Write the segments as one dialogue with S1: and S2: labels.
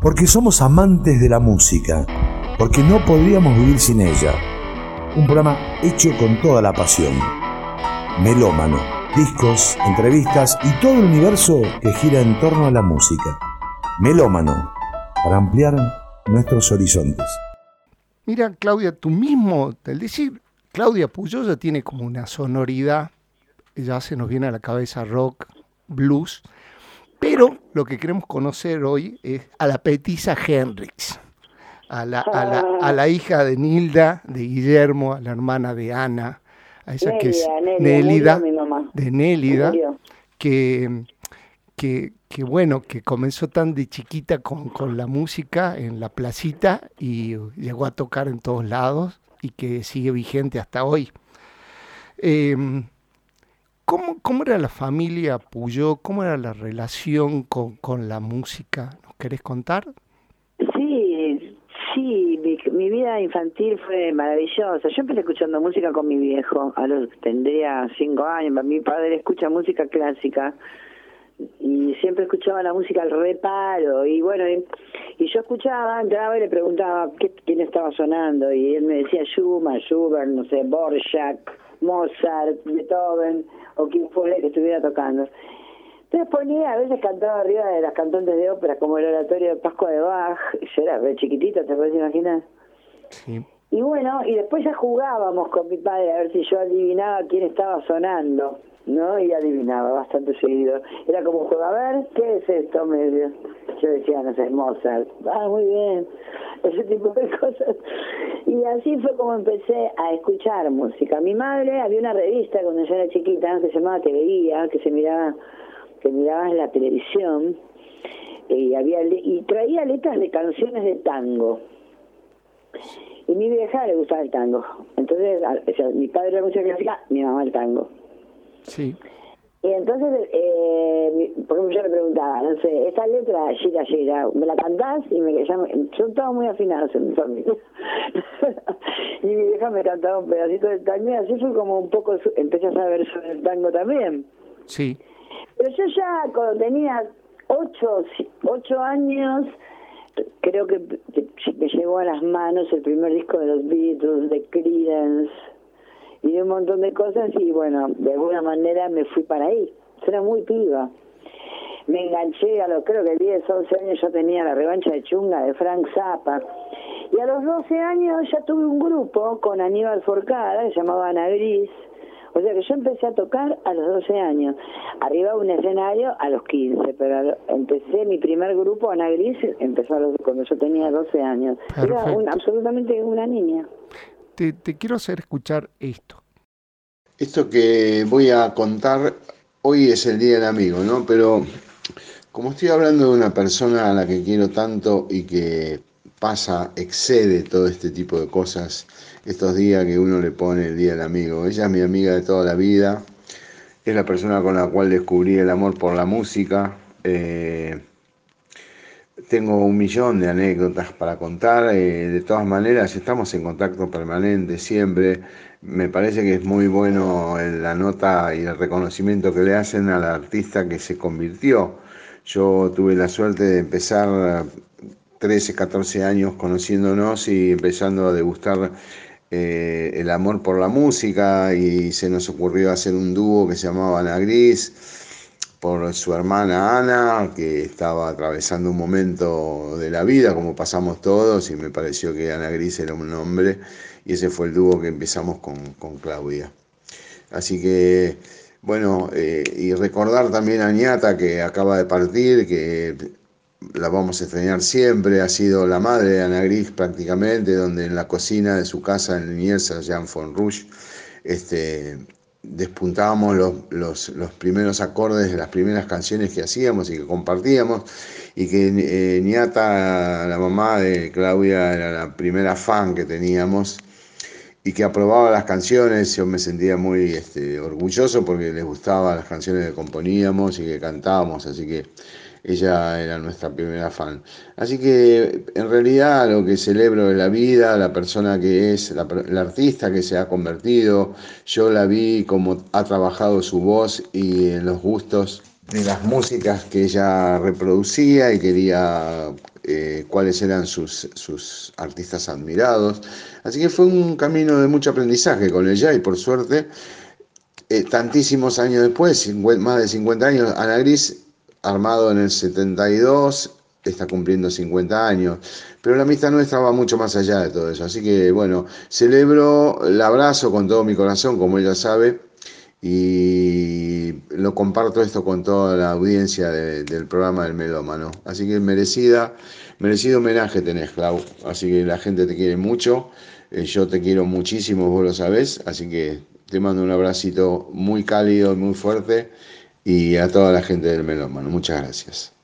S1: porque somos amantes de la música, porque no podríamos vivir sin ella. Un programa hecho con toda la pasión. Melómano, discos, entrevistas y todo el universo que gira en torno a la música. Melómano, para ampliar nuestros horizontes.
S2: Mira, Claudia, tú mismo, el decir Claudia Puyo ya tiene como una sonoridad, ya se nos viene a la cabeza rock, blues, pero lo que queremos conocer hoy es a la petisa Hendrix, a la, a la, hija de Nilda, de Guillermo, a la hermana de Ana, a esa que es Nélida, de Nélida, que, que, que, bueno, que comenzó tan de chiquita con, con la música en la placita y llegó a tocar en todos lados y que sigue vigente hasta hoy. Em, ¿cómo, ¿cómo, era la familia Puyó? ¿Cómo era la relación con, con la música? ¿Nos querés contar?
S3: Sí, sí, mi, vida infantil fue maravillosa. Yo empecé escuchando música con mi viejo, a los tendría cinco años. Mi padre escucha música clásica y siempre escuchaba la música al reparo y bueno y, yo escuchaba entraba y le preguntaba qué, quién estaba sonando y él me decía Schumann, Schubert, no sé, Borjak, Mozart, Beethoven o quien fuera que estuviera tocando. Entonces ponía, a veces cantaba arriba de las cantantes de ópera como el oratorio de Pascua de Bach, yo era re chiquitita, ¿te puedes imaginar? Sí. Y bueno, y después ya jugábamos con mi padre a ver si yo adivinaba quién estaba sonando. ¿No? Y adivinaba bastante seguido. Era como un juego, a ver, ¿qué es esto? Me, yo decía, no sé, Mozart. Ah, muy bien. Ese tipo de cosas. Y así fue como empecé a escuchar música. Mi madre, había una revista cuando yo era chiquita que se llamaba Te Veía, que se miraba, que miraba en la televisión. Y, había, y traía letras de canciones de tango. Y mi vieja le gustaba el tango. Entonces, mi padre la música clásica, mi mamá el tango.
S2: Sí.
S3: Y entonces, eh, por ejemplo, yo le preguntaba, no sé, esta letra, Gira, Gira, ¿me la cantás? Y me, son todos muy afinados en mi familia. y mi vieja me cantaba un pedacito del tango y así fue como un poco, empecé a saber sobre el tango también.
S2: Sí.
S3: Pero yo ya cuando tenía ocho, ocho años, creo que me llegó a las manos el primer disco de los Beatles, de Creedence y un montón de cosas y bueno, de alguna manera me fui para ahí. Era muy piba. Me enganché a los, creo que 10, 11 años yo tenía la revancha de chunga de Frank Zappa. Y a los 12 años ya tuve un grupo con Aníbal Forcada, que se llamaba Ana Gris. O sea que yo empecé a tocar a los 12 años. Arriba un escenario a los 15, pero empecé mi primer grupo, Ana Gris, empezó cuando yo tenía 12 años. Era absolutamente una niña
S2: te, quiero hacer escuchar esto.
S4: Esto que voy a contar hoy es el Día del Amigo, ¿no? Pero como estoy hablando de una persona a la que quiero tanto y que pasa, excede todo este tipo de cosas, estos días que uno le pone el Día del Amigo. Ella es mi amiga de toda la vida, es la persona con la cual descubrí el amor por la música. Eh, tengo un millón de anécdotas para contar. Eh, de todas maneras, estamos en contacto permanente siempre. Me parece que es muy bueno la nota y el reconocimiento que le hacen al artista que se convirtió. Yo tuve la suerte de empezar 13, 14 años conociéndonos y empezando a degustar eh, el amor por la música y se nos ocurrió hacer un dúo que se llamaba Ana Gris por su hermana Ana, que estaba atravesando un momento de la vida, como pasamos todos, y me pareció que Ana Gris era un hombre, y ese fue el dúo que empezamos con, Claudia. Así que, bueno, eh, y recordar también a Niata, que acaba de partir, que la vamos a extrañar siempre, ha sido la madre de Ana Gris prácticamente, donde en la cocina de su casa en Liniers, Jean Fonrouge, este, despuntábamos los, los, primeros acordes de las primeras canciones que hacíamos y que compartíamos, y que eh, Niata, la mamá de Claudia, era la primera fan que teníamos y que aprobaba las canciones, yo me sentía muy este, orgulloso porque les gustaban las canciones que componíamos y que cantábamos, así que ella era nuestra primera fan. Así que en realidad lo que celebro es la vida, la persona que es, la, artista que se ha convertido. Yo la vi como ha trabajado su voz y en los gustos de las músicas que ella reproducía y quería eh, cuáles eran sus, sus, artistas admirados. Así que fue un camino de mucho aprendizaje con ella y por suerte, eh, tantísimos años después, más de 50 años, Ana Gris, armado en el 72, está cumpliendo 50 años. Pero la amistad nuestra va mucho más allá de todo eso. Así que bueno, celebro, el abrazo con todo mi corazón, como ella sabe, y lo comparto esto con toda la audiencia del programa del Melómano. Así que merecida, merecido homenaje tenés, Clau. Así que la gente te quiere mucho, eh, yo te quiero muchísimo, vos lo sabés, así que te mando un abracito muy cálido, muy fuerte y a toda la gente del Melómano. Muchas gracias.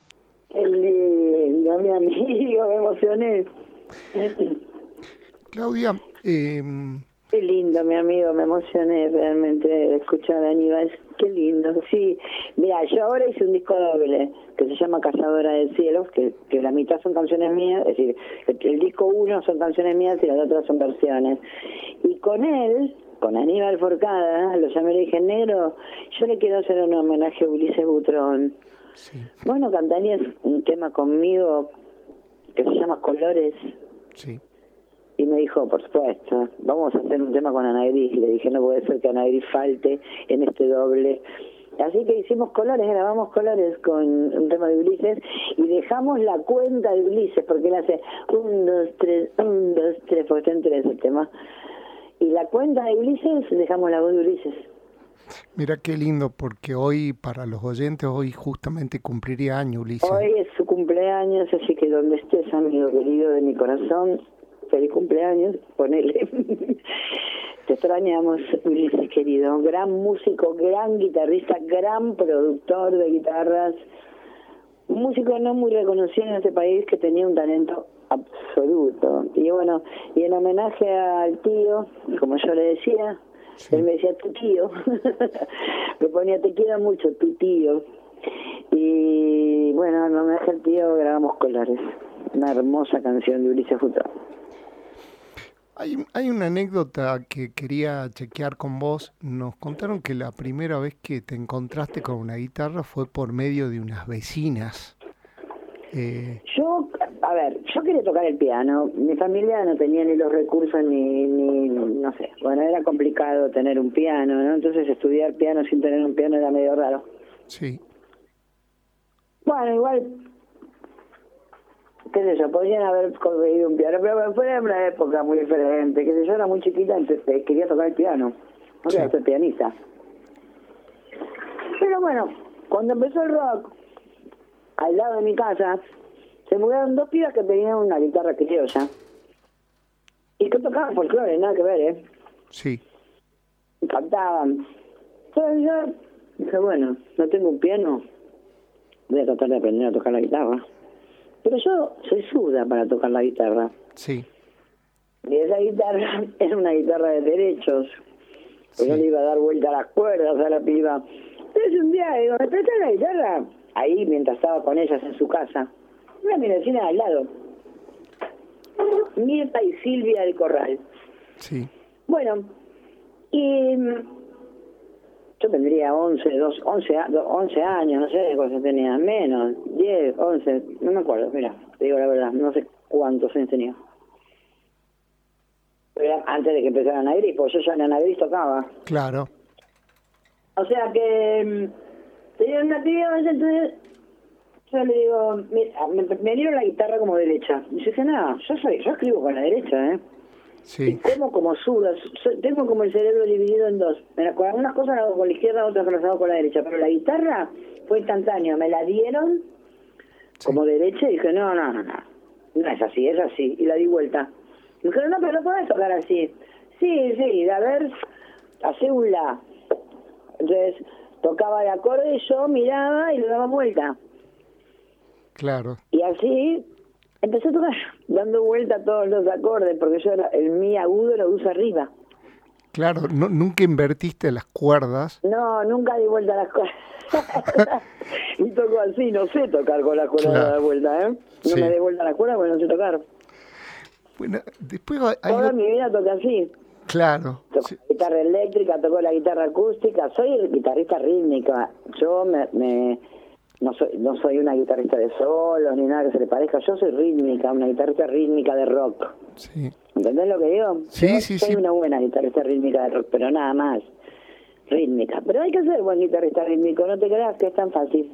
S3: lindo, mi amigo, me emocioné.
S2: Claudia, eh,
S3: Qué lindo, mi amigo, me emocioné realmente de escuchar a Aníbal. Qué lindo, sí. Mira, yo ahora hice un disco doble que se llama Cazadora del Cielo, que, que la mitad son canciones mías, es decir, el, disco uno son canciones mías y las otras son versiones. Y con él, con Aníbal Forcada, lo llamé le dije, negro, yo le quiero hacer un homenaje a Ulises Butrón. Bueno, cantarías un tema conmigo que se llama Colores.
S2: Sí.
S3: Y me dijo, por supuesto, vamos a hacer un tema con Ana Gris. Le dije, no puede ser que Ana Gris falte en este doble. Así que hicimos colores, grabamos colores con un tema de Ulises y dejamos la cuenta de Ulises, porque él hace un, dos, tres, un, dos, tres, porque está en tres el tema. Y la cuenta de Ulises, dejamos la voz de Ulises.
S2: Mira qué lindo, porque hoy, para los oyentes, hoy justamente cumpliría año Ulises.
S3: Hoy es su cumpleaños, así que donde estés, amigo querido de mi corazón, feliz cumpleaños, ponele. Te extrañamos, Ulises querido. Gran músico, gran guitarrista, gran productor de guitarras. Un músico no muy reconocido en este país que tenía un talento absoluto. Y bueno, y en homenaje al tío, como yo le decía, él me decía tu tío. me ponía te queda mucho tu tío. Y bueno, en homenaje al tío grabamos Colores. Una hermosa canción de Ulises Futuro.
S2: Hay, hay una anécdota que quería chequear con vos. Nos contaron que la primera vez que te encontraste con una guitarra fue por medio de unas vecinas.
S3: Eh... Yo, a ver, yo quería tocar el piano. Mi familia no tenía ni los recursos ni, ni, no sé. Bueno, era complicado tener un piano, ¿no? Entonces estudiar piano sin tener un piano era medio raro.
S2: Sí.
S3: Bueno, igual qué sé yo, podrían haber conseguido un piano, pero fue una época muy diferente, qué sé yo, era muy chiquita, entonces quería tocar el piano, no quería ser pianista. Pero bueno, cuando empezó el rock, al lado de mi casa, se mudaron dos pibas que tenían una guitarra criolla y que tocaban folclore, nada que ver, ¿eh?
S2: Sí.
S3: Y cantaban. Entonces yo dije, bueno, no tengo un piano, voy a tratar de aprender a tocar la guitarra. Pero yo soy zurda para tocar la guitarra.
S2: Sí.
S3: Y esa guitarra es una guitarra de derechos. Yo le iba a dar vuelta a las cuerdas a la piba. Entonces un día digo, ¿me prestas la guitarra? Ahí, mientras estaba con ellas en su casa. Una vecina al lado. Mirta y Silvia del Corral.
S2: Sí.
S3: Bueno, y yo tendría 11, 2, 11, 11 años, no sé cuántos tenía, menos, 10, 11, no me acuerdo, mira, te digo la verdad, no sé cuántos años tenía. Pero antes de que empezara Nagris, pues yo ya en Nagris tocaba.
S2: Claro.
S3: O sea que mm, tenía una entonces yo le digo, me, me, dieron la guitarra como derecha. Y yo dije, nada, yo soy, yo escribo con la derecha, ¿eh?
S2: Sí.
S3: como sudas, tengo como el cerebro dividido en dos. Algunas cosas las hago con la izquierda, otras las hago con la derecha. Pero la guitarra fue instantáneo. Me la dieron como derecha y dije, no, no, no, no. No es así, es así. Y la di vuelta. Y dije, no, pero no podés tocar así. Sí, sí, a ver, hace un la. Entonces tocaba el acorde y yo miraba y le daba vuelta.
S2: Claro.
S3: Y así empecé a tocar dando vuelta a todos los acordes, porque yo era, el mi agudo lo uso arriba.
S2: Claro, no, nunca invertiste las cuerdas.
S3: No, nunca di vuelta a las cuerdas. y toco así, no sé tocar con las cuerdas de la vuelta, ¿eh? No me di vuelta a las cuerdas porque no sé tocar.
S2: Bueno, después
S3: hay Toda mi vida toca así.
S2: Claro.
S3: Tocó guitarra eléctrica, tocó la guitarra acústica. Soy el guitarrista rítmica. Yo me, me no soy, no soy una guitarrista de solos ni nada que se le parezca. Yo soy rítmica, una guitarrista rítmica de rock.
S2: Sí.
S3: ¿Entendés lo que digo?
S2: Sí,
S3: Yo
S2: sí,
S3: soy
S2: sí.
S3: una buena guitarrista rítmica de rock, pero nada más. Rítmica. Pero hay que ser buen guitarrista rítmico, no te creas que es tan fácil.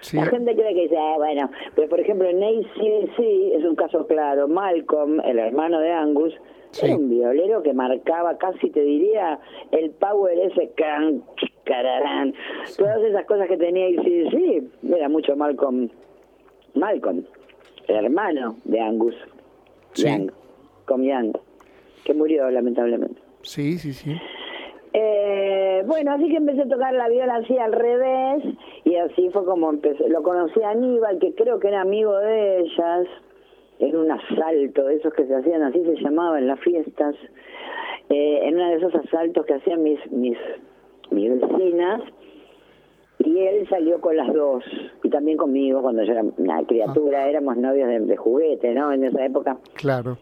S2: Sí.
S3: La gente cree que dice, ah, bueno, pero por ejemplo en ACDC es un caso claro. Malcolm, el hermano de Angus,
S2: Sí.
S3: era un violero que marcaba casi, te diría, el power ese can, cararán. Todas esas cosas que tenía ACDC, era mucho Malcolm. Malcolm, el hermano de Angus.
S2: Sí.
S3: Young, con Young, que murió lamentablemente.
S2: Sí, sí, sí.
S3: Eh, bueno, así que empecé a tocar la viola así al revés y así fue como empecé. Lo conocí a Aníbal, que creo que era amigo de ellas, en un asalto, de esos que se hacían, así se llamaba en las fiestas, eh, en uno de esos asaltos que hacían mis, mis, mis vecinas. Y él salió con las dos, y también conmigo cuando yo era una criatura, éramos novios de, de juguete, ¿no? En esa época.
S2: Claro.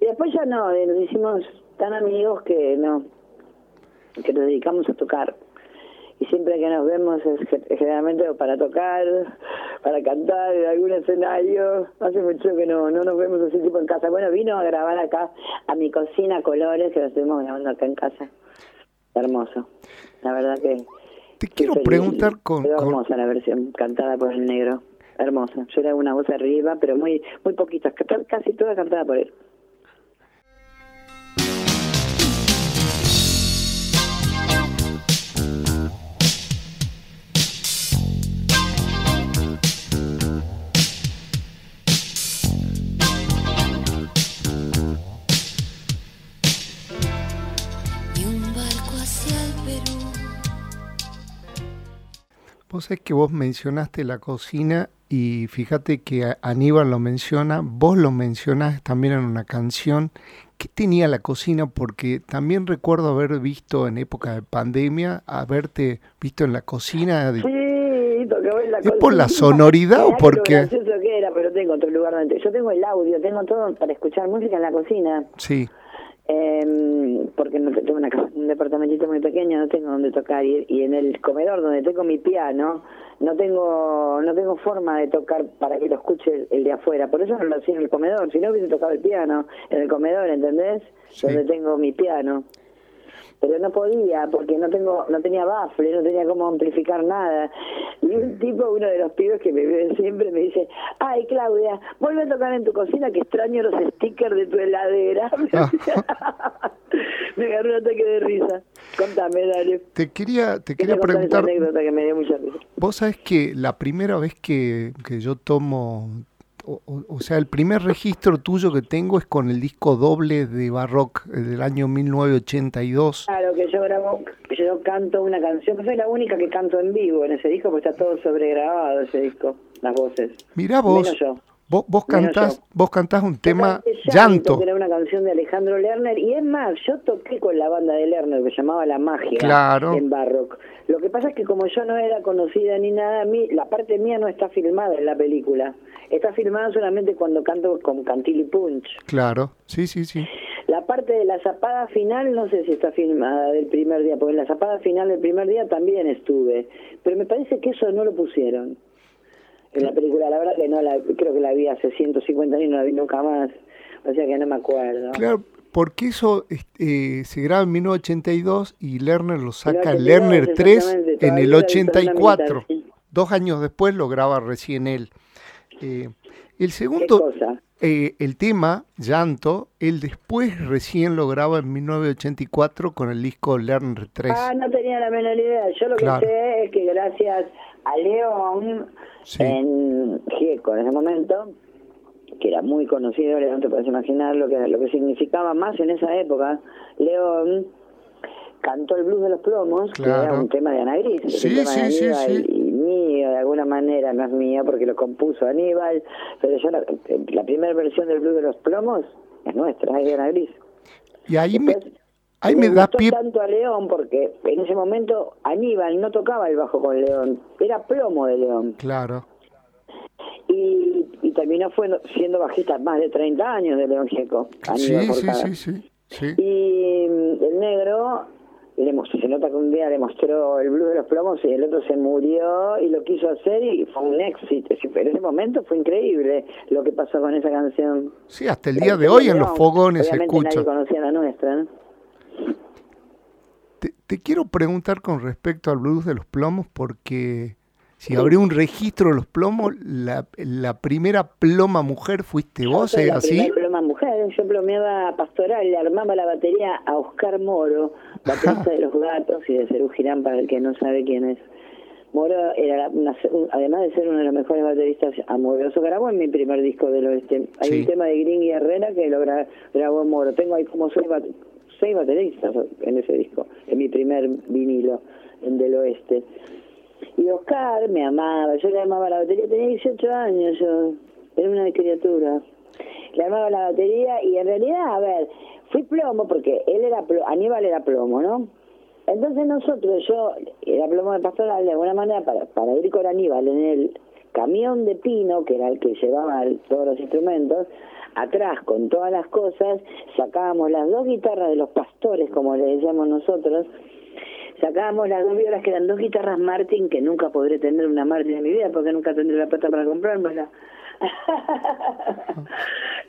S3: Y después ya no, eh, nos hicimos tan amigos que no, que nos dedicamos a tocar. Y siempre que nos vemos es ge- generalmente para tocar, para cantar en algún escenario. Hace mucho que no, no nos vemos así tipo en casa. Bueno, vino a grabar acá a mi cocina Colores, que lo estuvimos grabando acá en casa. Hermoso. La verdad que...
S2: Te quiero
S3: feliz.
S2: preguntar con,
S3: Quedó
S2: con-
S3: hermosa la versión cantada por el negro. Hermosa. Yo era una voz arriba, pero muy muy poquitas, ca- casi toda cantada por él.
S2: Vos sabés que vos mencionaste la cocina y fíjate que a- Aníbal lo menciona, vos lo mencionás también en una canción. ¿Qué tenía la cocina? Porque también recuerdo haber visto en época de pandemia, haberte visto en la cocina. de-
S3: Sí, en la
S2: ¿Es por la sonoridad o
S3: que era, pero tengo otro lugar donde... Yo tengo el audio, tengo todo para escuchar música en la cocina.
S2: Sí,
S3: Eh, porque no tengo una casa- un departamentito muy pequeño, no tengo donde tocar y, y en el comedor donde tengo mi piano no tengo no tengo forma de tocar para que lo escuche el, el de afuera, por eso no lo hacía en el comedor, si no hubiese tocado el piano en el comedor, ¿entendés?
S2: Sí.
S3: Donde tengo mi piano. Pero no podía porque no tengo no tenía baffle, no tenía cómo amplificar nada. Y un tipo, uno de los pibes que me ve siempre me dice, "Ay, Claudia, vuelve a tocar en tu cocina que extraño los stickers de tu heladera."
S2: Ah.
S3: me agarró un ataque de risa. Contame, dale.
S2: te quería, te
S3: Quería contar esa
S2: preguntar,
S3: anécdota que me dio mucha risa.
S2: vos sabés que la primera vez que, que yo tomo, o, sea, el primer registro tuyo que tengo es con el disco doble de Barrock eh, del año 1982.
S3: Claro, que yo grabo, yo canto una canción, que soy la única que canto en vivo en ese disco, porque está todo sobregrabado ese disco, las voces.
S2: Mirá vos,
S3: Menos yo.
S2: vos, vos cantás, vos cantás un tema
S3: Yo
S2: llanto.
S3: que era una canción de Alejandro Lerner, y es más, yo toqué con la banda de Lerner, que se llamaba La Magia,
S2: Claro.
S3: en Barrock. Lo que pasa es que como yo no era conocida ni nada, a mí, la parte mía no está filmada en la película. Está filmada solamente cuando canto con Cantilly Punch.
S2: Claro, sí, sí, sí.
S3: La parte de la zapada final no sé si está filmada del primer día, porque en la zapada final del primer día también estuve, pero me parece que eso no lo pusieron en la película. La verdad que no la, creo que la vi hace 150 años y no la vi nunca más, o sea que no me acuerdo.
S2: Claro, porque eso este, se graba en 1982 y Lerner lo saca en
S3: 82,
S2: Lerner 3
S3: exactamente,
S2: en el
S3: todavía era dictadura
S2: 84.
S3: militar, sí.
S2: Dos años después lo graba recién él. Eh, el
S3: ¿Qué
S2: segundo, eh, el tema, Llanto, él después recién lo graba en 1984 con el disco Lerner 3.
S3: Ah, no tenía la menor idea. Yo lo
S2: Claro.
S3: que sé es que gracias a León
S2: Sí.
S3: en Gieco en ese momento, que era muy conocido, León te puedes imaginar lo que lo que significaba más en esa época, León cantó el blues de los plomos, que era un tema de Ana Gris,
S2: Sí,
S3: tema
S2: sí,
S3: de
S2: sí,
S3: Aníbal
S2: sí.
S3: y mío de alguna manera, no es mío porque lo compuso Aníbal, pero yo la, la primera versión del blues de los plomos es nuestra, es de Ana Gris.
S2: Y ahí me,
S3: Después,
S2: ahí
S3: le
S2: me da pie.
S3: tanto a León porque en ese momento Aníbal no tocaba el bajo con León, era plomo de León.
S2: Claro,
S3: Y, y terminó fue, siendo bajista más de 30 años de León Gieco.
S2: sí,
S3: Aníbal
S2: sí, sí, sí, sí.
S3: Y mm, el negro le se nota que un día le mostró el blues de los plomos y el otro se murió y lo quiso hacer y fue un éxito. En ese momento fue increíble lo que pasó con esa canción.
S2: Sí, hasta el día de hoy en los fogones se escucha.
S3: Nadie conocía la nuestra, ¿no?
S2: Te, te quiero preguntar con respecto al blues de los plomos, porque si abrió un registro de los plomos, la, la primera ploma mujer fuiste vos,
S3: soy
S2: ¿es
S3: la
S2: así?
S3: primer ploma mujer, yo plomeaba pastoral, le armaba la batería a Oscar Moro, baterista de Los Gatos y de Cerú Girán, para el que no sabe quién es. Moro era, una- un- además de ser uno de los mejores bateristas, amoroso, grabó en mi primer disco del oeste. Hay
S2: Sí.
S3: un tema de Green y Herrera que lo gra- grabó Moro. Tengo ahí como seis, bat- seis bateristas en ese disco, en mi primer vinilo, en del oeste. Y Oscar me amaba, yo le amaba la batería, tenía 18 años yo, era una criatura. Le amaba la batería y en realidad, a ver, fui plomo porque él era plomo, Aníbal era plomo, ¿no? Entonces nosotros, yo era plomo de pastoral de alguna manera para, para ir con Aníbal en el camión de pino, que era el que llevaba todos los instrumentos, atrás con todas las cosas, sacábamos las dos guitarras de los pastores, como le decíamos nosotros, sacábamos las dos violas que eran dos guitarras Martin, que nunca podré tener una Martin en mi vida porque nunca tendré la plata para comprármela.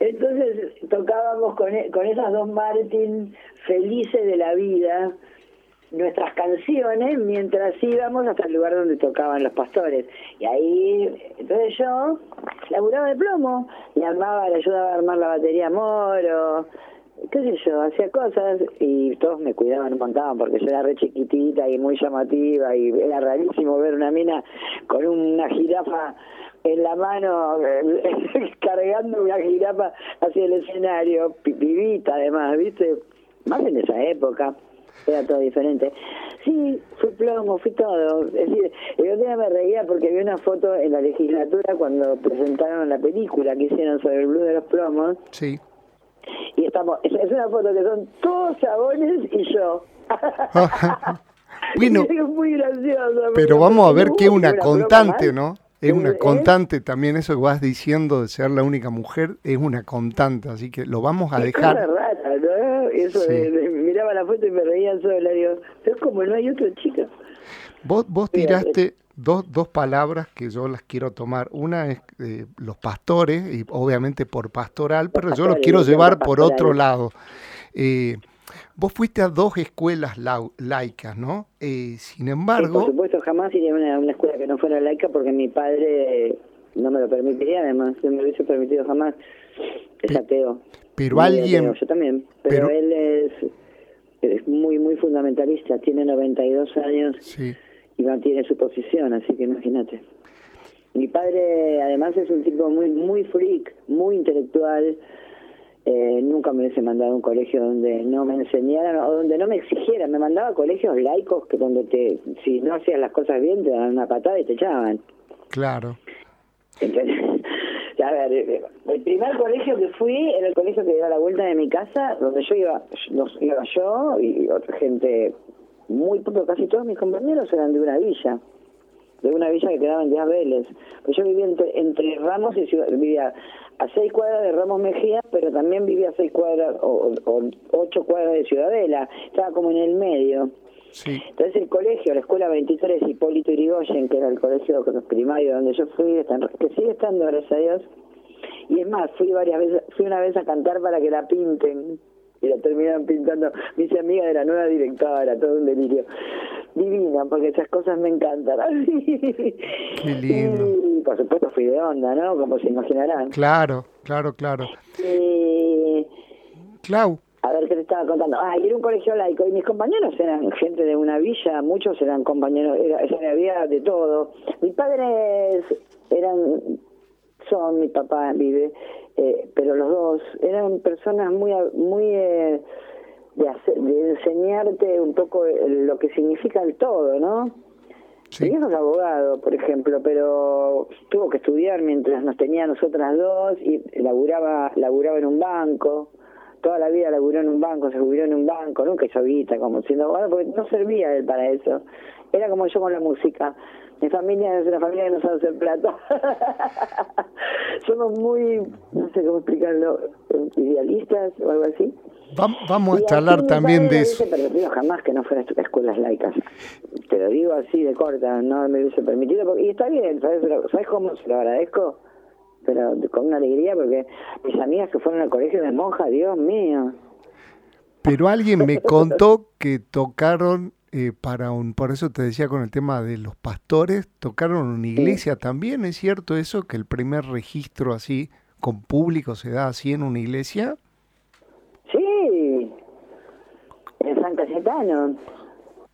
S3: Entonces tocábamos con, e- con esas dos Martin felices de la vida nuestras canciones mientras íbamos hasta el lugar donde tocaban los pastores. Y ahí, entonces yo laburaba de plomo, le armaba, le ayudaba a armar la batería Moro, qué sé yo, hacía cosas y todos me cuidaban un montón porque yo era re chiquitita y muy llamativa y era rarísimo ver una mina con una jirafa en la mano eh, cargando una jirafa hacia el escenario, pi- pibita además, ¿viste? Más en esa época era todo diferente. Sí, fui plomo, fui todo. Es decir, el otro día me reía porque vi una foto en la legislatura cuando presentaron la película que hicieron sobre el blues de los plomos
S2: Sí.
S3: Y estamos, es es una foto que son todos chabones y yo.
S2: Bueno,
S3: es muy gracioso.
S2: Pero vamos a ver que es una constante,
S3: más.
S2: ¿no? Es una
S3: ¿Eh?
S2: constante también eso que vas diciendo de ser la única mujer, es una constante, así que lo vamos a dejar.
S3: rara, ¿no? Eso
S2: Sí.
S3: de, de- miraba la foto y me reía sola, digo, es como no hay otra chica.
S2: Vos, vos tiraste dos, dos palabras que yo las quiero tomar. Una es eh, los pastores, y obviamente por pastoral, pero yo lo quiero llevar por otro lado. Eh, vos fuiste a dos escuelas lau- laicas, ¿no? Eh, sin
S3: Sí,
S2: embargo,
S3: por supuesto, jamás iría a una, una escuela que no fuera laica porque mi padre no me lo permitiría, además, no me hubiese permitido jamás. Es
S2: Pe-
S3: ateo.
S2: pero
S3: Muy
S2: alguien-
S3: ateo, yo también. Pero,
S2: pero-
S3: él es, es muy, muy fundamentalista. Tiene 92 años
S2: sí,
S3: y mantiene su posición, así que imagínate. Mi padre, además, es un tipo muy, muy freak, muy intelectual. Eh, nunca me hubiese mandado a un colegio donde no me enseñaran o donde no me exigieran. Me mandaba a colegios laicos que donde te, si no hacías las cosas bien, te daban una patada y te echaban.
S2: claro.
S3: Entonces, a ver, eh, el primer colegio que fui era el colegio que era a la vuelta de mi casa, donde yo iba, nos, iba yo y otra gente, muy poco, casi todos mis compañeros eran de una villa, de una villa que quedaba en Díaz Vélez. Pues yo vivía entre, entre Ramos y Ciudad, vivía a seis cuadras de Ramos Mejía, pero también vivía a seis cuadras o, o- ocho cuadras de Ciudadela, estaba como en el medio.
S2: Sí,
S3: Entonces el colegio, la escuela 23 Hipólito Yrigoyen, que era el colegio primario donde yo fui, que sigue estando, gracias a Dios. Y es más, fui varias veces, fui una vez a cantar para que la pinten y la terminaron pintando. Me hice amiga de la nueva directora, todo un delirio. Divina, porque esas cosas me encantan.
S2: Qué lindo.
S3: Y por supuesto fui de onda, ¿no? Como se imaginarán.
S2: claro, claro, claro. Clau,
S3: a ver qué te estaba contando. Ah, y era un colegio laico y mis compañeros eran gente de una villa, muchos eran compañeros, era, era- había de todo. Mis padres eran, son, mi papá vive, eh, pero los dos eran personas muy, muy eh, de, hacer- de enseñarte un poco el- lo que significa el todo, ¿no?
S2: sí,
S3: es abogado, por ejemplo, pero tuvo que estudiar mientras nos tenía a nosotras dos y laburaba, laburaba en un banco. Toda la vida laburó en un banco, se jubiló en un banco, nunca hizo guita como siendo abogado, porque no servía él para eso. Era como yo con la música. Mi familia es una familia que no sabe hacer plata. Somos muy, no sé cómo explicarlo, idealistas o algo así.
S2: vamos a charlar también de eso.
S3: No me jamás que no fuera a escuelas laicas. Te lo digo así de corta, no me hubiese permitido. y está bien, ¿sabes? ¿sabes cómo se lo agradezco? Pero con una alegría, porque mis amigas que fueron al colegio de monja, Dios mío.
S2: Pero alguien me contó que tocaron eh, para un, por eso te decía con el tema de los pastores, tocaron una iglesia también, ¿es cierto eso? Que el primer registro así con público se da así en una iglesia.
S3: Sí, en San Cayetano.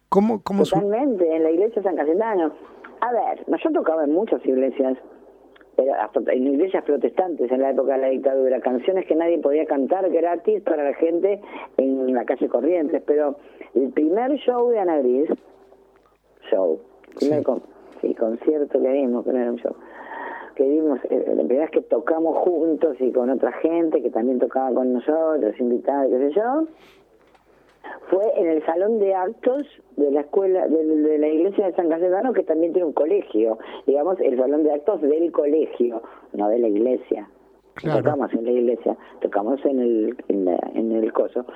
S2: ¿Cómo, cómo
S3: Totalmente, en la iglesia de San Cayetano. A ver, yo tocaba en muchas iglesias, pero en iglesias protestantes en la época de la dictadura, canciones que nadie podía cantar gratis para la gente en la calle Corrientes, pero el primer show de Ana Gris, show, primer sí. concierto que dimos, que no era un show, que dimos, eh, la primera vez que tocamos juntos y con otra gente que también tocaba con nosotros, invitados, qué sé yo, fue en el salón de actos de la escuela, de, la iglesia de San Cayetano, que también tiene un colegio, digamos, el salón de actos del colegio, no de la iglesia. Tocamos en la iglesia, tocamos en el, en, el coso,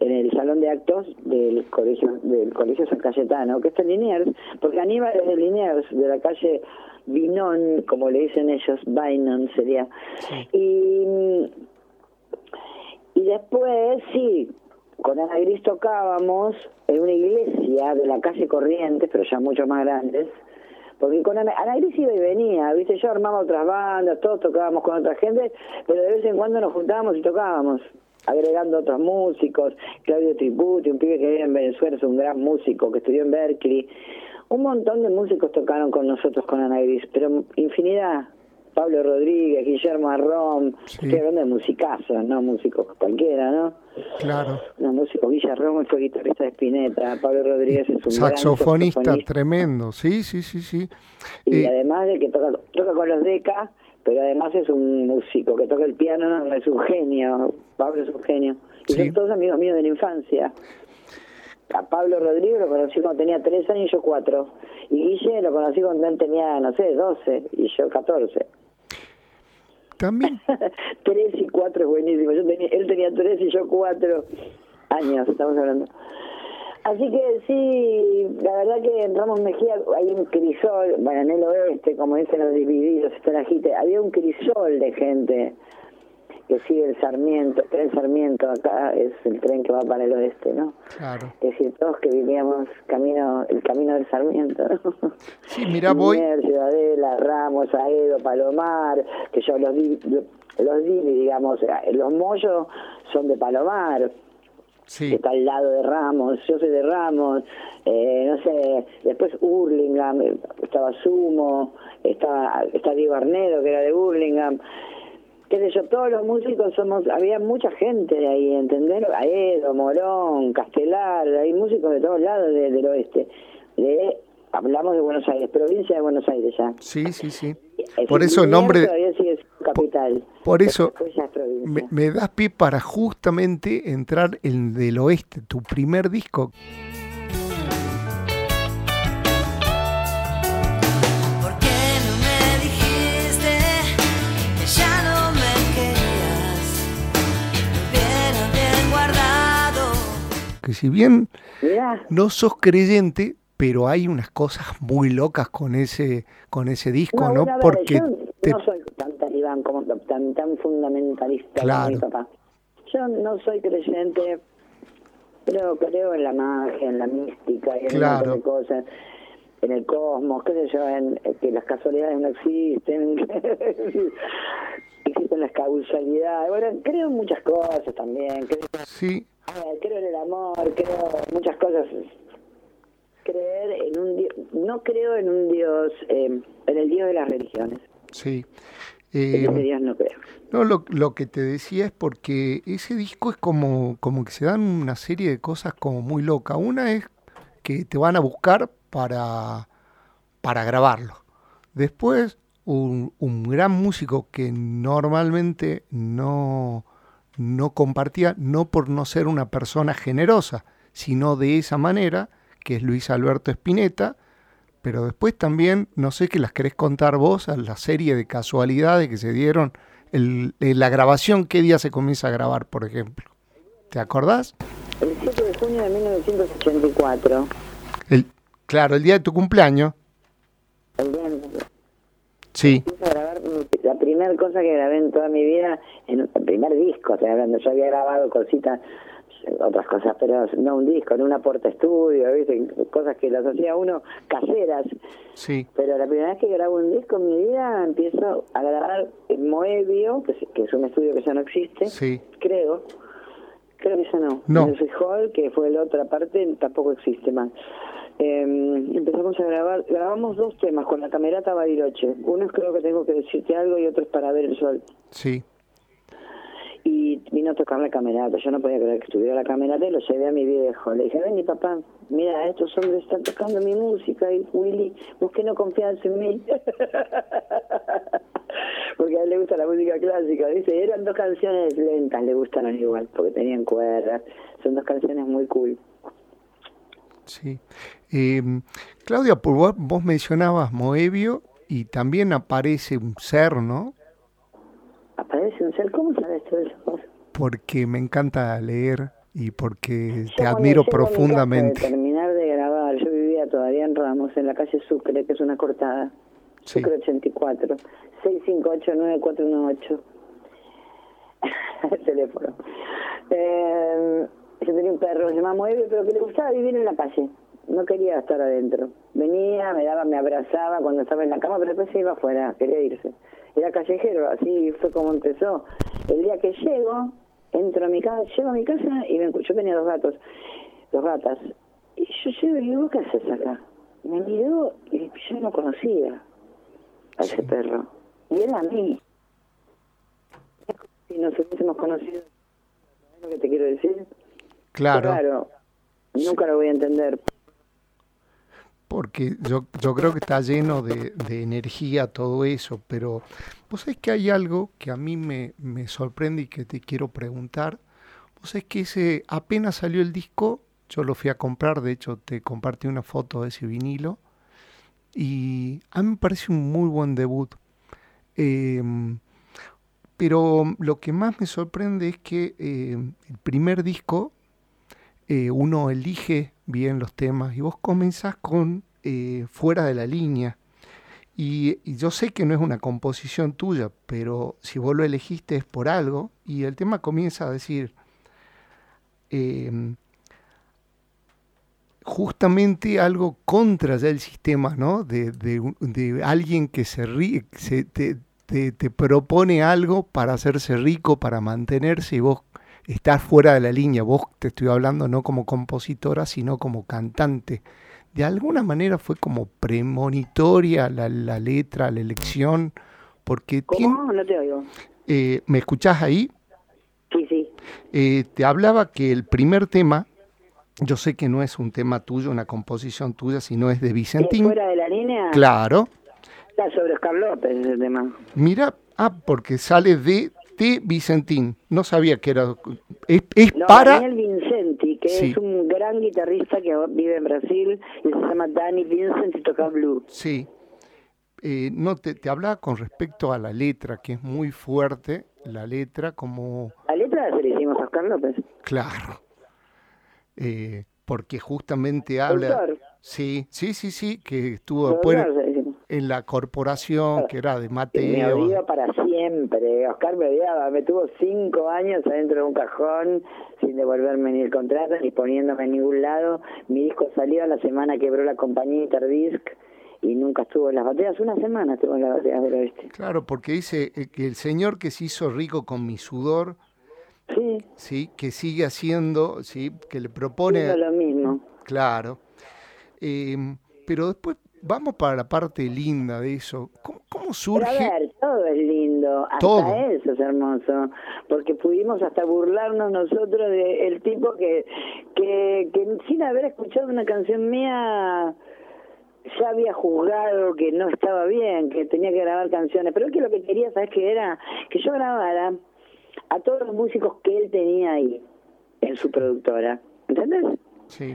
S3: en el salón de actos del colegio del colegio San Cayetano, que está en Liniers, porque Aníbal es de Liniers, de la calle Vinón, como le dicen ellos, Vinon sería. Y, y después, sí, con Ana Gris tocábamos en una iglesia de la calle Corrientes, pero ya mucho más grandes, porque con Ana, Gris iba y venía, viste, yo armaba otras bandas, todos tocábamos con otra gente, pero de vez en cuando nos juntábamos y tocábamos, agregando otros músicos, Claudio Triputi, un pibe que vive en Venezuela, es un gran músico que estudió en Berkeley, un montón de músicos tocaron con nosotros con Ana Gris, pero infinidad, Pablo Rodríguez, Guillermo Arrón, estoy hablando de musicazos, no músicos cualquiera, ¿no?
S2: Claro.
S3: No, músico, Guillermo fue guitarrista de Spinetta, Pablo Rodríguez es un
S2: saxofonista, tremendo, sí, sí, sí, sí.
S3: Y además de que toca, toca con los Deca, pero además es un músico que toca el piano, es un genio, Pablo es un genio. Y son todos amigos míos de la infancia. A Pablo Rodríguez lo conocí cuando tenía tres años y yo cuatro. Y Guille lo conocí cuando él tenía, no sé, doce y yo catorce.
S2: También.
S3: tres y cuatro es buenísimo. Yo tenía, él tenía tres y yo cuatro años, estamos hablando. Así que sí, la verdad que en Ramos Mejía hay un crisol, bueno, en el oeste, como dicen los divididos, la había un crisol de gente que sigue el Sarmiento, el tren Sarmiento acá es el tren que va para el oeste, ¿no?
S2: Claro.
S3: Es decir, todos que vivíamos camino, el camino del Sarmiento, ¿no?
S2: Sí, mira, voy...
S3: Ciudadela, Ramos, Aedo, Palomar, que yo los di, los di, digamos, los mollos son de Palomar,
S2: sí.
S3: que está al lado de Ramos, yo soy de Ramos, eh, no sé, después Hurlingham, estaba Sumo, estaba, está Diego Arnedo, que era de Hurlingham, qué sé yo, todos los músicos somos, había mucha gente de ahí, ¿entender? Aedo, Morón, Castelar, hay músicos de todos lados del oeste. De, hablamos de Buenos Aires, provincia de Buenos Aires ya.
S2: Sí, sí, sí. por eso el nombre...
S3: Todavía sigue capital.
S2: Por, eso me, me das pie para justamente entrar en del oeste, tu primer disco. si bien no sos creyente, pero hay unas cosas muy locas con ese con ese disco, ¿no?
S3: Porque no soy tan talibán como tan tan fundamentalista como mi papá. Yo no soy creyente, pero creo en la magia, en la mística, en claro. de cosas, en el cosmos, qué sé yo, en que las casualidades no existen, existen las causalidades. Bueno, creo en muchas cosas también. Creo,
S2: sí
S3: creo en el amor, creo en muchas cosas. Creer en un Dios, no creo en un Dios, em, en el Dios de las religiones.
S2: Sí.
S3: Eh, Dios no creo.
S2: No, lo, lo, que te decía es porque ese disco es como, como que se dan una serie de cosas como muy locas. Una es que te van a buscar para, para grabarlo. Después, un, un gran músico que normalmente no, no compartía, no por no ser una persona generosa, sino de esa manera que es Luis Alberto Spinetta, pero después también, no sé qué las querés contar vos, a la serie de casualidades que se dieron, el, la grabación, ¿qué día se comienza a grabar, por ejemplo? ¿Te acordás?
S3: El 7 de junio de 1984.
S2: El, claro, el día de tu cumpleaños.
S3: El día de-
S2: Sí,
S3: empiezo a grabar mi- la primera cosa que grabé en toda mi vida, en el primer disco, estoy hablando, yo había grabado cositas, otras cosas, pero no un disco, en una porta estudio, ¿viste? cosas que las hacía uno caseras,
S2: sí,
S3: pero la primera vez que grabo un disco en mi vida empiezo a grabar en Moebio, que es, que es un estudio que ya no existe,
S2: sí.
S3: creo, creo que ya no,
S2: No.
S3: Music Hall, que fue la otra parte, tampoco existe más. Eh, empezamos a grabar, grabamos dos temas con la camerata Bariloche. Uno es creo que tengo que decirte algo y otro es para ver el sol.
S2: Sí,
S3: Y vino a tocar la camerata. Yo no podía creer que estuviera la camerata y lo llevé a mi viejo. Le dije, ven mi papá, mira, estos hombres están tocando mi música y Willy, ¿vos qué no confías en mí? porque a él le gusta la música clásica. Dice, eran dos canciones lentas, le gustaron igual, porque tenían cuerdas. Son dos canciones muy cool.
S2: sí. Eh, Claudia, vos mencionabas Moebio y también aparece un ser, ¿no?
S3: Aparece un ser, ¿cómo sabes?
S2: Porque me encanta leer y porque
S3: Yo
S2: te admiro profundamente.
S3: De terminar de grabar, yo vivía todavía en Ramos, en la calle Sucre, que es una cortada.
S2: Sí.
S3: Sucre 84, 658-9418. El teléfono. Eh, yo tenía un perro, se llamaba pero que le gustaba vivir en la calle. No quería estar adentro. Venía, me daba, me abrazaba cuando estaba en la cama, pero después se iba afuera, quería irse. Era callejero, así fue como empezó. El día que llego, entro a mi casa, llego a mi casa y me, yo tenía dos gatos, dos gatas. Y yo llego y digo, ¿qué haces acá? Me miró y yo no conocía a ese perro. Y era a mí. Es como Si nos hubiésemos conocido, ¿sabes lo que te quiero decir?
S2: Claro.
S3: Nunca lo voy a entender.
S2: Porque yo, yo creo que está lleno de, energía todo eso, pero vos sabés que hay algo que a mí me, me sorprende y que te quiero preguntar. Vos sabés que ese, apenas salió el disco, yo lo fui a comprar, de hecho te compartí una foto de ese vinilo, y a mí me parece un muy buen debut. Em, pero lo que más me sorprende es que eh, el primer disco eh, uno elige bien los temas y vos comenzás con eh, Fuera de la línea. Y, yo sé que no es una composición tuya, pero si vos lo elegiste es por algo. Y el tema comienza a decir, eh, justamente algo contra ya el sistema, ¿no? De, de alguien que se, ríe, se te, te- te propone algo para hacerse rico, para mantenerse, y vos estás fuera de la línea. Vos te estoy hablando no como compositora, sino como cantante. De alguna manera fue como premonitoria la, la letra, la elección, porque tiene-
S3: ¿Cómo? No te oigo.
S2: eh, ¿me escuchás ahí?
S3: Sí, sí.
S2: Eh, te hablaba que el primer tema, yo sé que no es un tema tuyo, una composición tuya, sino es de
S3: ¿Es
S2: Vicentín.
S3: fuera de la línea?
S2: Claro.
S3: Está sobre Oscar López ese tema.
S2: Mira, ah, porque sale de, de Vicentín. No sabía que era. Es, es
S3: No,
S2: para.
S3: Daniel Vincenti, que
S2: Sí.
S3: es un gran guitarrista que vive en Brasil y se llama Danny Vincent y toca blues.
S2: Sí. Eh, no, te, te hablaba con respecto a la letra, que es muy fuerte. La letra, como.
S3: La letra se la hicimos a Oscar López.
S2: Claro. Eh, porque justamente habla.
S3: Autor.
S2: Sí, sí, sí, sí, que estuvo después. En la corporación, que era de
S3: Me
S2: Mateo.
S3: odió para siempre. Oscar me odiaba. Me tuvo cinco años adentro de un cajón sin devolverme ni el contrato ni poniéndome en ningún lado. Mi disco salió, a la semana quebró la compañía Interdisc y nunca estuvo en las bateas. Una semana estuvo en las bateas del oeste.
S2: Claro, porque dice eh, que el señor que se hizo rico con mi sudor,
S3: Sí,
S2: sí, que sigue haciendo, sí, que le propone,
S3: haciendo lo mismo.
S2: claro. Em, pero después vamos para la parte linda de eso. ¿Cómo, cómo
S3: Pero a
S2: surge?
S3: ver, todo es lindo, hasta
S2: Todo.
S3: eso es hermoso, porque pudimos hasta burlarnos nosotros del tipo que, que, que sin haber escuchado una canción mía ya había juzgado que no estaba bien, que tenía que grabar canciones, pero es que lo que quería, ¿sabes qué era? Que yo grabara a todos los músicos que él tenía ahí, en su productora, ¿entendés?
S2: Sí,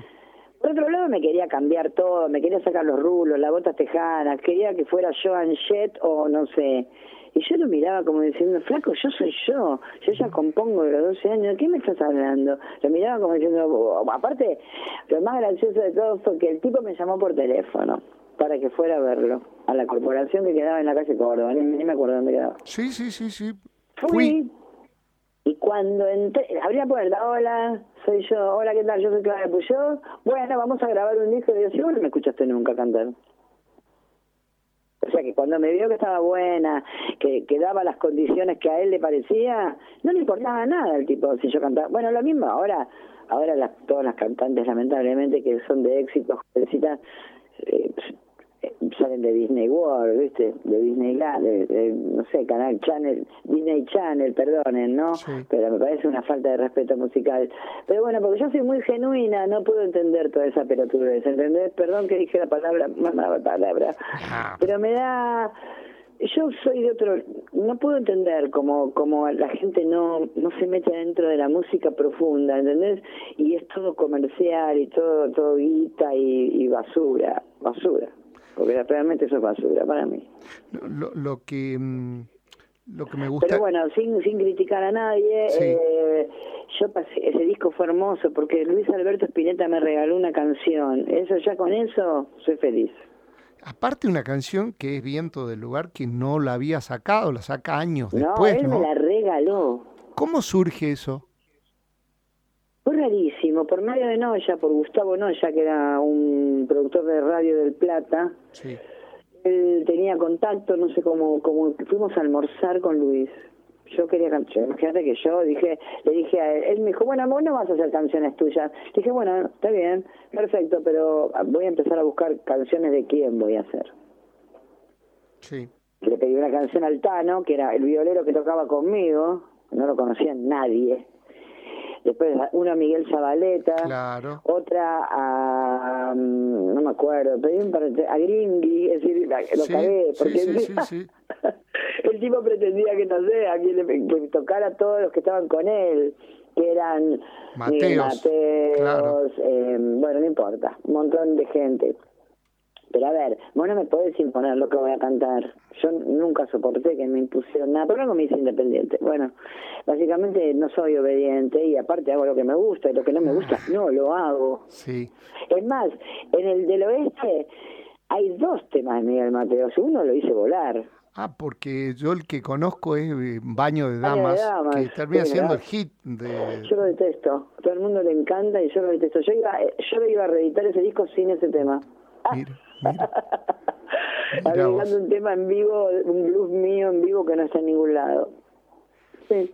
S3: Por otro lado, me quería cambiar todo, me quería sacar los rulos, las botas tejanas, quería que fuera Joan Jett o no sé. Y yo lo miraba como diciendo, flaco, yo soy yo, yo ya compongo de los 12 años, ¿de qué me estás hablando? Lo miraba como diciendo, aparte, lo más gracioso de todo fue que el tipo me llamó por teléfono para que fuera a verlo, a la corporación que quedaba en la calle Córdoba, ni, ni me acuerdo dónde quedaba.
S2: Sí, sí, sí, sí.
S3: Fui,
S2: Fui.
S3: Y cuando entré, abrí la puerta, hola, soy yo, hola, ¿qué tal? Yo soy Claudia Puyol, bueno, vamos a grabar un disco, y yo, si vos no me escuchaste nunca cantar. O sea que cuando me vio que estaba buena, que, que daba las condiciones que a él le parecía, no le importaba nada el tipo si yo cantaba. Bueno, lo mismo ahora, ahora las, todas las cantantes lamentablemente que son de éxito, jovencitas, eh, salen de Disney World, ¿viste? De Disneyland, de, de, no sé, Canal Channel, Disney Channel, perdonen, ¿no?
S2: Sí.
S3: Pero me parece una falta de respeto musical. Pero bueno, porque yo soy muy genuina, no puedo entender toda esa pelotudez, ¿entendés? Perdón que dije la palabra, mala palabra.
S2: Ah,
S3: Pero me da... Yo soy de otro... No puedo entender cómo, cómo la gente no, no se mete dentro de la música profunda, ¿entendés? Y es todo comercial y todo todo guita y, y basura, basura. Porque realmente eso es basura para mí.
S2: lo, lo que mm, lo que me gusta
S3: Pero bueno, sin, sin criticar a nadie,
S2: Sí.
S3: eh, yo pasé, ese disco fue hermoso porque Luis Alberto Spinetta me regaló una canción. Eso ya con eso soy feliz.
S2: aparte una canción que es Viento del lugar que no la había sacado, la saca años
S3: no,
S2: después,
S3: él
S2: ¿no?
S3: me la regaló.
S2: ¿Cómo surge eso?
S3: Fue rarísimo, por medio de Noya, por Gustavo Noya, que era un productor de radio del Plata.
S2: Sí.
S3: Él tenía contacto, no sé cómo, cómo fuimos a almorzar con Luis. Yo quería canciones, imagínate que yo dije, le dije a él, él me dijo, bueno, vos no vas a hacer canciones tuyas. Le dije, bueno, está bien, perfecto, pero voy a empezar a buscar canciones de quién voy a hacer.
S2: Sí.
S3: Le pedí una canción al Tano, que era el violero que tocaba conmigo, no lo conocía nadie. Después uno a Miguel Zabaleta,
S2: Claro.
S3: otra a, mm, no me acuerdo, pedí un par de- a Gringy, es decir, lo
S2: Sí,
S3: cagué, porque
S2: sí, sí,
S3: el tipo pretendía que, no sé, a quién le, que tocara a todos los que estaban con él, que eran Miguel
S2: Mateos,
S3: Mateos,
S2: claro.
S3: eh, bueno, no importa, un montón de gente. Pero a ver, vos no me podés imponer lo que voy a cantar. Yo nunca soporté que me impusieran nada, pero algo me hice independiente. Bueno, básicamente no soy obediente y aparte hago lo que me gusta y lo que no me gusta no lo hago.
S2: Sí.
S3: Es más, en el del oeste hay dos temas de Miguel Mateos. Uno lo hice volar.
S2: Ah, porque yo el que conozco es eh, Baño de
S3: Baño de
S2: Damas,
S3: Damas,
S2: que termina
S3: sí,
S2: siendo el hit de...
S3: Yo lo detesto. Todo el mundo le encanta y yo lo detesto. Yo iba, yo lo iba a reeditar ese disco sin ese tema.
S2: Mira, mira.
S3: Un tema en vivo, un blues mío en vivo que no está en ningún lado. Sí.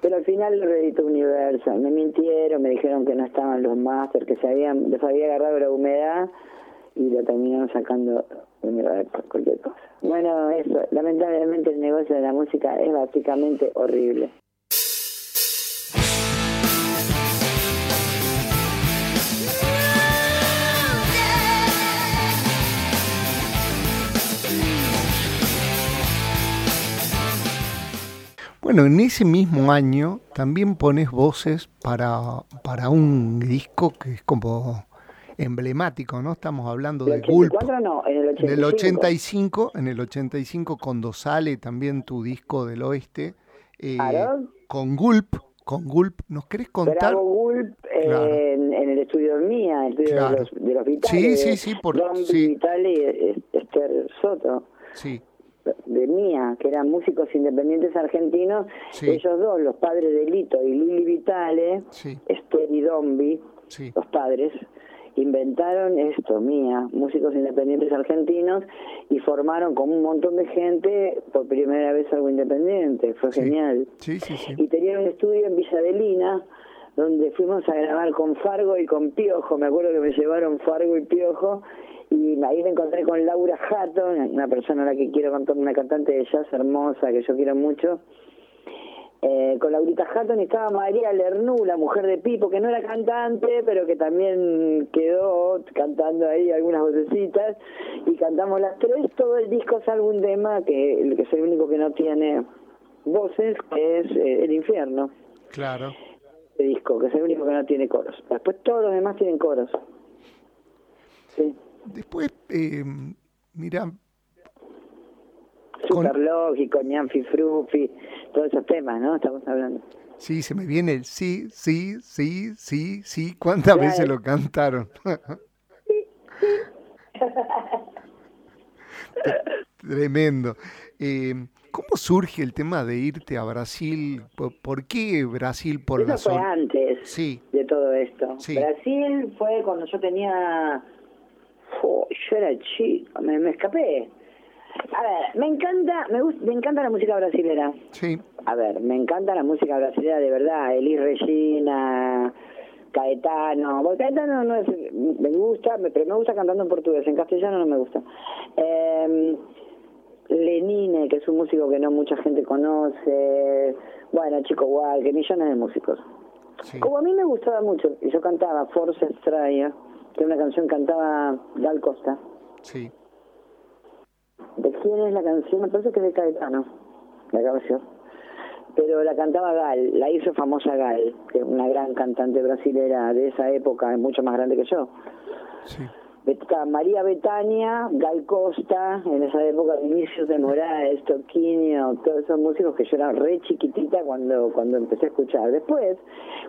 S3: Pero al final lo reeditó Universal. Me mintieron, me dijeron que no estaban los masters, que se habían, les había agarrado la humedad y lo terminaron sacando Universal, cualquier cosa. Bueno, eso, lamentablemente el negocio de la música es básicamente horrible.
S2: Bueno, en ese mismo año también pones voces para, para un disco que es como emblemático, ¿no? Estamos hablando de
S3: ¿El
S2: Gulp.
S3: 84 no? En el 85.
S2: Del 85, en el 85 cuando sale también tu disco del oeste, eh, con Gulp, con Gulp, ¿nos querés contar?
S3: Bravo Gulp eh,
S2: Claro.
S3: en, en el estudio mía, el estudio
S2: Claro.
S3: de, los, de los Vitales.
S2: Sí, sí, sí, por-
S3: Don
S2: sí.
S3: Vitale y Esther Soto,
S2: Sí,
S3: de mía, que eran músicos independientes argentinos.
S2: Sí.
S3: Ellos dos, los padres de Lito y Lili Vitale,
S2: sí,
S3: Esther y Dombi,
S2: sí,
S3: los padres, inventaron esto, mía, músicos independientes argentinos, y formaron con un montón de gente por primera vez algo independiente. Fue genial
S2: sí, sí, sí.
S3: y tenía un estudio en Villa Adelina donde fuimos a grabar con Fargo y con Piojo. Me acuerdo que me llevaron Fargo y Piojo y ahí me encontré con Laura Hatton, una persona a la que quiero contar, una cantante de jazz hermosa que yo quiero mucho. Eh, con Laurita Hatton estaba María Lernú, la mujer de Pipo, que no era cantante, pero que también quedó cantando ahí algunas vocecitas, y cantamos las tres, todo el disco salvo un tema que, que es el único que no tiene voces, que es eh, El Infierno,
S2: Claro.
S3: el disco, que es el único que no tiene coros. Después todos los demás tienen coros. Sí.
S2: Después, eh, mira, Con-
S3: Super lógico, Ñanfi Frufi, todos esos temas, ¿no? Estamos hablando.
S2: sí, se me viene el sí, sí, sí, sí, sí. ¿Cuántas
S3: Claro.
S2: veces lo cantaron? Tremendo. Eh, ¿Cómo surge el tema de irte a Brasil? ¿Por, por qué Brasil por la
S3: Eso fue
S2: zona?
S3: antes
S2: Sí,
S3: de todo esto.
S2: Sí.
S3: Brasil fue cuando yo tenía... Oh, yo era chico, me, me escapé. A ver, me encanta, me, gusta, me encanta la música brasilera.
S2: sí,
S3: A ver, me encanta la música brasileña de verdad, Elis Regina, Caetano. Bueno, Caetano no es, me gusta, me- pero me gusta cantando en portugués, en castellano no me gusta. Eh, Lenine, que es un músico que no mucha gente conoce. Bueno, Chico que millones de músicos.
S2: sí.
S3: Como a mí me gustaba mucho, y yo cantaba Forza Estrella, que una canción cantaba Gal Costa.
S2: sí.
S3: ¿De quién es la canción? Me parece que es de Caetano, la canción. Pero la cantaba Gal, la hizo famosa Gal, que es una gran cantante brasilera de esa época, mucho más grande que yo.
S2: sí.
S3: María Betania, Gal Costa, en esa época Vinicius de Moraes, Toquinho, todos esos músicos que yo era re chiquitita cuando cuando empecé a escuchar. Después,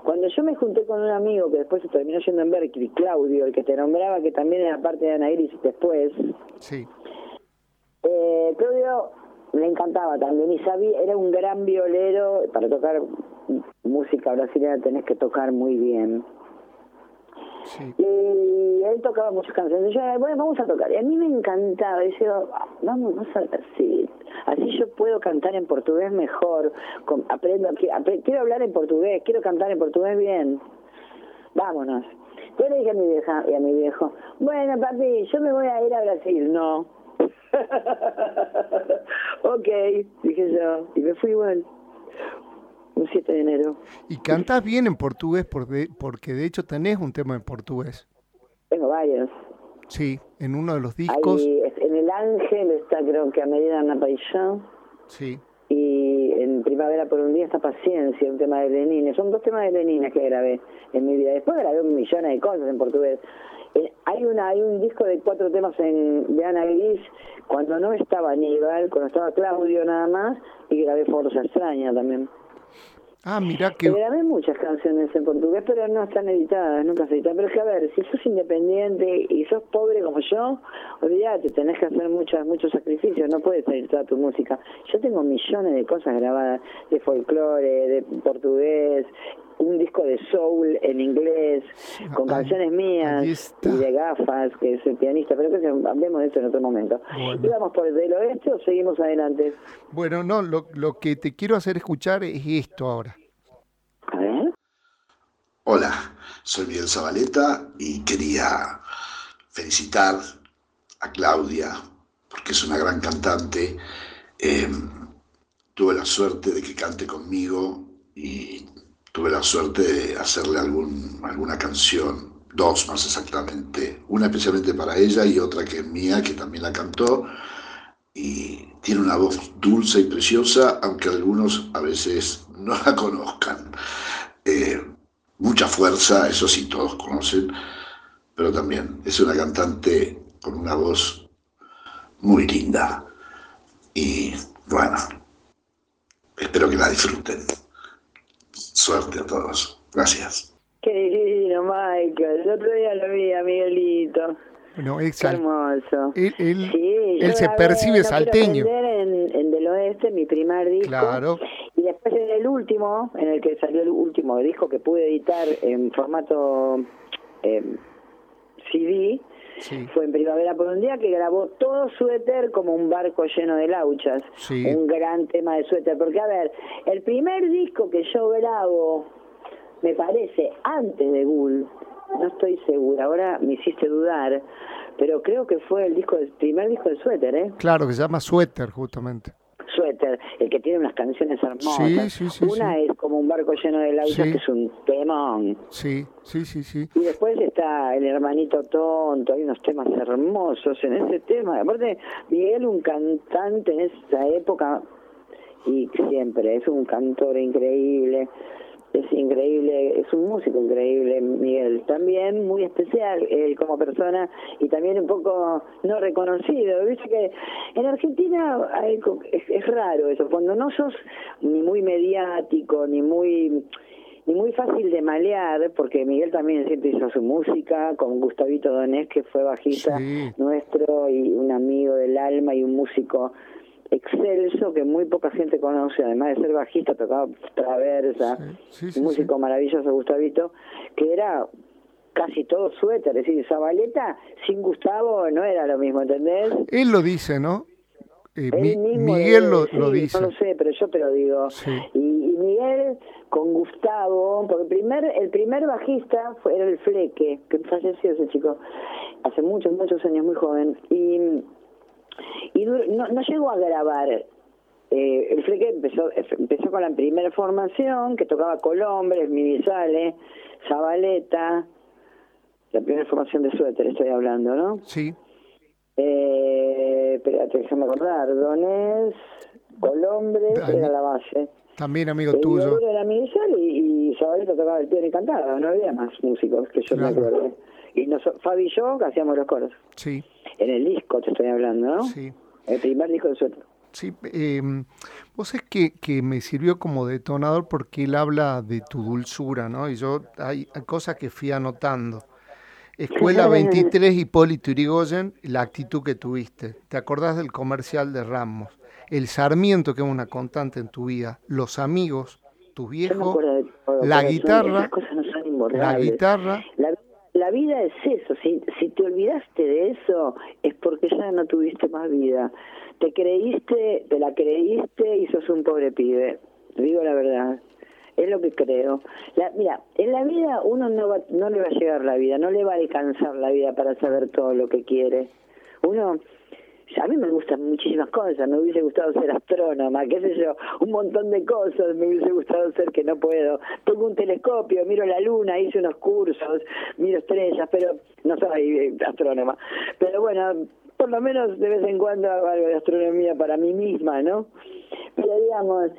S3: cuando yo me junté con un amigo que después se terminó yendo en Berkeley, Claudio, el que te nombraba, que también era parte de Ana Iris después,
S2: Sí,
S3: eh, Claudio le encantaba también y sabía, era un gran violero. Para tocar música brasileña tenés que tocar muy bien.
S2: Sí,
S3: Y él tocaba muchas canciones. Y yo, bueno, vamos a tocar. Y a mí me encantaba. Y yo, vamos, vamos a así. Así yo puedo cantar en portugués mejor. Aprendo, qui- apre- quiero hablar en portugués, quiero cantar en portugués bien. Vámonos. Yo le dije a mi vieja y a mi viejo, bueno, papi, yo me voy a ir a Brasil. No. ok, dije yo. Y me fui igual. Un 7 de enero.
S2: Y cantas bien en portugués por de- porque de hecho tenés un tema en portugués.
S3: Tengo varios.
S2: Sí, en uno de los discos.
S3: Ahí, en El Ángel está creo que a medida Ana Paixão
S2: Sí,
S3: y en Primavera por un día está Paciencia, un tema de Lenine. Son dos temas de Lenine que grabé en mi vida. Después grabé un millón de cosas en portugués. Eh, hay una hay un disco de cuatro temas en, de Ana Gris cuando no estaba Aníbal, cuando estaba Claudio nada más y grabé Forza Extraña también.
S2: Ah, mira
S3: Que grabé muchas canciones en portugués, pero no están editadas, nunca se editan. Pero es que, a ver, si sos independiente y sos pobre como yo, olvídate, tenés que hacer muchas, muchos sacrificios, no puedes toda tu música. Yo tengo millones de cosas grabadas de folclore, de portugués, un disco de soul en inglés, con canciones mías y de gafas, que es el pianista, pero que hablemos de eso en otro momento.
S2: Bueno.
S3: ¿Íbamos por el del oeste o seguimos adelante?
S2: bueno, no, lo, lo que te quiero hacer escuchar es esto ahora.
S3: A ver.
S5: Hola, soy Miguel Zabaleta y quería felicitar a Claudia porque es una gran cantante. Eh, tuve la suerte de que cante conmigo y tuve la suerte de hacerle algún, alguna canción, dos más exactamente, una especialmente para ella y otra que es mía, que también la cantó. Y tiene una voz dulce y preciosa, aunque algunos a veces no la conozcan. Eh, mucha fuerza, eso sí todos conocen, pero también es una cantante con una voz muy linda. Y bueno, espero que la disfruten. Suerte a todos. Gracias.
S3: Qué divino, Michael. El otro día lo vi a Miguelito.
S2: Bueno, él,
S3: Qué hermoso.
S2: él, él-
S3: Sí, yo
S2: él se percibe
S3: No
S2: salteño.
S3: En, en Del Oeste, mi primer disco.
S2: Claro.
S3: Y después en el último, en el que salió el último disco que pude editar en formato eh, CD,
S2: Sí,
S3: fue en Primavera por un día que grabó todo suéter como un barco lleno de lauchas.
S2: Sí.
S3: Un gran tema de suéter. Porque, a ver, el primer disco que yo grabo, me parece, antes de Gull, no estoy segura, ahora me hiciste dudar, pero creo que fue el disco el primer disco de suéter, ¿eh?
S2: claro, que se llama Suéter justamente.
S3: Suéter, el que tiene unas canciones hermosas.
S2: Sí, sí, sí,
S3: Una es como un barco lleno de lauchas,
S2: Sí.
S3: que es un temón.
S2: Sí, sí, sí, sí.
S3: Y después está el hermanito tonto, hay unos temas hermosos en ese tema. Aparte, Miguel, un cantante en esa época, y siempre, es un cantor increíble. Es increíble, es un músico increíble, Miguel. También muy especial él como persona y también un poco no reconocido. Dice que en Argentina es, es raro eso, cuando no sos ni muy mediático, ni muy ni muy fácil de malear, porque Miguel también siempre hizo su música, con Gustavito Donés, que fue bajista nuestro y un amigo del alma y un músico excelso que muy poca gente conoce, además de ser bajista, tocaba traversa, músico maravilloso, Gustavito, que era casi todo suéter, es decir, Zabaleta sin Gustavo no era lo mismo, ¿entendés?
S2: Él lo dice, ¿no? Eh, Miguel lo, dice.
S3: No lo sé, pero yo te lo digo. Y, Miguel con Gustavo, porque el primer, el primer bajista fue, era el Fleque, que falleció ese chico hace muchos, muchos años, muy joven. Y y no, no llegó a grabar. Eh, el Freque empezó, empezó con la primera formación, que tocaba Colombres, Mivisale, Zabaleta, la primera formación de suéter estoy hablando, ¿no?
S2: Sí.
S3: Eh, espérate, déjame acordar, Donés, Colombres, era la base.
S2: También amigo tuyo.
S3: Era Mivisale y, y Zabaleta tocaba el piano y cantaba, no había más músicos que yo me acuerdo. Y Fabi y yo hacíamos los coros.
S2: Sí.
S3: En el disco te estoy hablando, ¿no?
S2: Sí.
S3: El primer disco de suelto.
S2: Sí, eh, vos es que, que me sirvió como detonador porque él habla de tu dulzura, ¿no? Y yo hay, cosas que fui anotando. Escuela 23, Hipólito Irigoyen, la actitud que tuviste. ¿Te acordás del comercial de Ramos? El Sarmiento, que es una constante en tu vida. Los amigos, tu viejo, la guitarra, la guitarra,
S3: la vida es eso, si, te olvidaste de eso es porque ya no tuviste más vida. Te creíste, te la creíste y sos un pobre pibe, digo la verdad. Es lo que creo. La, mira, en la vida uno no, va, no le va a llegar la vida, no le va a alcanzar la vida para saber todo lo que quiere. Uno a mí me gustan muchísimas cosas, me hubiese gustado ser astrónoma, qué sé yo, un montón de cosas me hubiese gustado ser que no puedo. Tengo un telescopio, miro la luna, hice unos cursos, miro estrellas, pero no soy eh, astrónoma. Pero bueno, por lo menos de vez en cuando hago algo de astronomía para mí misma, ¿no? Pero digamos,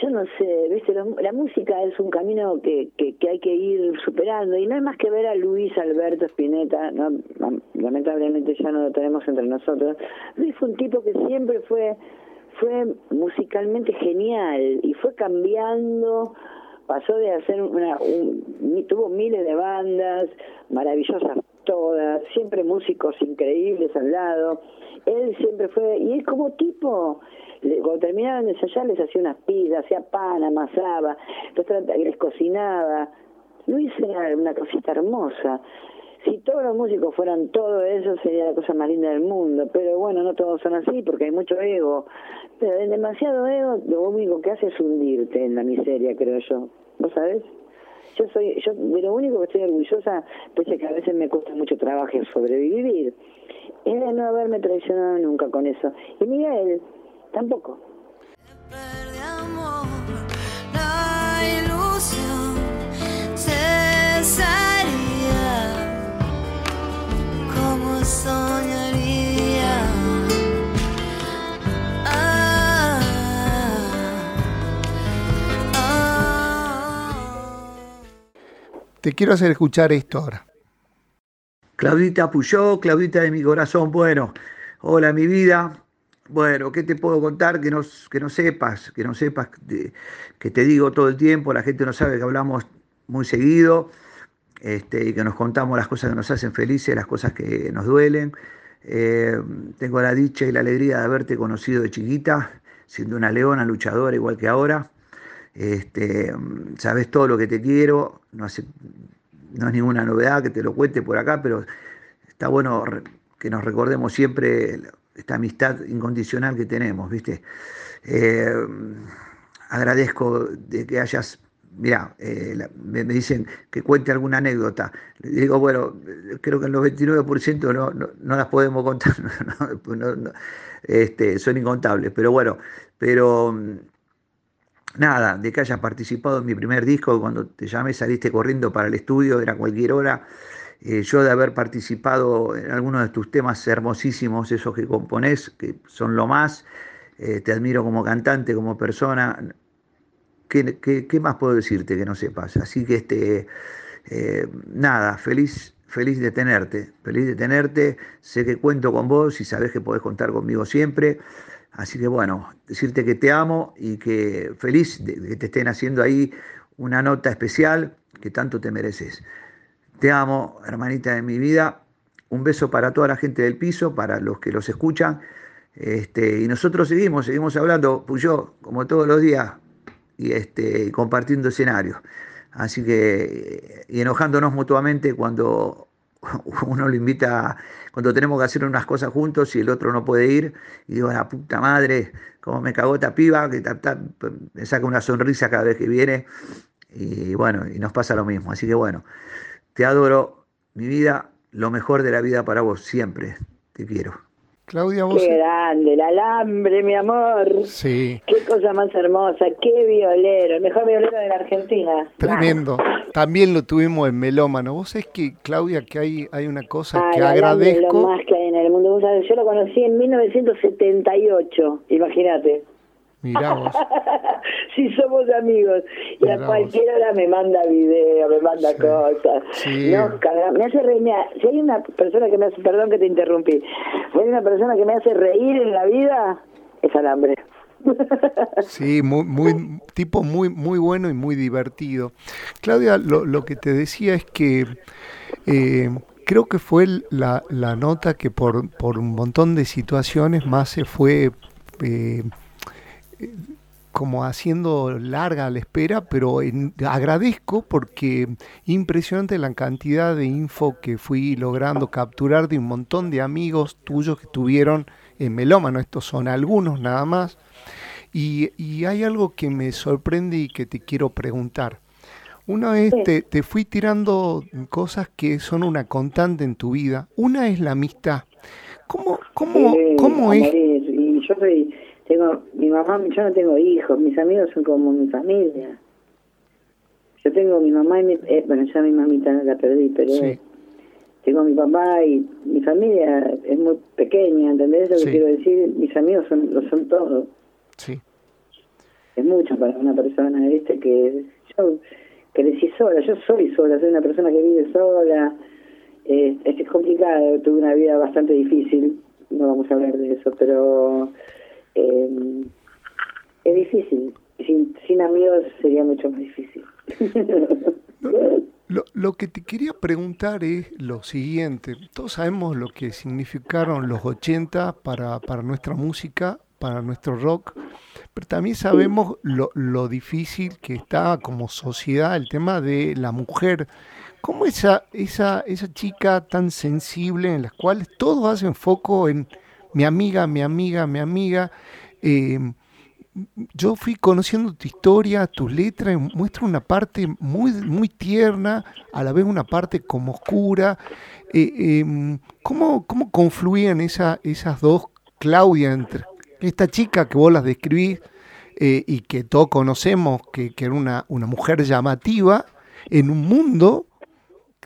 S3: yo no sé, ¿viste? La, música es un camino que, que, hay que ir superando y no hay más que ver a Luis Alberto Spinetta, ¿no? lamentablemente ya no lo tenemos entre nosotros. Luis fue un tipo que siempre fue, fue musicalmente genial y fue cambiando, pasó de hacer una, tuvo miles de bandas, maravillosas todas, siempre músicos increíbles al lado. Él siempre fue, y él como tipo, cuando terminaban de ensayar les hacía unas pizzas, hacía pan, amasaba, les cocinaba. Luis era una cosita hermosa. Si todos los músicos fueran todo eso, sería la cosa más linda del mundo. Pero bueno, no todos son así porque hay mucho ego. Pero el demasiado ego, lo único que hace es hundirte en la miseria, creo yo. ¿Vos sabés? Yo soy, yo de lo único que estoy orgullosa, pese que a veces me cuesta mucho trabajo sobrevivir, es de no haberme traicionado nunca con eso. Y Miguel, tampoco.
S2: Ah, Te quiero hacer escuchar esto ahora.
S6: Claudita Puyó, Claudita de mi corazón, bueno, hola mi vida, bueno, ¿qué te puedo contar que no, que no sepas? Que no sepas que te digo todo el tiempo, la gente no sabe que hablamos muy seguido este, y que nos contamos las cosas que nos hacen felices, las cosas que nos duelen. Eh, tengo la dicha y la alegría de haberte conocido de chiquita, siendo una leona luchadora igual que ahora. Este, sabes todo lo que te quiero, no, no es ninguna novedad que te lo cuente por acá, pero está bueno que nos recordemos siempre esta amistad incondicional que tenemos, ¿viste? Eh, agradezco de que hayas, mira, eh, me, dicen que cuente alguna anécdota. Digo, bueno, creo que el 99% no, no, las podemos contar, este, son incontables, pero bueno, pero nada, de que hayas participado en mi primer disco, cuando te llamé saliste corriendo para el estudio, era cualquier hora. Eh, yo de haber participado en algunos de tus temas hermosísimos, esos que componés, que son lo más, eh, te admiro como cantante, como persona, ¿qué, qué, más puedo decirte que no sepas? Así que este, eh, nada, feliz, feliz de tenerte, feliz de tenerte. Sé que cuento con vos y sabés que podés contar conmigo siempre. Así que bueno, decirte que te amo y que feliz de que te estén haciendo ahí una nota especial que tanto te mereces. Te amo, hermanita de mi vida. Un beso para toda la gente del piso, para los que los escuchan. Este, y nosotros seguimos, seguimos hablando, Puyo, como todos los días, y este, compartiendo escenarios. Así que, y enojándonos mutuamente cuando uno lo invita, cuando tenemos que hacer unas cosas juntos y el otro no puede ir, y digo, la puta madre, cómo me cagó esta piba, que me saca una sonrisa cada vez que viene, y bueno, y nos pasa lo mismo. Así que bueno, te adoro, mi vida, lo mejor de la vida para vos, siempre, te quiero.
S2: Claudia, vos.
S3: Qué grande, el alambre, mi amor.
S2: Sí.
S3: Qué cosa más hermosa, qué violero, el mejor violero de la Argentina.
S2: Tremendo. También lo tuvimos en Melómano. Vos sabés que, Claudia, que hay, hay una cosa
S3: Ay,
S2: que
S3: el alambre es
S2: agradezco.
S3: lo más que hay en el mundo. Vos sabés, Yo lo conocí en 1978, imagínate.
S2: Mirá vos.
S3: si somos amigos. Y
S2: Mirá
S3: a
S2: vos.
S3: cualquier hora me manda video, me manda
S2: Sí.
S3: cosas.
S2: Sí.
S3: No, me hace reír. Mira, si hay una persona que me hace, perdón que te interrumpí, si hay una persona que me hace reír en la vida, es alambre.
S2: Sí, muy, muy, tipo muy, muy bueno y muy divertido. Claudia, lo, lo que te decía es que eh, creo que fue la, la nota que por, por un montón de situaciones más se fue eh, como haciendo larga la espera, pero en- agradezco porque impresionante la cantidad de info que fui logrando capturar de un montón de amigos tuyos que tuvieron en Melómano. Estos son algunos nada más. Y, y hay algo que me sorprende y que te quiero preguntar. Una vez te, te fui tirando cosas que son una constante en tu vida. Una es la amistad. ¿Cómo, cómo, cómo es?
S3: Y yo soy, tengo, mi mamá, yo no tengo hijos, mis amigos son como mi familia. Yo tengo mi mamá y mi, eh, bueno, ya mi mamita la perdí, pero
S2: Sí.
S3: tengo mi papá y mi familia es muy pequeña, ¿entendés lo que
S2: Sí.
S3: quiero decir? Mis amigos son, lo son todos.
S2: Sí,
S3: Es mucho para una persona, ¿viste? Que yo crecí sola, yo soy sola, soy una persona que vive sola. Eh, es complicado, tuve una vida bastante difícil, no vamos a hablar de eso, pero eh, es difícil. Sin, sin amigos sería mucho más difícil.
S2: Lo, lo que te quería preguntar es lo siguiente. Todos sabemos lo que significaron los 80 para, para nuestra música, para nuestro rock, pero también sabemos lo, lo difícil que está como sociedad el tema de la mujer. ¿Cómo esa, esa, esa chica tan sensible en la cual todos hacen foco en mi amiga, mi amiga, mi amiga? eh, yo fui conociendo tu historia, tus letras, muestra una parte muy, muy tierna, a la vez una parte como oscura. Eh, em, ¿cómo, ¿Cómo confluían esa, esas dos, Claudia, entre esta chica que vos las describís eh, y que todos conocemos, que, que era una, una mujer llamativa, en un mundo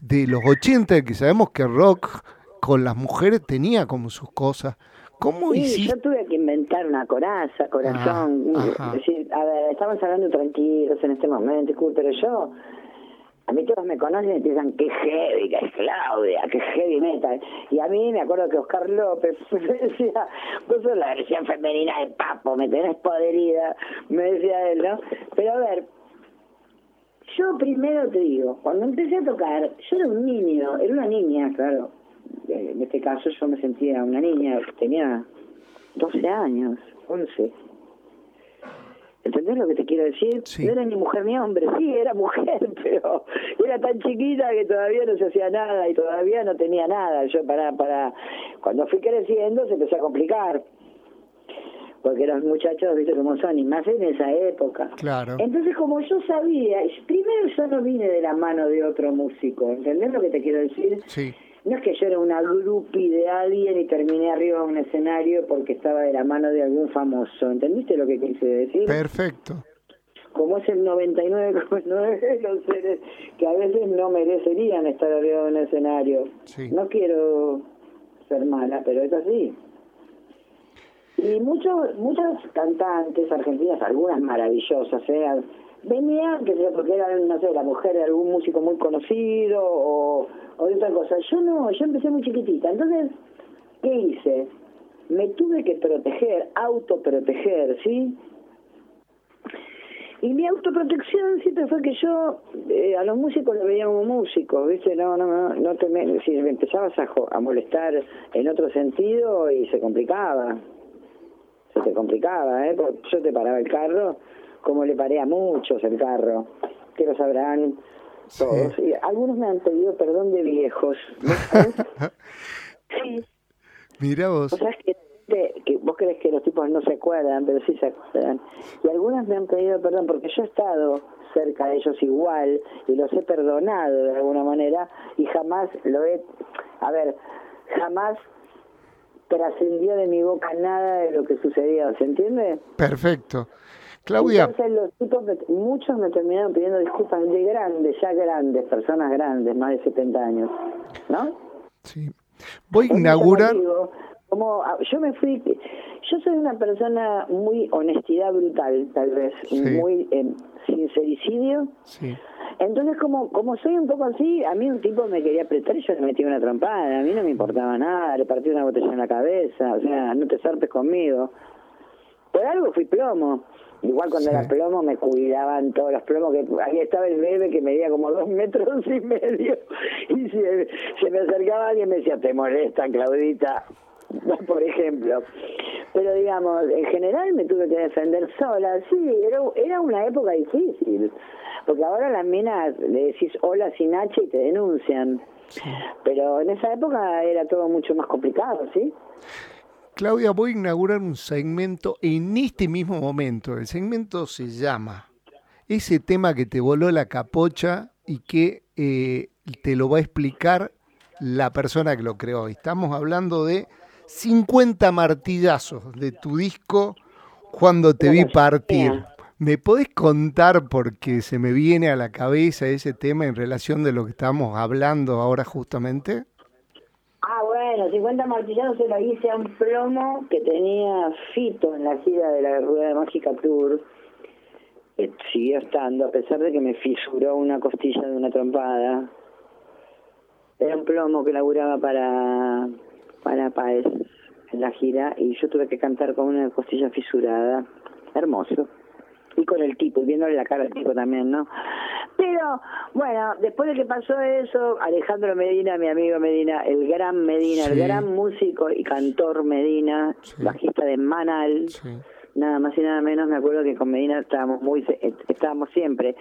S2: de los 80, que sabemos que rock con las mujeres tenía como sus cosas? ¿Cómo
S3: Sí,
S2: hiciste?
S3: yo tuve que inventar una coraza, corazón.
S2: Ah, ajá.
S3: Decir, a ver, estamos hablando tranquilos en este momento, pero yo, a mí todos me conocen y piensan que heavy, que es Claudia, que heavy metal. Y a mí me acuerdo que Oscar López me decía, vos sos la versión femenina de Papo, me tenés poderida, me decía él, ¿no? Pero a ver, yo primero te digo, cuando empecé a tocar, yo era un niño, era una niña, claro. Eh, En este caso yo me sentía una niña, tenía 12 años, 11. ¿Entendés lo que te quiero decir?
S2: Sí.
S3: No era ni mujer ni hombre, sí, era mujer, pero era tan chiquita que todavía no se hacía nada y todavía no tenía nada. Yo para, para, cuando fui creciendo se empezó a complicar. Porque los muchachos, viste cómo son, y más en esa época.
S2: Claro.
S3: Entonces, como yo sabía, primero yo no vine de la mano de otro músico, ¿entendés lo que te quiero decir?
S2: Sí,
S3: No es que yo era una groupie de alguien y terminé arriba de un escenario porque estaba de la mano de algún famoso, ¿entendiste lo que quise decir?
S2: perfecto.
S3: Como es el 99,9 de los seres que a veces no merecerían estar arriba de un escenario.
S2: Sí.
S3: No quiero ser mala, pero es así. Y muchos, muchas cantantes argentinas, algunas maravillosas, ¿eh? venía, que sé, porque era, no sé, la mujer de algún músico muy conocido o, otra cosa. Yo no, yo empecé muy chiquitita. Entonces, ¿qué hice? Me tuve que proteger, autoproteger, ¿sí? Y mi autoprotección siempre fue que yo eh, a los músicos los veía como músicos, ¿viste? No, no, no, no te me, si me empezabas a, a molestar en otro sentido y se complicaba. Se te complicaba, ¿eh? Yo te paraba el carro, como le paré a muchos el carro, que lo sabrán todos. Y algunos me han pedido perdón de viejos. sí,
S2: Mira vos.
S3: o sea, que, de- que vos crees que los tipos no se acuerdan, pero sí se acuerdan. Y algunas me han pedido perdón porque yo he estado cerca de ellos igual y los he perdonado de alguna manera y jamás lo he, a ver, jamás trascendió de mi boca nada de lo que sucedió, ¿se entiende?
S2: Perfecto. Claudia,
S3: Entonces los tipos, me- muchos me terminaron pidiendo disculpas de grandes, ya grandes, personas grandes, más de 70 años, ¿no?
S2: sí. voy a inaugurar.
S3: Como ah, yo me fui, yo soy una persona muy honestidad brutal, tal vez,
S2: Sí.
S3: muy eh, sincericidio.
S2: Sí.
S3: Entonces, como como soy un poco así, a mí un tipo me quería apretar y yo le metí una trompada. A mí no me importaba nada, le partí una botella en la cabeza, o sea, no te zarpes conmigo. Por algo fui plomo. Igual cuando
S2: Sí.
S3: era plomo me cuidaban todos los plomos, que ahí estaba el bebé que medía como dos metros y medio. Y si se me acercaba alguien me decía, te molesta, Claudita, por ejemplo. Pero digamos, en general me tuve que defender sola. Sí, era, era una época difícil. Porque ahora las minas le decís hola sin H y te denuncian. Pero en esa época era todo mucho más complicado, ¿sí?
S2: Claudia, voy a inaugurar un segmento en este mismo momento. El segmento se llama Ese tema que te voló la capocha y que eh, te lo va a explicar la persona que lo creó. Estamos hablando de 50 martillazos de tu disco Cuando te vi partir. ¿Me podés contar, porque se me viene a la cabeza ese tema en relación de lo que estamos hablando ahora justamente?
S3: Bueno, 50 martillados se lo hice a un plomo que tenía Fito en la gira de la Rueda de Mágica Tour. Que siguió estando, a pesar de que me fisuró una costilla de una trompada. Era un plomo que laburaba para, para Paez en la gira y yo tuve que cantar con una costilla fisurada. Hermoso. Y con el tipo, y viéndole la cara al tipo también, ¿no? Pero, bueno, después de que pasó eso, Alejandro Medina, mi amigo Medina, el gran Medina,
S2: Sí.
S3: el gran músico y cantor Medina,
S2: Sí.
S3: bajista de Manal,
S2: Sí.
S3: nada más y nada menos, me acuerdo que con Medina estábamos muy, estábamos siempre,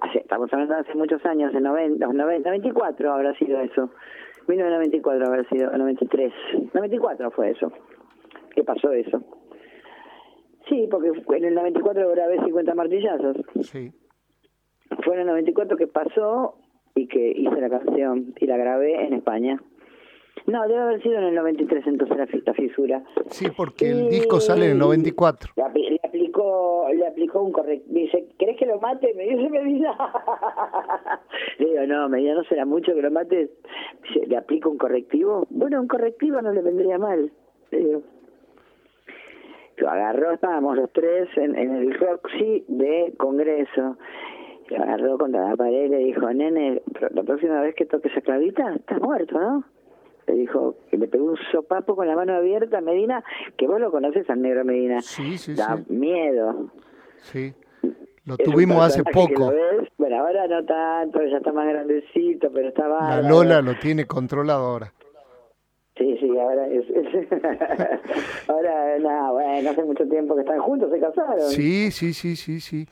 S3: hace, estamos hablando de hace muchos años, en 90, los 90, 94 habrá sido eso, 1994 habrá sido, 93, 94 fue eso, que pasó eso. Sí, porque en el 94 grabé 50 martillazos.
S2: Sí.
S3: Fue en el 94 que pasó y que hice la canción y la grabé en España. No, debe haber sido en el 93 entonces la, la fisura.
S2: Sí, porque el disco sale en el 94.
S3: Le, apli- le aplicó le aplicó un correctivo. Dice, ¿querés que lo mate? Me dice Medina. le digo, no, Medina, no será mucho que lo mates. Dice, ¿le aplico un correctivo? Bueno, un correctivo no le vendría mal. Le digo. Lo agarró, estábamos los tres en, en el Roxy de Congreso. Lo agarró contra la pared y le dijo, nene, la próxima vez que toques a Clavita, estás muerto, ¿no? Le dijo que le pegó un sopapo con la mano abierta a Medina, que vos lo conoces al negro Medina.
S2: Sí, sí,
S3: da
S2: sí.
S3: miedo.
S2: Sí. Lo
S3: Es
S2: tuvimos hace poco.
S3: ves. Bueno, ahora no tanto, ya está más grandecito, pero está
S2: La. Lola lo tiene controlado ahora.
S3: Sí, sí, ahora es... es- ahora, nada, bueno, hace mucho tiempo que están juntos, se casaron.
S2: Sí, sí, sí, sí, sí.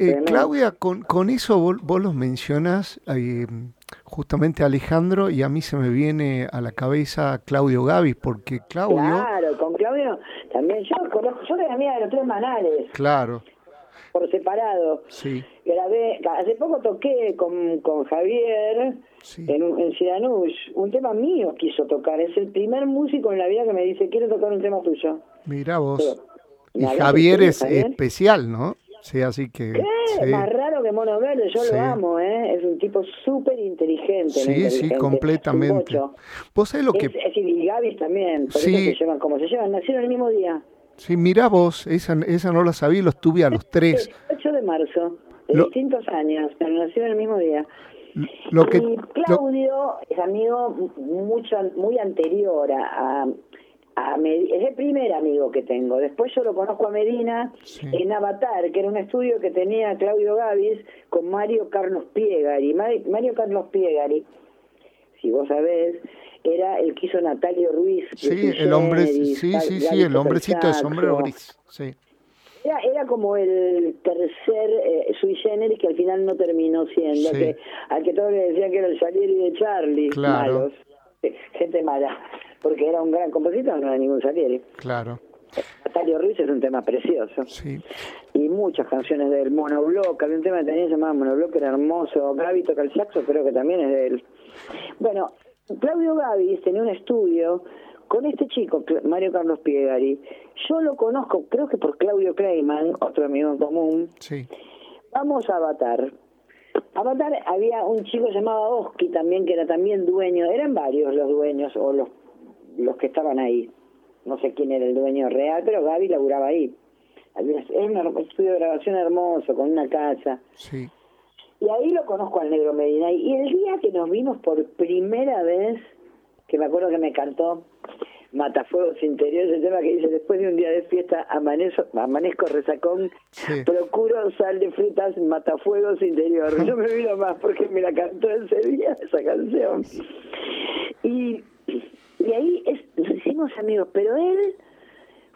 S2: Eh. Claudia, con, con eso vos, vos los mencionas eh, justamente a Alejandro y a mí se me viene a la cabeza Claudio Gavis, porque Claudio,
S3: Claro, con Claudio también. Yo conozco, yo era amiga de los tres manales,
S2: claro,
S3: por separado.
S2: sí,
S3: Grabé, hace poco toqué con, con Javier
S2: sí,
S3: en, en un tema mío quiso tocar. Es el primer músico en la vida que me dice, quiero tocar un tema tuyo.
S2: mira vos. Y
S3: ¿Me hablas
S2: Javier es
S3: Javier?
S2: especial, ¿no? Sí, así que...
S3: ¿Qué?
S2: sí.
S3: Más raro que Mono Verde, yo
S2: Sí.
S3: lo amo, ¿eh? Es un tipo súper inteligente.
S2: Sí, sí, completamente. ¿Vos sabés lo que
S3: Es, es, iligal- Gaby también, por
S2: Sí.
S3: eso se llevan como se llevan, nacieron el mismo día.
S2: Sí, mirá vos, esa, esa no la sabía los tuve a los tres.
S3: El 8 de marzo, de
S2: Lo-
S3: distintos años, pero nacieron el mismo día.
S2: Lo que,
S3: y
S2: lo-
S3: Claudio es amigo mucho muy anterior a, a- a Medi- es el primer amigo que tengo. Después yo lo conozco a Medina
S2: Sí.
S3: en Avatar, que era un estudio que tenía Claudio Gavis con Mario Carlos Piegari. Mari- Mario Carlos Piegari, si vos sabés, era el que hizo Natalio Ruiz. de
S2: sí, el hombre,
S3: Generis,
S2: sí, sí, sí, el hombrecito de sombrero gris. Sí,
S3: Era, era como el tercer eh, sui generis que al final no terminó siendo,
S2: Sí.
S3: que al que todos le decían que era el Salieri de Charlie,
S2: Claro.
S3: malos, eh, gente mala, porque era un gran compositor, no era ningún Salieri.
S2: claro,
S3: Natalio Ruiz es un tema precioso.
S2: sí.
S3: Y muchas canciones del Monobloc, había un tema que tenía llamado Monobloc, que era hermoso. Gaby toca el saxo, creo que también es de él. Bueno, Claudio Gavis tenía un estudio con este chico, Mario Carlos Piegari. Yo lo conozco, creo que por Claudio Kleiman, otro amigo en común.
S2: Sí,
S3: Vamos a Avatar. Avatar había un chico llamado Oski también, que era también dueño. Eran varios los dueños, o los, los que estaban ahí. No sé quién era el dueño real, pero Gaby laburaba ahí. Es un estudio de grabación hermoso, con una casa.
S2: sí.
S3: Y ahí lo conozco al negro Medina. Y el día que nos vimos por primera vez, que me acuerdo que me cantó Matafuegos Interiores, el tema que dice, después de un día de fiesta amanezco, amanezco resacón,
S2: Sí.
S3: procuro sal de frutas, Matafuegos Interiores. Yo me vino más porque me la cantó ese día esa canción. Y, y ahí es, nos hicimos amigos, pero él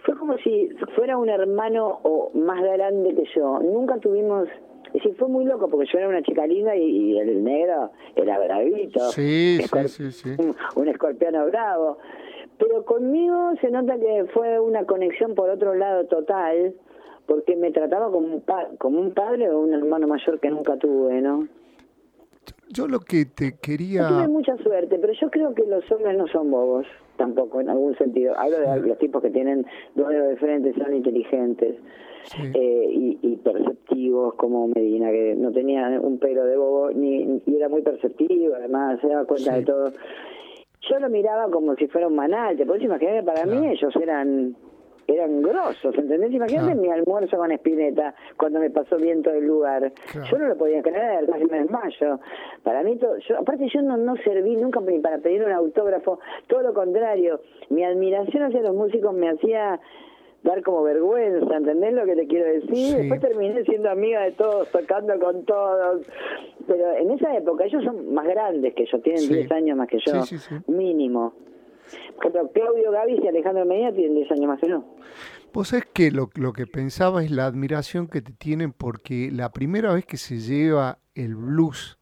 S3: fue como si fuera un hermano o más grande que yo. Nunca tuvimos... Es decir, fue muy loco porque yo era una chica linda y, y el negro era bravito.
S2: Sí, sí, sí, sí.
S3: Un, un escorpiano bravo. Pero conmigo se nota que fue una conexión por otro lado total, porque me trataba como un, pa- como un padre o un hermano mayor que nunca tuve, ¿no?
S2: Yo lo que te
S3: No tuve
S2: quería...
S3: mucha suerte, pero yo creo que los hombres no son bobos, tampoco, en algún sentido. Hablo de los tipos que tienen dos dedos de frente, son inteligentes
S2: Sí.
S3: eh, y, y perceptivos, como Medina, que no tenía un pelo de bobo, ni y era muy perceptivo, además, se daba cuenta
S2: Sí.
S3: de todo. Yo lo miraba como si fuera un manal, te podés imaginar que para mí ellos eran eran grosos, ¿entendés? Imagínate
S2: Claro.
S3: mi almuerzo con Espineta cuando me pasó viento del lugar.
S2: Claro.
S3: Yo no lo podía creer, casi me desmayo. Para mí, todo, yo, aparte yo no, no serví nunca ni para pedir un autógrafo, todo lo contrario. Mi admiración hacia los músicos me hacía dar como vergüenza, ¿entendés lo que te quiero decir?
S2: Sí.
S3: Después terminé siendo amiga de todos, tocando con todos. Pero en esa época ellos son más grandes que yo, tienen
S2: Sí.
S3: 10 años más que yo,
S2: Sí,
S3: mínimo. Pero Claudio Gavis y Alejandro Medina tienen 10 años más que yo.
S2: Vos sabés que lo, lo que pensaba es la admiración que te tienen porque la primera vez que se lleva el blues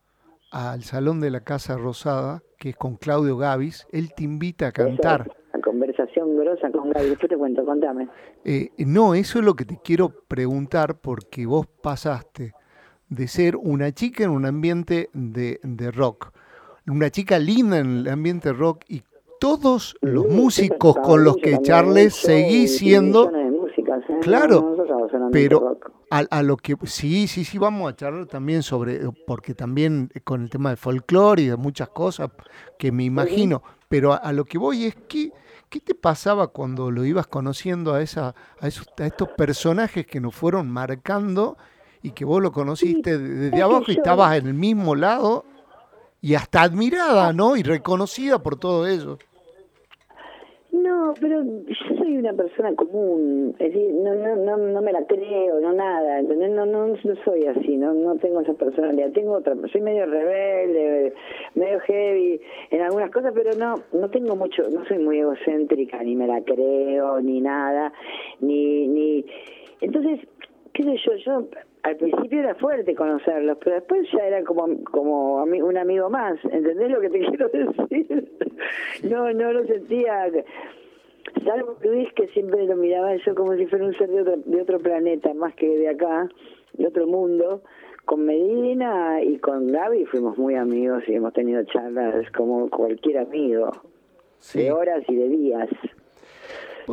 S2: al Salón de la Casa Rosada, que es con Claudio Gavis, él te invita a cantar.
S3: La conversación grosa con Gaby. Después te cuento, contame.
S2: Eh, no, eso es lo que te quiero preguntar porque vos pasaste de ser una chica en un ambiente de, de rock, una chica linda en el ambiente rock y todos los músicos con los que Charles seguí siendo,
S3: de ¿eh?
S2: Claro, pero a, a lo que sí, sí, sí, vamos a charlar también sobre, porque también con el tema del folclore y de muchas cosas que me imagino, pero a, a lo que voy es que, ¿qué te pasaba cuando lo ibas conociendo a, esa, a, esos, a estos personajes que nos fueron marcando y que vos lo conociste de- desde abajo y estabas en el mismo lado y hasta admirada, ¿no? Y reconocida por todo eso.
S3: No, pero yo soy una persona común, es decir, no, no, no, no me la creo, no nada. No, no, no soy así, no, no tengo esa personalidad, tengo otra, soy medio rebelde, medio heavy en algunas cosas, pero no, no tengo mucho, no soy muy egocéntrica, ni me la creo, ni nada, ni, ni, entonces, qué sé yo, yo al principio era fuerte conocerlos, pero después ya era como, como un amigo más, ¿entendés lo que te quiero decir? No, no lo sentía, salvo Luis que siempre lo miraba yo como si fuera un ser de otro, de otro planeta, más que de acá, de otro mundo. Con Medina y con Gaby fuimos muy amigos y hemos tenido charlas como cualquier amigo,
S2: Sí.
S3: de horas y de días.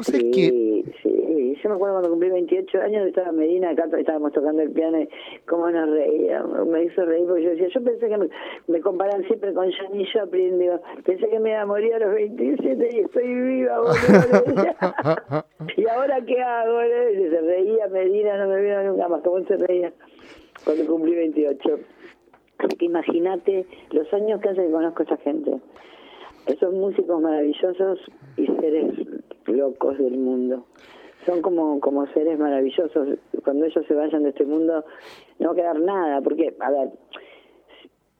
S3: Sí,
S2: que
S3: sí, yo me acuerdo cuando cumplí 28 años, estaba en Medina, acá estábamos tocando el piano y cómo nos reíamos, me hizo reír porque yo decía, yo pensé que me, me comparan siempre con Janis Joplin, digo, pensé que me iba a morir a los 27 y estoy viva, boludo. ¿Y ahora qué hago? Y se reía Medina, no me vio nunca más, cómo se reía cuando cumplí 28. Así que imagínate los años que hace que conozco a esa gente. Esos músicos maravillosos y seres locos del mundo. Son como, como seres maravillosos. Cuando ellos se vayan de este mundo, no va a quedar nada. Porque, a ver,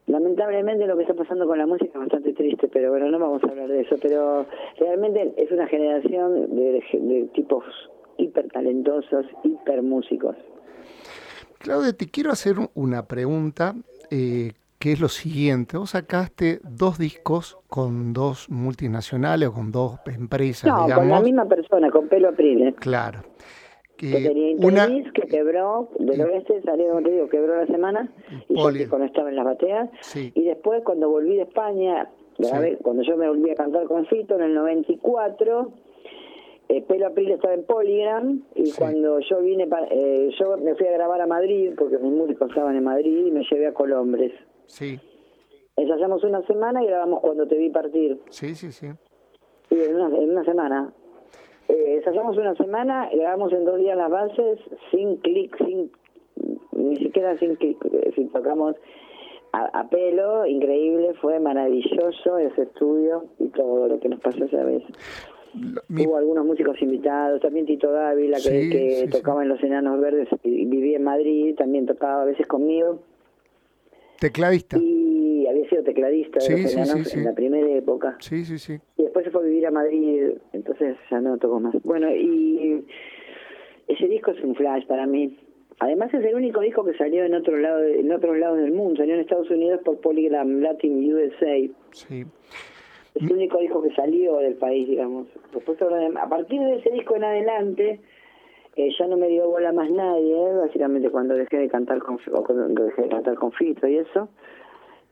S3: lamentablemente lo que está pasando con la música es bastante triste, pero bueno, no vamos a hablar de eso. Pero realmente es una generación de, tipos hiper talentosos, hiper músicos.
S2: Claudia, te quiero hacer una pregunta eh, que es lo siguiente. Vos sacaste dos discos con dos multinacionales o con dos empresas,
S3: no,
S2: digamos.
S3: con la misma persona, con Pelo Apriles.
S2: Claro.
S3: Que, que tenía Intervis, una... que quebró, del oeste salió, como te digo, quebró la semana, y Poli. yo cuando estaba en las bateas.
S2: Sí.
S3: Y después, cuando volví de España, sí. cuando yo me volví a cantar con Fito en el 94, eh, Pelo April estaba en Polygram y sí. cuando yo vine, para, eh, yo me fui a grabar a Madrid porque mis músicos estaban en Madrid y me llevé a Colombres.
S2: Sí.
S3: Ensayamos una semana y grabamos cuando te vi partir.
S2: Sí, sí, sí.
S3: Y en una, en una semana. Eh, ensayamos una semana, grabamos en dos días las bases, sin clic, sin ni siquiera sin clic, sin tocamos a, a, pelo, increíble, fue maravilloso ese estudio y todo lo que nos pasó esa vez. Mi... Hubo algunos músicos invitados, también Tito Dávila, que,
S2: Sí,
S3: que
S2: sí,
S3: tocaba en Los Enanos Verdes y vivía en Madrid, también tocaba a veces conmigo.
S2: Tecladista.
S3: Y había sido tecladista de Los
S2: sí.
S3: en la primera época.
S2: Sí, sí, sí.
S3: Y después se fue a vivir a Madrid, entonces ya no tocó más. Bueno, y ese disco es un flash para mí. Además es el único disco que salió en otro lado, en otros lados del mundo. Salió en Estados Unidos por Polygram Latin USA.
S2: Sí.
S3: Es el único disco que salió del país, digamos. Después, a partir de ese disco en adelante, eh, ya no me dio bola más nadie, ¿eh? básicamente cuando dejé de cantar con o cuando dejé de cantar con Fito y eso.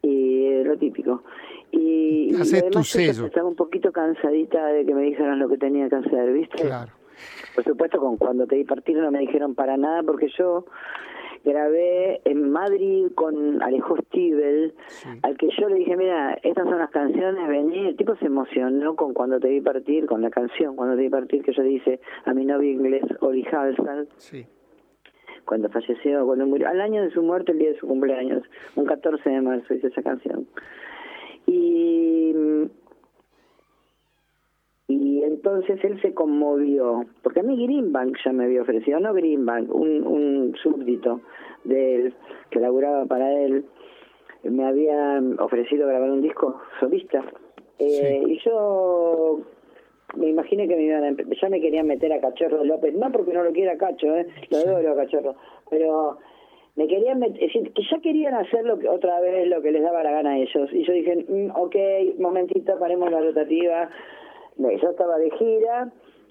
S3: Y eh, lo típico. Y, y además estaba un poquito cansadita de que me dijeran lo que tenía que hacer, ¿viste?
S2: Claro.
S3: Por supuesto, con cuando te di partir no me dijeron para nada porque yo grabé en Madrid con Alejo Stivel,
S2: Sí.
S3: al que yo le dije, mira, estas son las canciones, vení, el tipo se emocionó con cuando te vi partir, con la canción, cuando te vi partir, que yo le hice a mi novio inglés, Oli Halsall,
S2: Sí.
S3: cuando falleció, cuando murió, al año de su muerte, el día de su cumpleaños, un 14 de marzo hice esa canción. Y y entonces él se conmovió, porque a mí Greenbank ya me había ofrecido, no Greenbank, un, un súbdito de él, que laburaba para él, me había ofrecido grabar un disco solista. Eh, Y yo me imaginé que me iban a, ya me querían meter a Cachorro López, no porque no lo quiera Cacho, eh, lo adoro a Cachorro, pero me querían meter, es decir, que ya querían hacer lo que, otra vez lo que les daba la gana a ellos. Y yo dije, mm, ok, momentito, paremos la rotativa. Me- Yo estaba de gira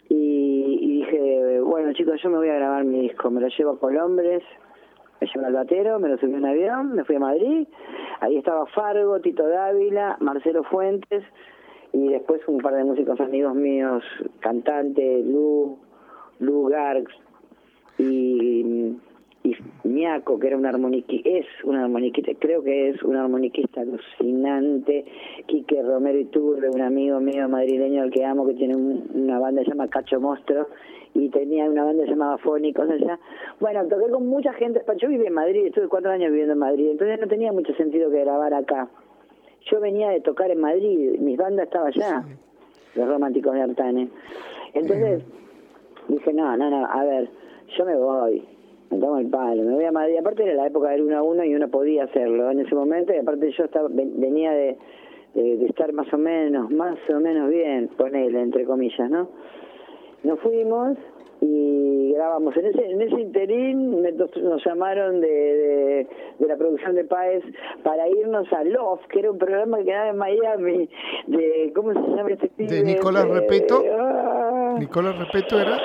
S3: y, dije, bueno chicos, yo me voy a grabar mi disco, me lo llevo a Colombres, me llevo al batero, me lo subí en un avión, me fui a Madrid, ahí estaba Fargo, Tito Dávila, Marcelo Fuentes y después un par de músicos amigos míos, cantante, Lu, Lu Garx y, y Miaco, que era un armoniquista, es un armoniquista, creo que es un armoniquista alucinante, Quique Romero Iturbe, un amigo mío madrileño al que amo, que tiene un- una banda que se llama Cacho Monstruo, y tenía una banda llamada Fónicos allá. Bueno, toqué con mucha gente, yo viví en Madrid, estuve cuatro años viviendo en Madrid, entonces no tenía mucho sentido que grabar acá. Yo venía de tocar en Madrid, mis bandas estaban allá, los románticos de Artane. Entonces dije, no, no, no, a ver, yo me voy, tomo el palo, me voy a Madrid. Aparte era la época del uno a uno y uno podía hacerlo en ese momento, y aparte yo estaba, ven- venía de, de, de estar más o menos, más o menos bien, ponele, entre comillas, ¿no? Nos fuimos y grabamos. En ese, en ese interín me- nos, llamaron de, de, de la producción de Paez para irnos a Love, que era un programa que quedaba en Miami, de, ¿cómo se llama este?
S2: De Nicolás Repeto.
S3: ah,
S2: Nicolás Repeto era.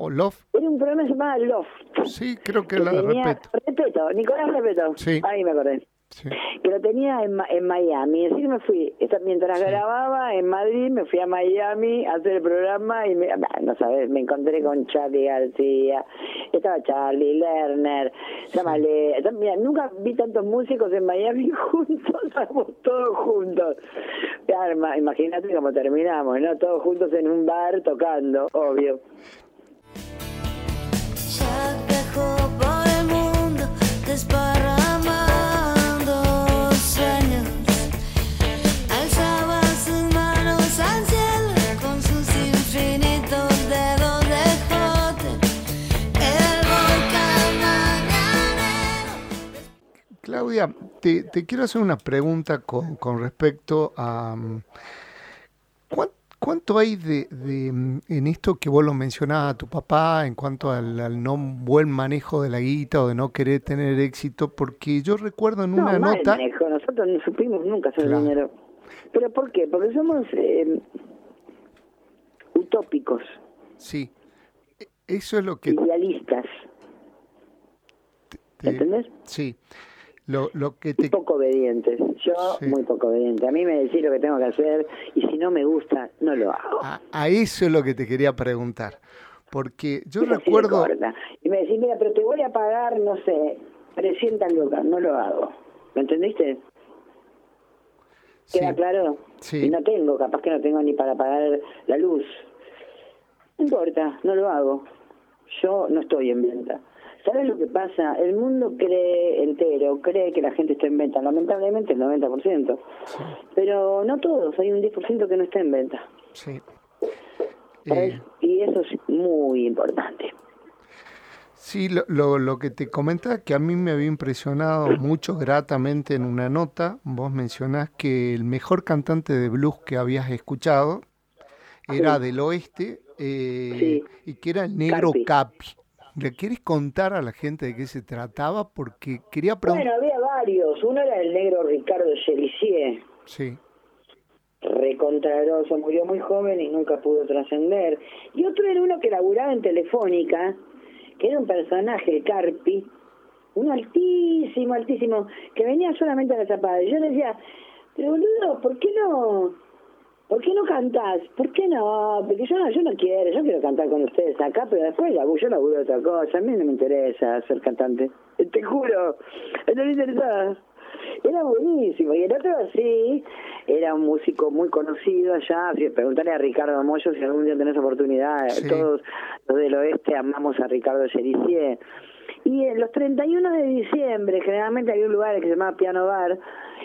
S2: O Love.
S3: era un programa llamado Love.
S2: Sí, creo que
S3: que
S2: la
S3: tenía-
S2: Repeto.
S3: Repeto, Nicolás Repeto.
S2: Sí.
S3: Ahí me acordé.
S2: Sí.
S3: que lo tenía en, en Miami. Así que me fui, mientras grababa en Madrid, me fui a Miami a hacer el programa y me, bah, no sabes, me encontré con Charlie García, estaba Charlie, Lerner, Samale, mira, nunca vi tantos músicos en Miami juntos, estábamos todos juntos. Imagínate cómo terminamos, ¿no? Todos juntos en un bar tocando, obvio.
S2: Claudia, te, quiero hacer una pregunta con, respecto a mm, ¿cuán- cuánto hay de, de, mm, en esto que vos lo mencionabas a tu papá en cuanto al, al no buen manejo de la guita o de no querer tener éxito, porque yo recuerdo en
S3: No,
S2: una
S3: mal
S2: nota,
S3: manejo. Nosotros no supimos nunca hacer
S2: Claro.
S3: dinero. ¿Pero por qué? Porque somos eh, utópicos,
S2: sí, e- eso es lo que
S3: idealistas,
S2: te-
S3: ¿entendés?
S2: sí, lo, lo que te
S3: poco obedientes. Yo,
S2: Sí.
S3: muy poco obediente. A mí me decís lo que tengo que hacer y si no me gusta, no lo hago.
S2: a, a eso es lo que te quería preguntar, porque yo
S3: de
S2: recuerdo.
S3: Y me decís, mira, pero te voy a pagar, no sé, 300 lucas. No lo hago. ¿Me entendiste? ¿Queda
S2: Sí.
S3: claro?
S2: Sí.
S3: Y no tengo, capaz que no tengo ni para pagar la luz. No importa, no lo hago. Yo no estoy en venta. ¿Sabes lo que pasa? El mundo cree entero, cree que la gente está en venta. Lamentablemente el 90%. Pero no todos, hay un 10% que no está en venta.
S2: sí. Eh,
S3: Y eso es muy importante.
S2: Sí, lo, lo, lo que te comentaba que a mí me había impresionado mucho gratamente en una nota, vos mencionás que el mejor cantante de blues que habías escuchado era
S3: Sí.
S2: del oeste eh,
S3: Sí.
S2: y que era el negro
S3: Capi.
S2: Capi. ¿Le quieres contar a la gente de qué se trataba? Porque quería preguntar...
S3: Bueno, había varios. Uno era el negro Ricardo Chelissier,
S2: Sí,
S3: recontragroso, murió muy joven y nunca pudo trascender. Y otro era uno que laburaba en Telefónica, que era un personaje, el Carpi, un altísimo, altísimo, que venía solamente a la zapada. Y yo le decía, pero boludo, ¿por qué no? ¿Por qué no cantás? ¿Por qué no? Porque yo no, yo no quiero, yo quiero cantar con ustedes acá, pero después la, yo laburo otra cosa, a mí no me interesa ser cantante. Te juro, no me interesaba. Era buenísimo. Y el otro sí, era un músico muy conocido allá. Si- Preguntarle a Ricardo Moyo si algún día tenés oportunidad.
S2: Sí.
S3: Todos los del oeste amamos a Ricardo Cherizier. Y en los 31 de diciembre, generalmente había un lugar que se llamaba Piano Bar,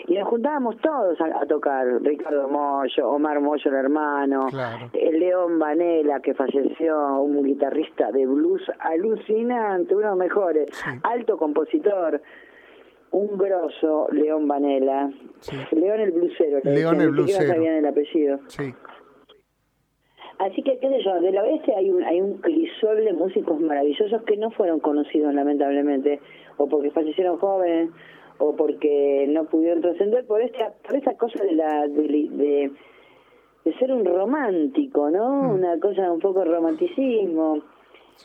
S3: y nos juntábamos todos a, a tocar. Ricardo Moyo, Omar Moyo, el hermano,
S2: Claro.
S3: el León Vanela, que falleció, un guitarrista de blues alucinante, uno de los mejores,
S2: Sí.
S3: alto compositor, un grosso León Vanela.
S2: Sí.
S3: León el blusero. le
S2: León el blusero.
S3: sabían el apellido.
S2: sí,
S3: Así que, qué sé yo, del oeste hay un, hay un crisol de músicos maravillosos que no fueron conocidos, lamentablemente, o porque fallecieron jóvenes, o porque no pudieron trascender por esta, por esa cosa de la de, de, de ser un romántico, ¿no? Una cosa, un poco romanticismo.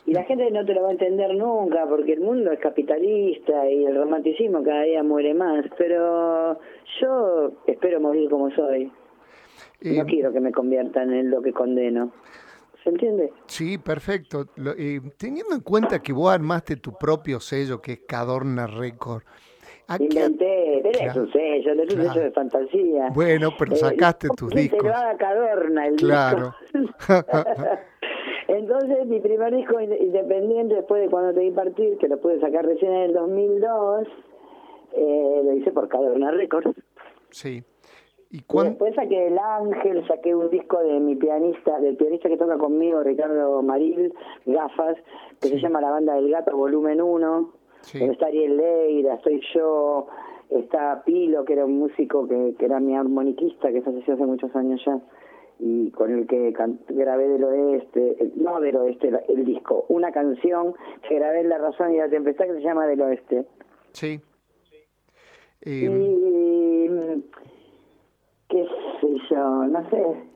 S3: Y la gente no te lo va a entender nunca, porque el mundo es capitalista y el romanticismo cada día muere más. Pero yo espero morir como soy.
S2: Eh,
S3: No quiero que me conviertan en lo que condeno. ¿Se entiende?
S2: sí, perfecto. Lo- eh, teniendo en cuenta que vos armaste tu propio sello, que es Cadorna Record, ¿a qué-
S3: Inventé, tenés
S2: Claro,
S3: un sello, tenés un sello de fantasía.
S2: Bueno, pero sacaste
S3: no,
S2: tus discos.
S3: Te lo haga Cadorna el
S2: Claro.
S3: disco. Entonces, mi primer disco inde- independiente, después de cuando te di partir, que lo pude sacar recién en el 2002, eh, lo hice por Cadorna Records.
S2: Sí. ¿Y
S3: Y
S2: cuán-
S3: después saqué El Ángel, saqué un disco de mi pianista, del pianista que toca conmigo, Ricardo Maril, Gafas, que se llama La Banda del Gato, volumen 1.
S2: Sí.
S3: donde está Ariel Leira, estoy yo, está Pilo, que era un músico que, que era mi armoniquista, que falleció hace muchos años ya, y con el que grabé del oeste, el- no del oeste, el, el disco, una canción que grabé en La Razón y la Tempestad que se llama Del Oeste.
S2: Sí.
S3: Y
S2: Eh,
S3: mm, qué sé yo, no sé.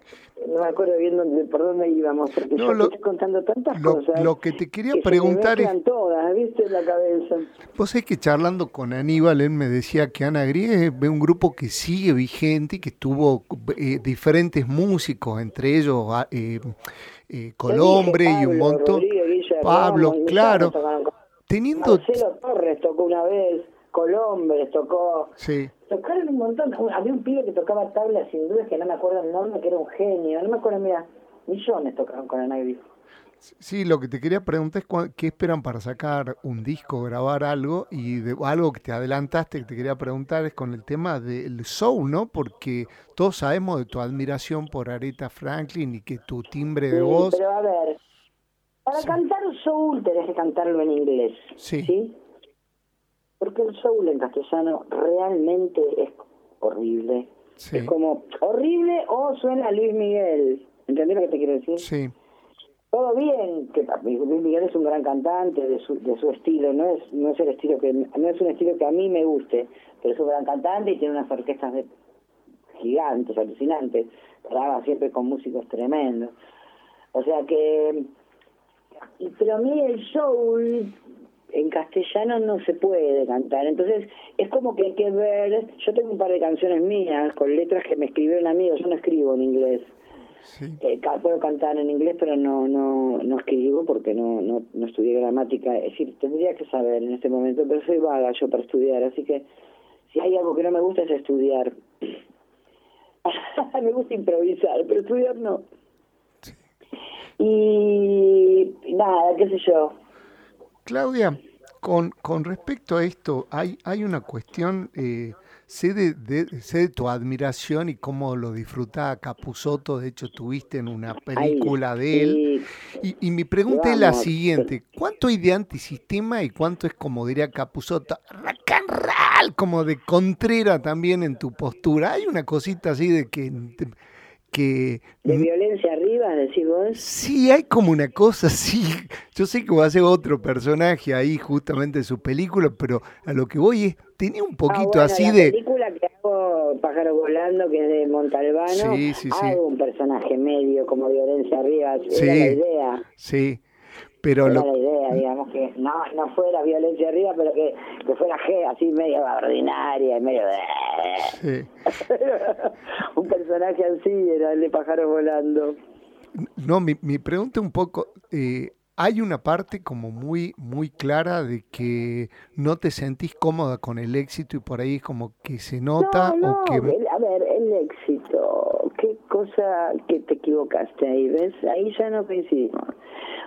S3: No me acuerdo bien dónde, por dónde íbamos, porque
S2: No,
S3: yo
S2: lo-
S3: te estoy contando tantas
S2: lo-
S3: cosas.
S2: lo que te quería
S3: que se me
S2: preguntar es-
S3: todas, ¿viste? En la cabeza.
S2: Vos sabés que charlando con Aníbal, él me decía que Ana Gries ve un grupo que sigue vigente y que tuvo eh, diferentes músicos, entre ellos ah, eh, eh, Colombre y un montón. Pablo, claro. Teniendo.
S3: Marcelo Torres tocó una vez, Colombre tocó.
S2: Sí,
S3: Tocaron un montón. Había un pibe que tocaba tablas sin dudas que no me acuerdo el nombre, que era un genio. No me acuerdo, mira, millones tocaron con Anagri.
S2: sí, lo que te quería preguntar es qué esperan para sacar un disco, grabar algo y de, algo que te adelantaste que te quería preguntar es con el tema del soul, ¿no? Porque todos sabemos de tu admiración por Aretha Franklin y que tu timbre de
S3: Sí,
S2: voz.
S3: pero a ver, para cantar soul tenés que cantarlo en inglés.
S2: Sí.
S3: Porque el soul en castellano realmente es horrible.
S2: Sí.
S3: Es como horrible o suena a Luis Miguel. ¿Entendés lo que te quiero decir?
S2: Sí,
S3: Todo bien, que Luis Miguel es un gran cantante de su, de su estilo, no es no es el estilo que no es un estilo que a mí me guste, pero es un gran cantante y tiene unas orquestas de gigantes, alucinantes, graba siempre con músicos tremendos. O sea que y- pero a mí el soul en castellano no se puede cantar, entonces es como que hay que ver, yo tengo un par de canciones mías con letras que me escribieron amigos, yo no escribo en inglés.
S2: sí.
S3: Eh, puedo cantar en inglés, pero no no no escribo porque no, no no estudié gramática. Es decir, tendría que saber en este momento, pero soy vaga yo para estudiar, así que si hay algo que no me gusta es estudiar. me gusta improvisar, pero estudiar no. Y nada, qué sé yo.
S2: Claudia, con, con respecto a esto, hay, hay una cuestión, eh, sé, de, de- sé de tu admiración y cómo lo disfrutaba Capusotto, de hecho tuviste en una película de él.
S3: sí.
S2: Y, y mi pregunta es la siguiente, ¿cuánto hay de antisistema y cuánto es, como diría and roll, como de contrera también en tu postura? Hay una cosita así de que... que
S3: De violencia arriba, decís vos.
S2: Sí, hay como una cosa así. Yo sé que va a ser otro personaje ahí justamente de su película, pero a lo que voy es, tenía un
S3: Ah,
S2: poquito
S3: bueno,
S2: así
S3: la
S2: de...
S3: película que hago, Pájaro Volando, que es de Montalbano,
S2: Sí, sí, sí.
S3: hago un personaje medio como violencia arriba,
S2: Sí.
S3: era la idea.
S2: Sí, pero
S3: Era
S2: lo...
S3: la idea, digamos, que no no fuera violencia arriba, pero que, que fuera G, así medio ordinaria, y medio...
S2: sí.
S3: un personaje así era el de Pájaro Volando.
S2: No, mi, mi pregunta un poco, eh, hay una parte como muy, muy clara de que no te sentís cómoda con el éxito y por ahí como que se nota
S3: no, no,
S2: o que...
S3: el- a ver, el éxito, qué cosa que te equivocaste ahí, ¿ves? Ahí ya no coincidimos.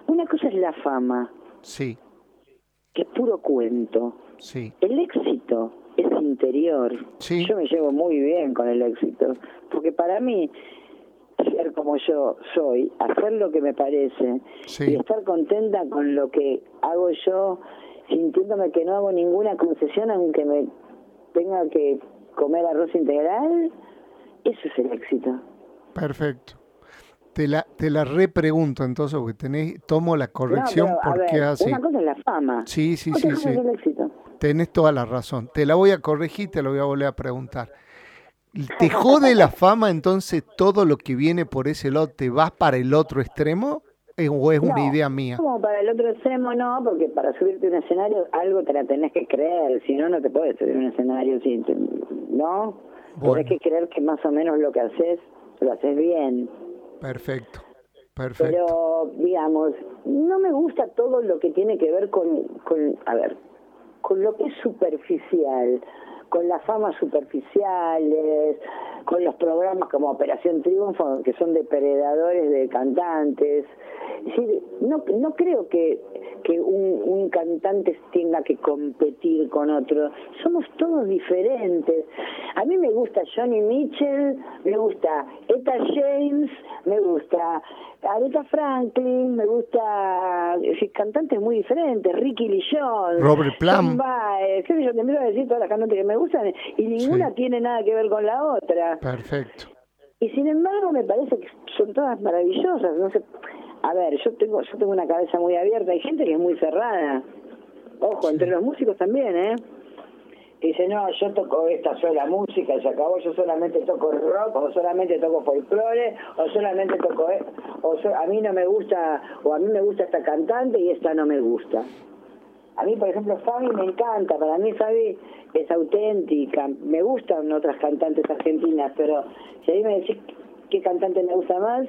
S3: Una cosa es la fama,
S2: Sí,
S3: que es puro cuento.
S2: sí,
S3: El éxito es interior.
S2: Sí.
S3: Yo me llevo muy bien con el éxito, porque para mí ser como yo soy, hacer lo que me parece
S2: Sí.
S3: y estar contenta con lo que hago yo, sintiéndome que no hago ninguna concesión aunque me tenga que comer arroz integral, eso es el éxito.
S2: perfecto. Te la, te la repregunto entonces, porque tenés, tomo la corrección
S3: No,
S2: porque
S3: ver,
S2: así.
S3: Una cosa es la fama.
S2: Sí, sí,
S3: otra
S2: sí,
S3: cosa
S2: sí.
S3: es el éxito.
S2: Tenés toda la razón. Te la voy a corregir, te lo voy a volver a preguntar. ¿Te jode la fama entonces todo lo que viene por ese lado? ¿Te vas para el otro extremo? ¿Es- ¿O es una
S3: No,
S2: idea mía?
S3: Como para el otro extremo, no, porque para subirte a un escenario algo te la tenés que creer, si no, no te puedes subir a un escenario, si te- ¿no?
S2: Bueno.
S3: Tenés que creer que más o menos lo que haces, lo haces bien.
S2: Perfecto, perfecto.
S3: Pero, digamos, no me gusta todo lo que tiene que ver con, con a ver, con lo que es superficial, con las famas superficiales, con los programas como Operación Triunfo, que son depredadores de cantantes. No, no creo que, que un, un cantante tenga que competir con otro. Somos todos diferentes. A mí me gusta Johnny Mitchell, me gusta Etta James, me gusta Aretha Franklin, me gusta decir, cantantes muy diferentes, Ricky Jones,
S2: Robert
S3: Baez, qué sé yo, te empiezo a decir todas las cantantes que me gustan y ninguna
S2: Sí.
S3: tiene nada que ver con la otra.
S2: Perfecto.
S3: Y sin embargo me parece que son todas maravillosas, no sé. A ver, yo tengo yo tengo una cabeza muy abierta, hay gente que es muy cerrada. Ojo, entre los músicos también, ¿eh? Dice, no, yo toco esta sola música, se acabó, yo solamente toco rock, o solamente toco folclore, o solamente toco... e- O so- a mí no me gusta, o a mí me gusta esta cantante y esta no me gusta. A mí, por ejemplo, Fabi me encanta, para mí Fabi es auténtica, me gustan otras cantantes argentinas, pero si a mí me decís qué cantante me gusta más,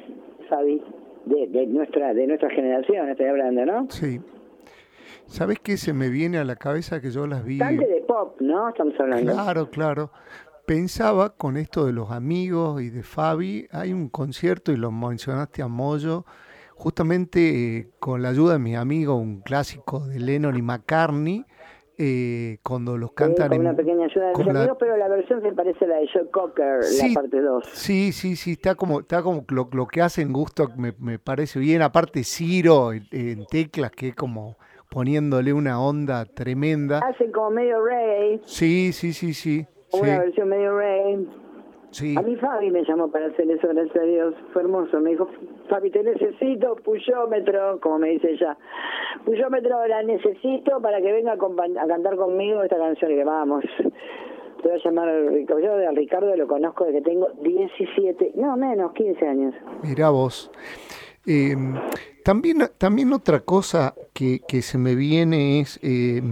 S3: Fabi, de, de nuestra de nuestra generación estoy hablando, ¿no?
S2: Sí. ¿Sabes qué se me viene a la cabeza que yo las vi?
S3: Cantante de pop, ¿no? Estamos hablando.
S2: Claro, claro. Pensaba con esto de los amigos y de Fabi, hay un concierto y lo mencionaste a Moyo, justamente eh, con la ayuda de mi amigo, un clásico de Lennon y McCartney, eh, cuando los
S3: Sí,
S2: cantan
S3: con
S2: en-
S3: una pequeña ayuda de mis
S2: la-
S3: amigos, pero la versión se parece a la de Joe Cocker,
S2: Sí.
S3: la parte 2.
S2: Sí, sí, sí, está como, está como lo, lo que hacen gusto, me, me parece bien. Aparte Ciro en, en teclas, que es como poniéndole una onda tremenda.
S3: Hacen como medio reggae,
S2: Sí, sí, sí, sí. Sí,
S3: una versión medio reggae.
S2: sí.
S3: A mí Fabi me llamó para hacer eso, gracias a Dios. Fue hermoso. Me dijo, Fabi, te necesito, puyómetro, como me dice ella. Puyómetro la necesito para que venga a, cantar conmigo esta canción. Y le vamos. Te voy a llamar a Ricardo. Yo a Ricardo lo conozco desde que tengo 17, no menos, 15 años.
S2: Mirá vos. Eh, también, también otra cosa que, que se me viene es, eh,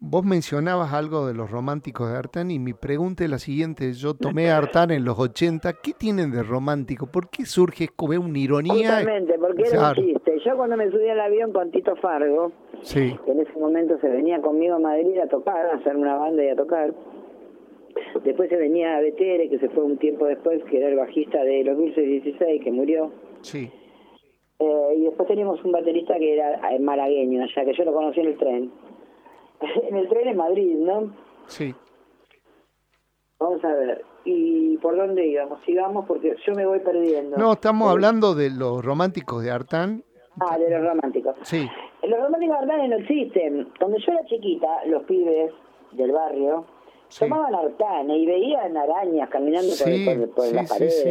S2: vos mencionabas algo de los románticos de Artán y mi pregunta es la siguiente, yo tomé a Artán en los 80, ¿qué tienen de romántico? ¿Por qué surge como una ironía?
S3: Justamente, porque era un chiste. Yo cuando me subí al avión con Tito Fargo,
S2: Sí,
S3: que en ese momento se venía conmigo a Madrid a tocar, a hacer una banda y a tocar. Después se venía a Betere, que se fue un tiempo después, que era el bajista de Los Dulces 16, que murió.
S2: sí,
S3: Eh, y después teníamos un baterista que era eh, malagueño, allá que yo lo conocí en el tren. en el tren en Madrid, ¿no?
S2: sí.
S3: Vamos a ver. ¿Y por dónde íbamos? Sigamos porque yo me voy perdiendo.
S2: No, estamos hablando de los románticos de Artán.
S3: Ah, de los románticos.
S2: Sí,
S3: Los románticos artanes no existen. Cuando yo era chiquita, los pibes del barrio
S2: Sí.
S3: tomaban artane y veían arañas caminando por,
S2: Sí,
S3: por, por
S2: sí,
S3: las paredes.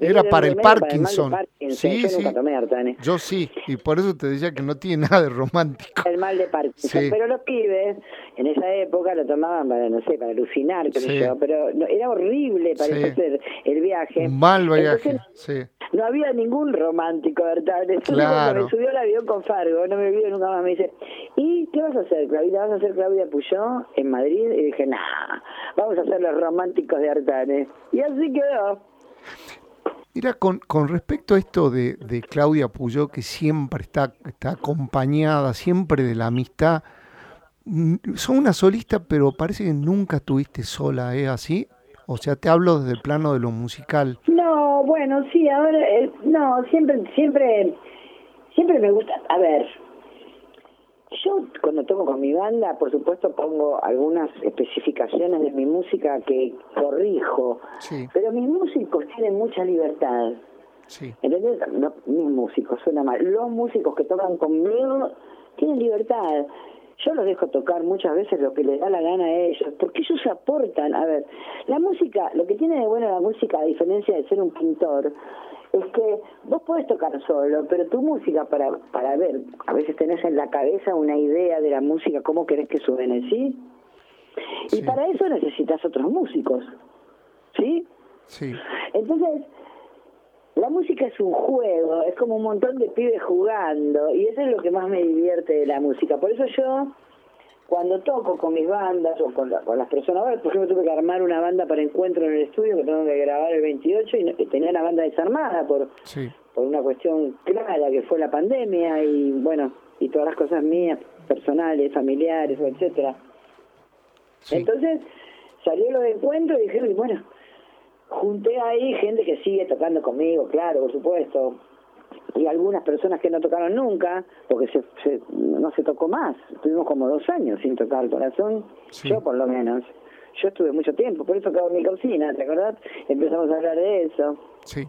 S2: era para el
S3: remedio mal de
S2: Parkinson.
S3: Parkinson.
S2: Sí,
S3: yo
S2: sí.
S3: nunca tomé artane.
S2: yo sí, y por eso te decía que no tiene nada de romántico.
S3: El mal de Parkinson. Pero los pibes en esa época lo tomaban para, no sé, para alucinar, yo. Pero no- era horrible, parece ser, el viaje.
S2: Un mal viaje,
S3: Entonces,
S2: sí.
S3: No había ningún romántico, ¿verdad? Entonces
S2: Claro.
S3: me subió al avión con Fargo, no me olvido nunca más, me dice, ¿y qué vas a hacer, Claudia? ¿Vas a hacer Claudia Puyó en Madrid? Y dije, nah, vamos a hacer los románticos de Artane. Y así quedó.
S2: Mira, con, con respecto a esto de, de Claudia Puyó, que siempre está, está acompañada, siempre de la amistad, mm, son una solista, pero parece que nunca estuviste sola, ¿es así? O sea, te hablo desde el plano de lo musical.
S3: No, bueno, sí, ahora, eh, no, siempre, siempre, siempre me gusta, a ver, yo cuando toco con mi banda, por supuesto pongo algunas especificaciones de mi música que corrijo,
S2: Sí,
S3: pero mis músicos tienen mucha libertad.
S2: sí,
S3: ¿Entendés? No, mis músicos, suena mal. Los músicos que tocan conmigo tienen libertad. Yo los dejo tocar muchas veces lo que les da la gana a ellos, porque ellos aportan. A ver, la música, lo que tiene de bueno la música, a diferencia de ser un pintor, es que vos podés tocar solo, pero tu música, para, para ver, a veces tenés en la cabeza una idea de la música, cómo querés que suene, ¿sí? Y
S2: Sí.
S3: para eso necesitas otros músicos, ¿sí?
S2: sí,
S3: Entonces, la música es un juego, es como un montón de pibes jugando, y eso es lo que más me divierte de la música. Por eso yo, cuando toco con mis bandas o con, la- con las personas, ahora por ejemplo tuve que armar una banda para encuentro en el estudio que tengo que grabar el 28 y, no- y tenía la banda desarmada por,
S2: sí,
S3: por una cuestión clara que fue la pandemia y bueno, y todas las cosas mías, personales, familiares, etcétera.
S2: sí.
S3: Entonces salió lo de encuentro y dije, bueno, junté ahí gente que sigue tocando conmigo, claro, por supuesto, y algunas personas que no tocaron nunca, porque se, se- no se tocó más. Estuvimos como dos años sin tocar corazón,
S2: Sí.
S3: yo por lo menos. Yo estuve mucho tiempo, por eso acabo en mi cocina, ¿te acordás? Empezamos a hablar de eso.
S2: sí.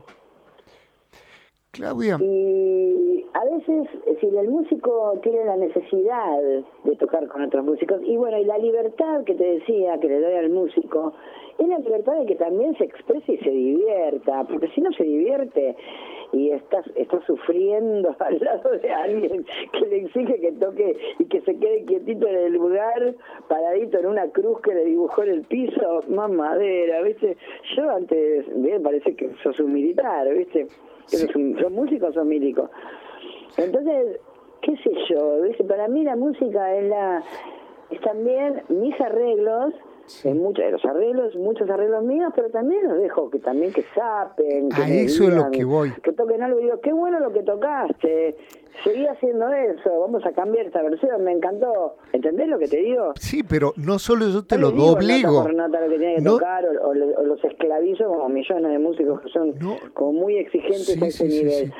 S2: Claudia,
S3: Y a veces, si el músico tiene la necesidad de tocar con otros músicos, y bueno, y la libertad que te decía que le doy al músico, es la libertad de que también se exprese y se divierta, porque si no se divierte, y estás estás sufriendo al lado de alguien que le exige que toque y que se quede quietito en el lugar, paradito en una cruz que le dibujó en el piso, más madera, ¿viste? Yo antes, bien, parece que sos un militar, ¿viste? Que sos, un, sos músico o sos milico. Entonces, qué sé yo, ¿viste? Para mí la música es la es también mis arreglos, en muchos los arreglos, muchos arreglos míos, pero también los dejo que también que sapen, que
S2: A eso es lo que voy.
S3: que toquen algo y digo, qué bueno lo que tocaste, seguí haciendo eso, vamos a cambiar esta versión, me encantó, ¿entendés lo que te digo?
S2: Sí, pero no solo yo te
S3: No
S2: lo
S3: digo
S2: obligo.
S3: Nota nota lo que tiene que
S2: No.
S3: tocar, o, o los esclavizo como millones de músicos que son
S2: No.
S3: como muy exigentes
S2: Sí,
S3: a ese
S2: sí,
S3: nivel.
S2: sí.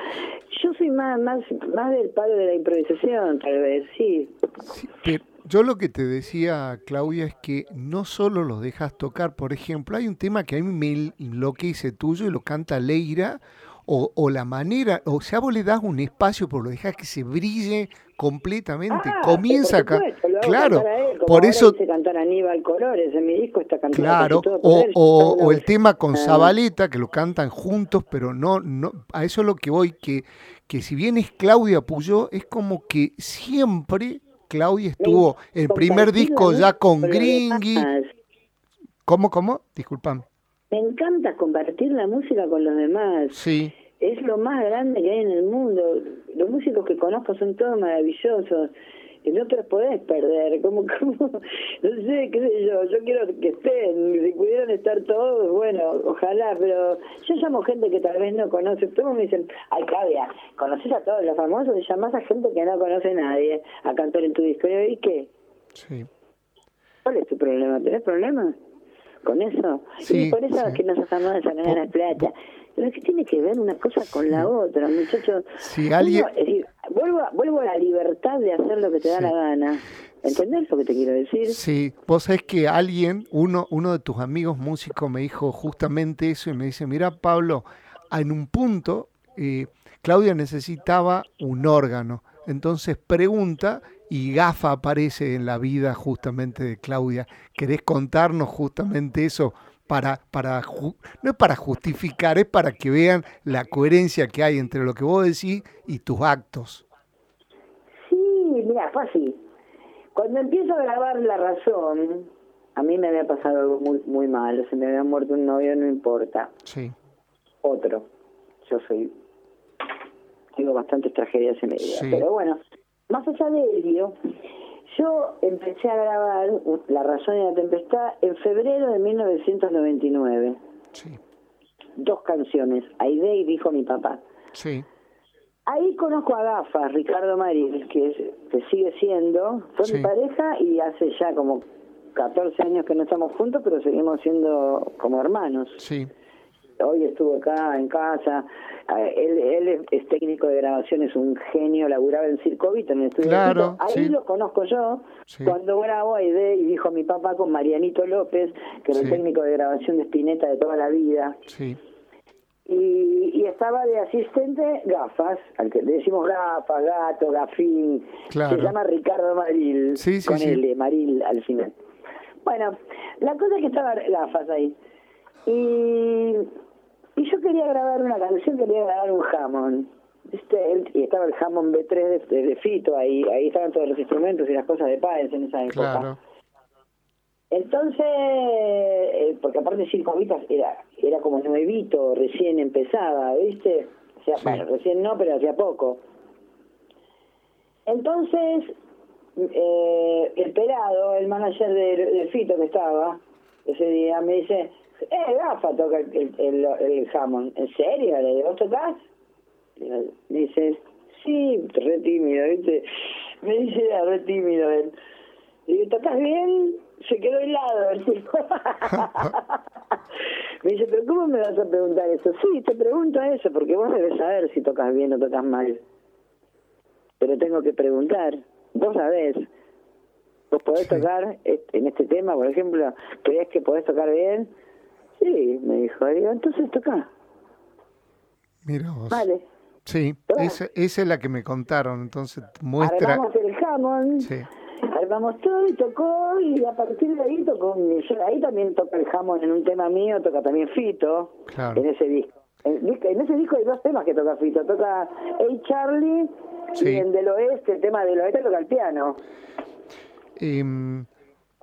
S3: Yo soy más, más, más del palo de la improvisación, tal vez, sí.
S2: Sí, pero yo lo que te decía, Claudia, es que no solo los dejas tocar, por ejemplo, hay un tema que a mí me enloquece tuyo y lo canta Leira, o, o la manera, o sea, vos le das un espacio, pero lo dejas que se brille completamente,
S3: Ah,
S2: comienza acá. Claro,
S3: él,
S2: por eso,
S3: hice cantar Aníbal Colores en mi disco, está cantando
S2: claro,
S3: todo
S2: o,
S3: él,
S2: o- o el tema con
S3: Ah.
S2: Zabaleta, que lo cantan juntos, pero no, no, a eso es lo que voy, que, que si bien es Claudia Puyó, es como que siempre Claudia estuvo el primer disco ya con
S3: demás.
S2: ¿Cómo, cómo? Disculpame.
S3: Me encanta compartir la música con los demás.
S2: Sí,
S3: Es lo más grande que hay en el mundo. Los músicos que conozco son todos maravillosos. Y no te podés perder. Como, como, no sé, qué sé yo. Yo quiero que estén. Si pudieran estar todos, bueno, ojalá. Pero yo llamo gente que tal vez no conoce. Todos me dicen, ay, Claudia, ¿conoces a todos los famosos? Y llamás a gente que no conoce a nadie a cantar en tu disco. Y yo, ¿y qué?
S2: sí.
S3: ¿Cuál es tu problema? ¿Tenés problemas con eso?
S2: Sí,
S3: y por eso
S2: sí.
S3: es que nos hacemos de ganar la plata. Pero ¿qué tiene que ver una cosa con la otra, muchachos?
S2: Si alguien-
S3: Uno, decir, vuelvo, a, vuelvo a la libertad de hacer lo que te da
S2: Sí.
S3: la gana. ¿Entendés lo que te quiero decir?
S2: Sí, vos sabés que alguien, uno, uno de tus amigos músicos me dijo justamente eso y me dice, mira Pablo, en un punto eh, Claudia necesitaba un órgano. Entonces pregunta y Gafa aparece en la vida justamente de Claudia. ¿Querés contarnos justamente eso? Para, para, ju- no es para justificar, es para que vean la coherencia que hay entre lo que vos decís y tus actos.
S3: Sí, mira, fue así. Cuando empiezo a grabar La Razón, a mí me había pasado algo muy, muy malo. Se me había muerto un novio, no importa.
S2: Sí,
S3: otro. Yo soy. Tengo bastantes tragedias en mi vida.
S2: Sí.
S3: Pero bueno, más allá de ello, yo empecé a grabar La Razón y la Tempestad en febrero de 1999.
S2: sí,
S3: Dos canciones, Aide y Dijo mi papá.
S2: sí,
S3: Ahí conozco a Gafas, Ricardo Maril, que, es- que sigue siendo, fue
S2: Sí.
S3: mi pareja y hace ya como 14 años que no estamos juntos, pero seguimos siendo como hermanos
S2: sí,
S3: hoy estuvo acá en casa. Eh, Él, él es, técnico de grabación, es un genio, laburaba en Circovito, en el estudio. de
S2: Claro,
S3: Fito. Ahí
S2: sí.
S3: lo conozco yo,
S2: Sí.
S3: cuando grabo Aide y dijo mi papá con Marianito López, que era
S2: Sí.
S3: el técnico de grabación de Spinetta de toda la vida.
S2: sí,
S3: Y, y estaba de asistente gafas, al que le decimos gafas, gato, gafín.
S2: Claro.
S3: Se llama Ricardo Maril,
S2: Sí, sí,
S3: con
S2: sí.
S3: L, Maril al final. Bueno, la cosa es que estaba gafas ahí. Y, y yo quería grabar una canción, quería grabar un Hammond. Él- y estaba el Hammond B3 de, de Fito, ahí, ahí estaban todos los instrumentos y las cosas de Páez en esa época.
S2: claro.
S3: Entonces, eh, porque aparte Cinco Vitas era, era como nuevito, recién empezaba, ¿viste? O sea,
S2: Sí.
S3: bueno, recién no, pero hacía poco. Entonces, eh, el pelado, el manager de, de Fito que estaba ese día, me dice, eh, Gafa toca el, el, el, Hammond. ¿En serio? ¿Le digo, ¿vos tocás? Me dice, sí, re tímido, ¿viste? Me dice, era re tímido él. Le digo, ¿tocas bien? Se quedó helado el tipo. me dice, ¿pero cómo me vas a preguntar eso? Sí, te pregunto eso, porque vos debes saber si tocas bien o tocas mal. Pero tengo que preguntar. Vos sabés. ¿Vos podés
S2: Sí.
S3: tocar este- en este tema, por ejemplo? ¿Crees que podés tocar bien? Sí, me dijo. Digo, entonces toca.
S2: Mira vos.
S3: Vale.
S2: Sí, esa, esa es la que me contaron, entonces muestra...
S3: Armamos el Hammond.
S2: Sí,
S3: Armamos todo y tocó y a partir de ahí tocó, yo ahí también toca el Hammond en un tema mío, toca también Fito
S2: Claro.
S3: en ese disco. En, ese disco hay dos temas que toca Fito. Toca Hey Charlie
S2: Sí.
S3: y en Del Oeste, el tema del Oeste toca el piano.
S2: Em,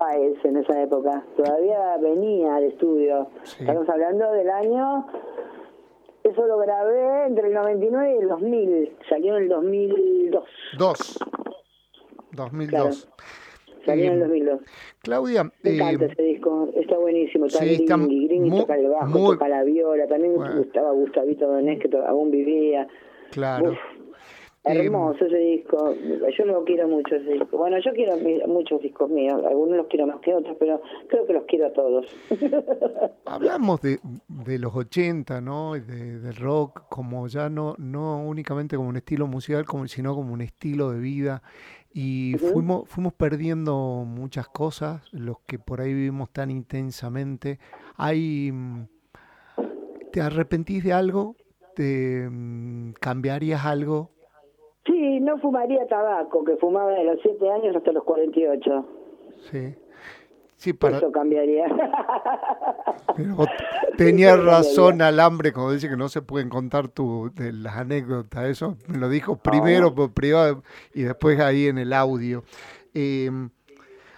S3: Páez en esa época. Todavía venía al estudio.
S2: Sí.
S3: Estamos hablando del año... Eso lo grabé entre el 99 y el 2000. Salió en el 2002.
S2: dos. 2002.
S3: Salió en el
S2: Em,
S3: 2002.
S2: Claudia,
S3: Me encanta
S2: em,
S3: ese disco, está buenísimo. Está
S2: sí, está
S3: Gringy, Gringy
S2: mu-
S3: toca el bajo,
S2: muy-
S3: toca la viola. También
S2: Bueno.
S3: me gustaba Gustavito Donés, que aún vivía.
S2: claro.
S3: Uf, hermoso ese disco. Yo lo quiero mucho ese disco. Bueno, yo quiero muchos discos míos. Algunos los quiero más que otros, pero creo que los quiero a todos.
S2: Hablamos de, de los 80, ¿no? Y de, del rock como ya no, no únicamente como un estilo musical, como, sino como un estilo de vida. Y fuimos, fuimos perdiendo muchas cosas, los que por ahí vivimos tan intensamente. Hay, mm, ¿Te arrepentís de algo? ¿Te mm, cambiarías algo?
S3: No fumaría tabaco, que fumaba de los 7 años hasta los 48.
S2: Sí. Sí, para,
S3: Eso cambiaría.
S2: Pero
S3: Eso
S2: razón, Alambre, cuando dice que no se pueden contar tu, de las anécdotas. Eso me lo dijo primero por privado y después ahí en el audio. Eh,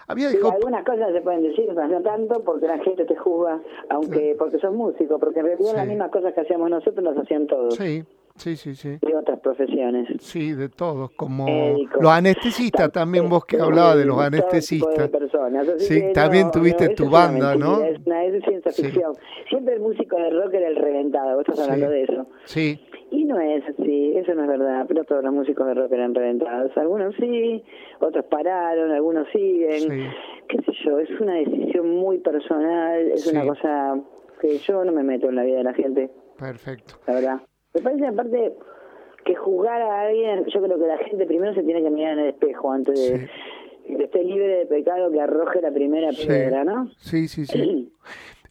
S2: había
S3: Sí,
S2: dejado...
S3: algunas cosas se pueden decir, pero no tanto porque la gente te juzga, aunque porque sos músico, porque en realidad
S2: Sí.
S3: las mismas cosas que hacíamos nosotros las hacían todos
S2: Sí, sí, sí, sí.
S3: de otras profesiones.
S2: Sí, de todos, como
S3: Médicos.
S2: los anestesistas también, vos que hablabas de los
S3: de
S2: anestesistas. Sí,
S3: que
S2: también
S3: no,
S2: tuviste
S3: no,
S2: tu banda, ¿no?
S3: mentira, Es, una, es ciencia
S2: Sí.
S3: ficción. Siempre el músico de rock era el reventado, vos estás
S2: Sí.
S3: hablando de eso.
S2: Sí,
S3: Y no es así, eso no es verdad, pero todos los músicos de rock eran reventados. Algunos sí, otros pararon, algunos siguen.
S2: Sí.
S3: Qué sé yo, es una decisión muy personal, es una cosa que yo no me meto en la vida de la gente,
S2: perfecto.
S3: la verdad. Me parece aparte que juzgar a alguien, yo creo que la gente primero se tiene que mirar en el espejo antes de que esté libre de pecado que arroje la primera
S2: Sí.
S3: piedra, ¿no?
S2: Sí, sí, sí.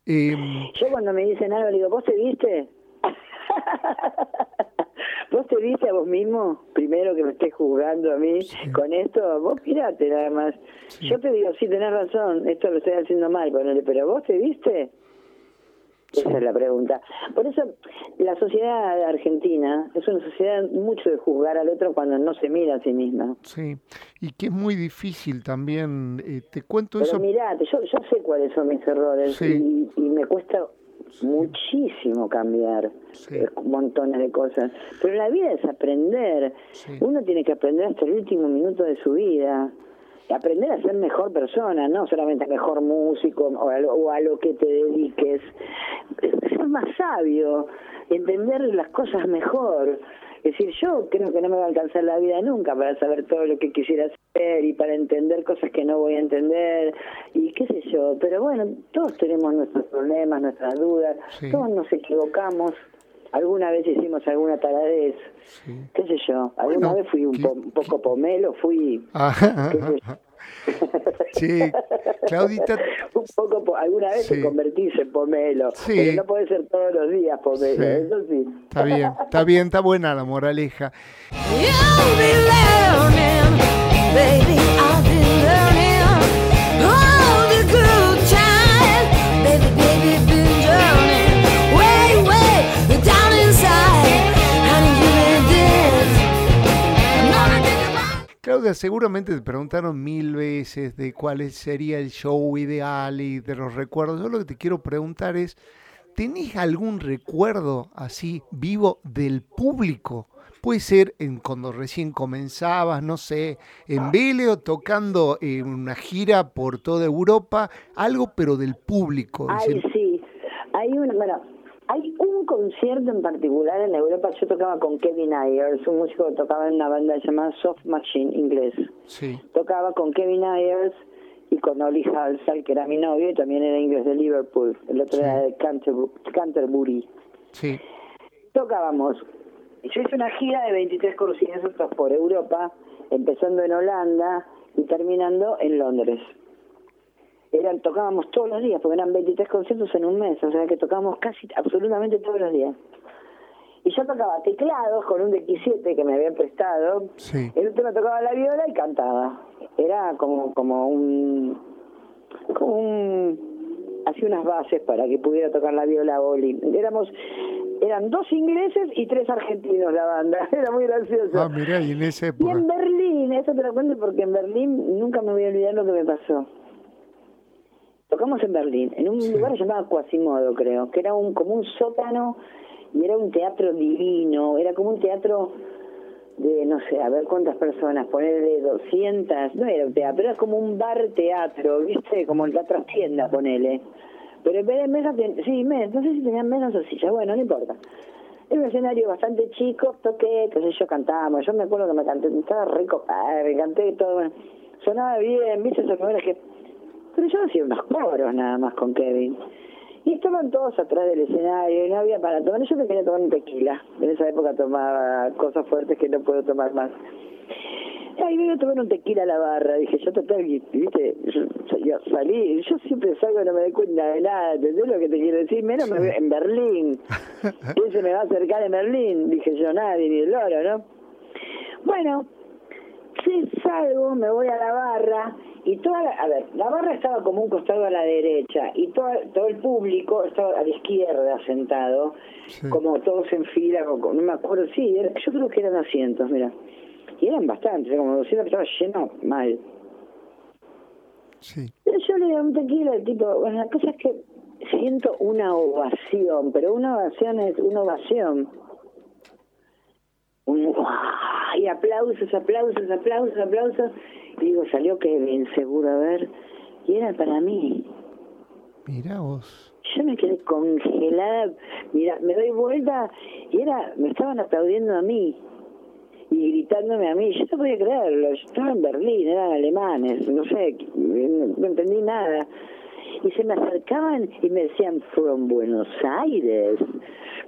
S2: Em,
S3: Yo cuando me dicen algo le digo, ¿vos te viste? ¿Vos te viste a vos mismo? Primero que me estés juzgando a mí con esto, vos mirate nada más. Yo te digo, sí, tenés razón, esto lo estoy haciendo mal, ponele, pero ¿vos te viste? Esa es la pregunta. Por eso la sociedad argentina es una sociedad mucho de juzgar al otro cuando no se mira a sí misma.
S2: sí, y que es muy difícil también. eh, te cuento
S3: Pero
S2: eso.
S3: mirate, yo, yo sé cuáles son mis errores
S2: Sí.
S3: y, y me cuesta muchísimo cambiar
S2: Sí.
S3: eh, montones de cosas. Pero la vida es aprender.
S2: Sí.
S3: Uno tiene que aprender hasta el último minuto de su vida. Aprender a ser mejor persona, no solamente mejor músico o a lo, o a lo que te dediques. Ser más sabio, entender las cosas mejor. Es decir, yo creo que no me va a alcanzar la vida nunca para saber todo lo que quisiera hacer y para entender cosas que no voy a entender y qué sé yo. Pero bueno, todos tenemos nuestros problemas, nuestras dudas,
S2: Sí.
S3: todos nos equivocamos. Alguna vez hicimos alguna taradez,
S2: Sí.
S3: qué sé yo. Alguna
S2: Bueno,
S3: vez fui un, po- un poco pomelo, fui
S2: Ajá,
S3: qué sé
S2: ajá. Sí, Claudita,
S3: un poco, po- alguna vez
S2: Sí.
S3: te convertís en pomelo,
S2: Sí.
S3: pero no puede ser todos los días pomelo,
S2: Sí.
S3: eso sí.
S2: está bien, está bien, está buena la moraleja. Claudia, seguramente te preguntaron mil veces de cuál sería el show ideal y de los recuerdos. Yo lo que te quiero preguntar es, ¿tenés algún recuerdo así vivo del público? Puede ser en cuando recién comenzabas, no sé, en Vélez o tocando en una gira por toda Europa, algo pero del público.
S3: Ay, sí. Hay una, bueno, hay un concierto en particular en Europa. Yo tocaba con Kevin Ayers, un músico que tocaba en una banda llamada Soft Machine inglés.
S2: sí,
S3: Tocaba con Kevin Ayers y con Oli Halsall, que era mi novio y también era inglés de Liverpool. El otro era de Canterbu- Canterbury.
S2: sí,
S3: Tocábamos. Yo hice una gira de 23 conciertos por Europa, empezando en Holanda y terminando en Londres. Eran, tocábamos todos los días, porque eran 23 conciertos en un mes, o sea que tocábamos casi absolutamente todos los días. Y yo tocaba teclados con un DX7 que me habían prestado.
S2: sí,
S3: El otro me tocaba la viola y cantaba. Era como, como un. como un. hacía unas bases para que pudiera tocar la viola Oli. Éramos. eran dos ingleses y tres argentinos la banda. Era muy gracioso.
S2: Ah, mirá, y en esa
S3: Y en Berlín, eso te lo cuento porque en Berlín nunca me voy a olvidar lo que me pasó. Tocamos en Berlín, en un lugar llamado Quasimodo, creo, que era un como un sótano y era un teatro divino, era como un teatro de, no sé, a ver cuántas personas, ponerle 200, no era un teatro, era como un bar teatro, ¿viste? Como la trastienda, ponele. Pero en vez de mesas, ten- sí, me- no sé si tenían mesas o sillas, bueno, no importa. Era un escenario bastante chico, toqué, qué sé yo, cantábamos. Yo me acuerdo que me canté, estaba rico, me canté todo, bueno. Sonaba bien, viste, esas cosas que... Pero yo hacía unos coros nada más con Kevin. Y estaban todos atrás del escenario y no había para tomar. Yo me quería tomar un tequila. En esa época tomaba cosas fuertes que no puedo tomar más. Y ahí me a tomar un tequila a la barra. Dije, yo total, viste, yo, yo salí. Yo siempre salgo y no me doy cuenta de nada. ¿Entendés lo que te quiero decir? Menos me en Berlín. ¿Quién se me va a acercar en Berlín? Dije yo, nadie, ni el loro, ¿no? Bueno, Sí, salgo, me voy a la barra y toda la, a ver, la barra estaba como un costado a la derecha y todo, todo el público estaba a la izquierda sentado,
S2: Sí.
S3: como todos en fila, no me acuerdo, sí, era- yo creo que eran asientos, mira, y eran bastantes, como 200, estaba lleno mal.
S2: Sí.
S3: Pero yo le doy un tequila al tipo, bueno, la cosa es que siento una ovación, pero una ovación es una ovación. Un, ¡guau! y aplausos, aplausos, aplausos, aplausos. Y digo, salió Kevin, seguro, a ver. Y era para mí.
S2: Mirá vos.
S3: Yo me quedé congelada. Mira, me doy vuelta y era, me estaban aplaudiendo a mí y gritándome a mí. Yo no podía creerlo. Yo estaba en Berlín, eran alemanes, no sé, no, no entendí nada. Y se me acercaban y me decían, from Buenos Aires.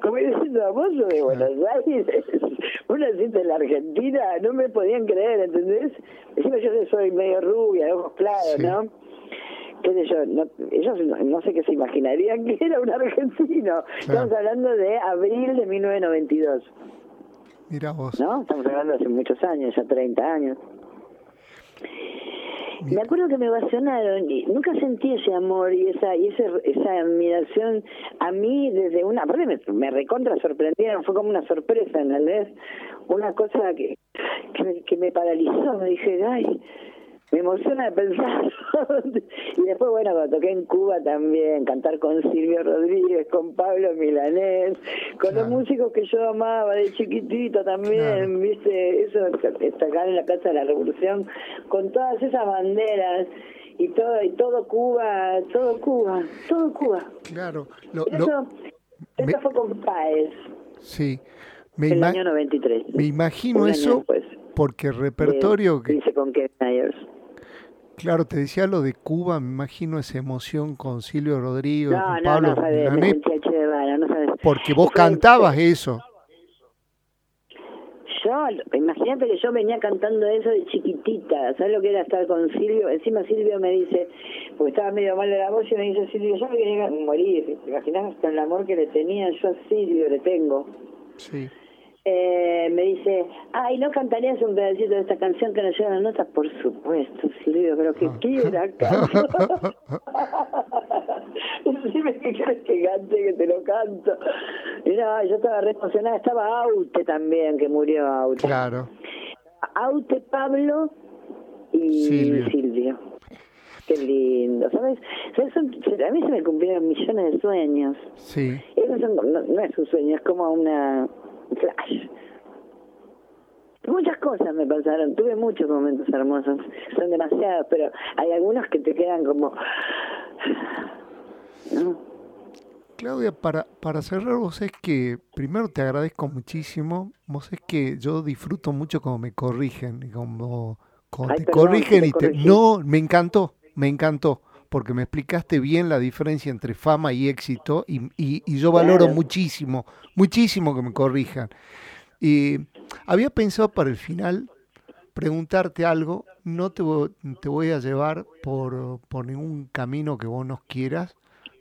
S3: Como diciendo, vos sos de Buenos Aires. Una cita en la Argentina, no me podían creer, ¿entendés? Encima yo soy medio rubia, de ojos claros,
S2: Sí.
S3: ¿no? qué sé yo, no, ellos no, no sé qué se imaginarían que era un argentino. Estamos hablando de abril de 1992,
S2: Mirá vos.
S3: ¿no? Estamos hablando de hace muchos años, ya 30 años. Me acuerdo que me ovacionaron y nunca sentí ese amor y esa y ese, esa admiración a mí desde una... Aparte me, me recontra sorprendieron, fue como una sorpresa, ¿entendés? Una cosa que, que, me, que me paralizó, me dije, ay, me emociona de pensar. y después, bueno, cuando toqué en Cuba también, cantar con Silvio Rodríguez, con Pablo Milanés, con los músicos que yo amaba de chiquitito también, ¿viste? Eso, destacar en la Casa de la Revolución, con todas esas banderas y todo, y todo Cuba, todo Cuba, todo Cuba.
S2: Claro. Lo,
S3: Eso,
S2: lo-
S3: eso
S2: me-
S3: fue con Paez,
S2: sí. Me,
S3: el año 93.
S2: me imagino eso
S3: después.
S2: porque el repertorio
S3: que
S2: que,
S3: hice con Kevin Ayers.
S2: Claro, te decía lo de Cuba, me imagino esa emoción con Silvio Rodríguez,
S3: No,
S2: con
S3: no,
S2: Pablo
S3: no sabes, Guevara, sabes.
S2: porque vos
S3: Fue-
S2: cantabas eso.
S3: Yo, imagínate que yo venía cantando eso de chiquitita, ¿sabes lo que era estar con Silvio? Encima Silvio me dice, porque estaba medio mal de la voz, y me dice Silvio, yo me quería morir, ¿te imaginas con el amor que le tenía yo a Silvio, le tengo?
S2: Sí.
S3: Eh, me dice, ay, ¿no cantarías un pedacito de esta canción que nos lleva las notas? Por supuesto, Silvio, pero que quiera, canto. Decime que quieres que cante, que te lo canto. Y no, yo estaba re emocionada, estaba Aute también, que murió Aute.
S2: Claro.
S3: Aute, Pablo y
S2: Silvio.
S3: Silvio. Qué lindo, ¿sabes? A mí se me cumplieron millones de sueños.
S2: Sí.
S3: Son- no, no es un sueño, es como una un flash. Muchas cosas me pasaron, tuve muchos momentos hermosos, son demasiados, pero hay algunos que te quedan como... ¿no?
S2: Claudia, para, para cerrar, vos es que primero te agradezco muchísimo. Vos es que yo disfruto mucho cuando me corrigen. Como,
S3: Ay,
S2: te
S3: perdón,
S2: corrigen
S3: te
S2: y te. No, me encantó, me encantó. Porque me explicaste bien la diferencia entre fama y éxito. Y, y- y yo valoro muchísimo, muchísimo que me corrijan. Y había pensado para el final preguntarte algo. No te, vo- te voy a llevar por, por ningún camino que vos nos quieras.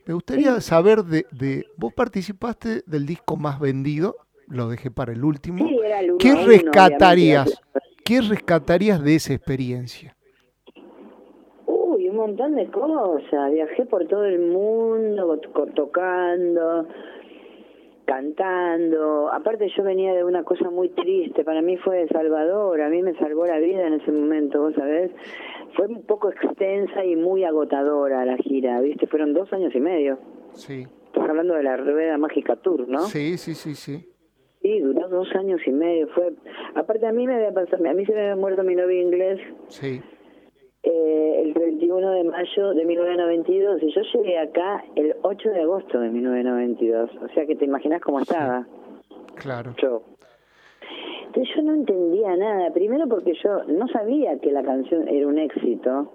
S2: Me gustaría saber de, de- vos participaste del disco más vendido, lo dejé para el último.
S3: Sí, era el uno
S2: ¿Qué
S3: uno,
S2: rescatarías? ¿Qué rescatarías de esa experiencia?
S3: Un montón de cosas. Viajé por todo el mundo tocando. cantando. Aparte yo venía de una cosa muy triste, para mí fue Salvador, a mí me salvó la vida en ese momento, vos sabés. Fue un poco extensa y muy agotadora la gira, ¿viste? Fueron dos años y medio.
S2: Sí.
S3: Estás hablando de la Rueda Mágica Tour, ¿no?
S2: Sí, sí, sí, sí.
S3: Sí, duró dos años y medio. Fue, aparte a mí me había pasado, a mí se me había muerto mi novio inglés
S2: Sí.
S3: Eh, el 21 de mayo de 1992 y yo llegué acá el 8 de agosto de 1992. O sea que te imaginas cómo estaba
S2: Claro.
S3: yo. Entonces yo no entendía nada. Primero porque yo no sabía que la canción era un éxito.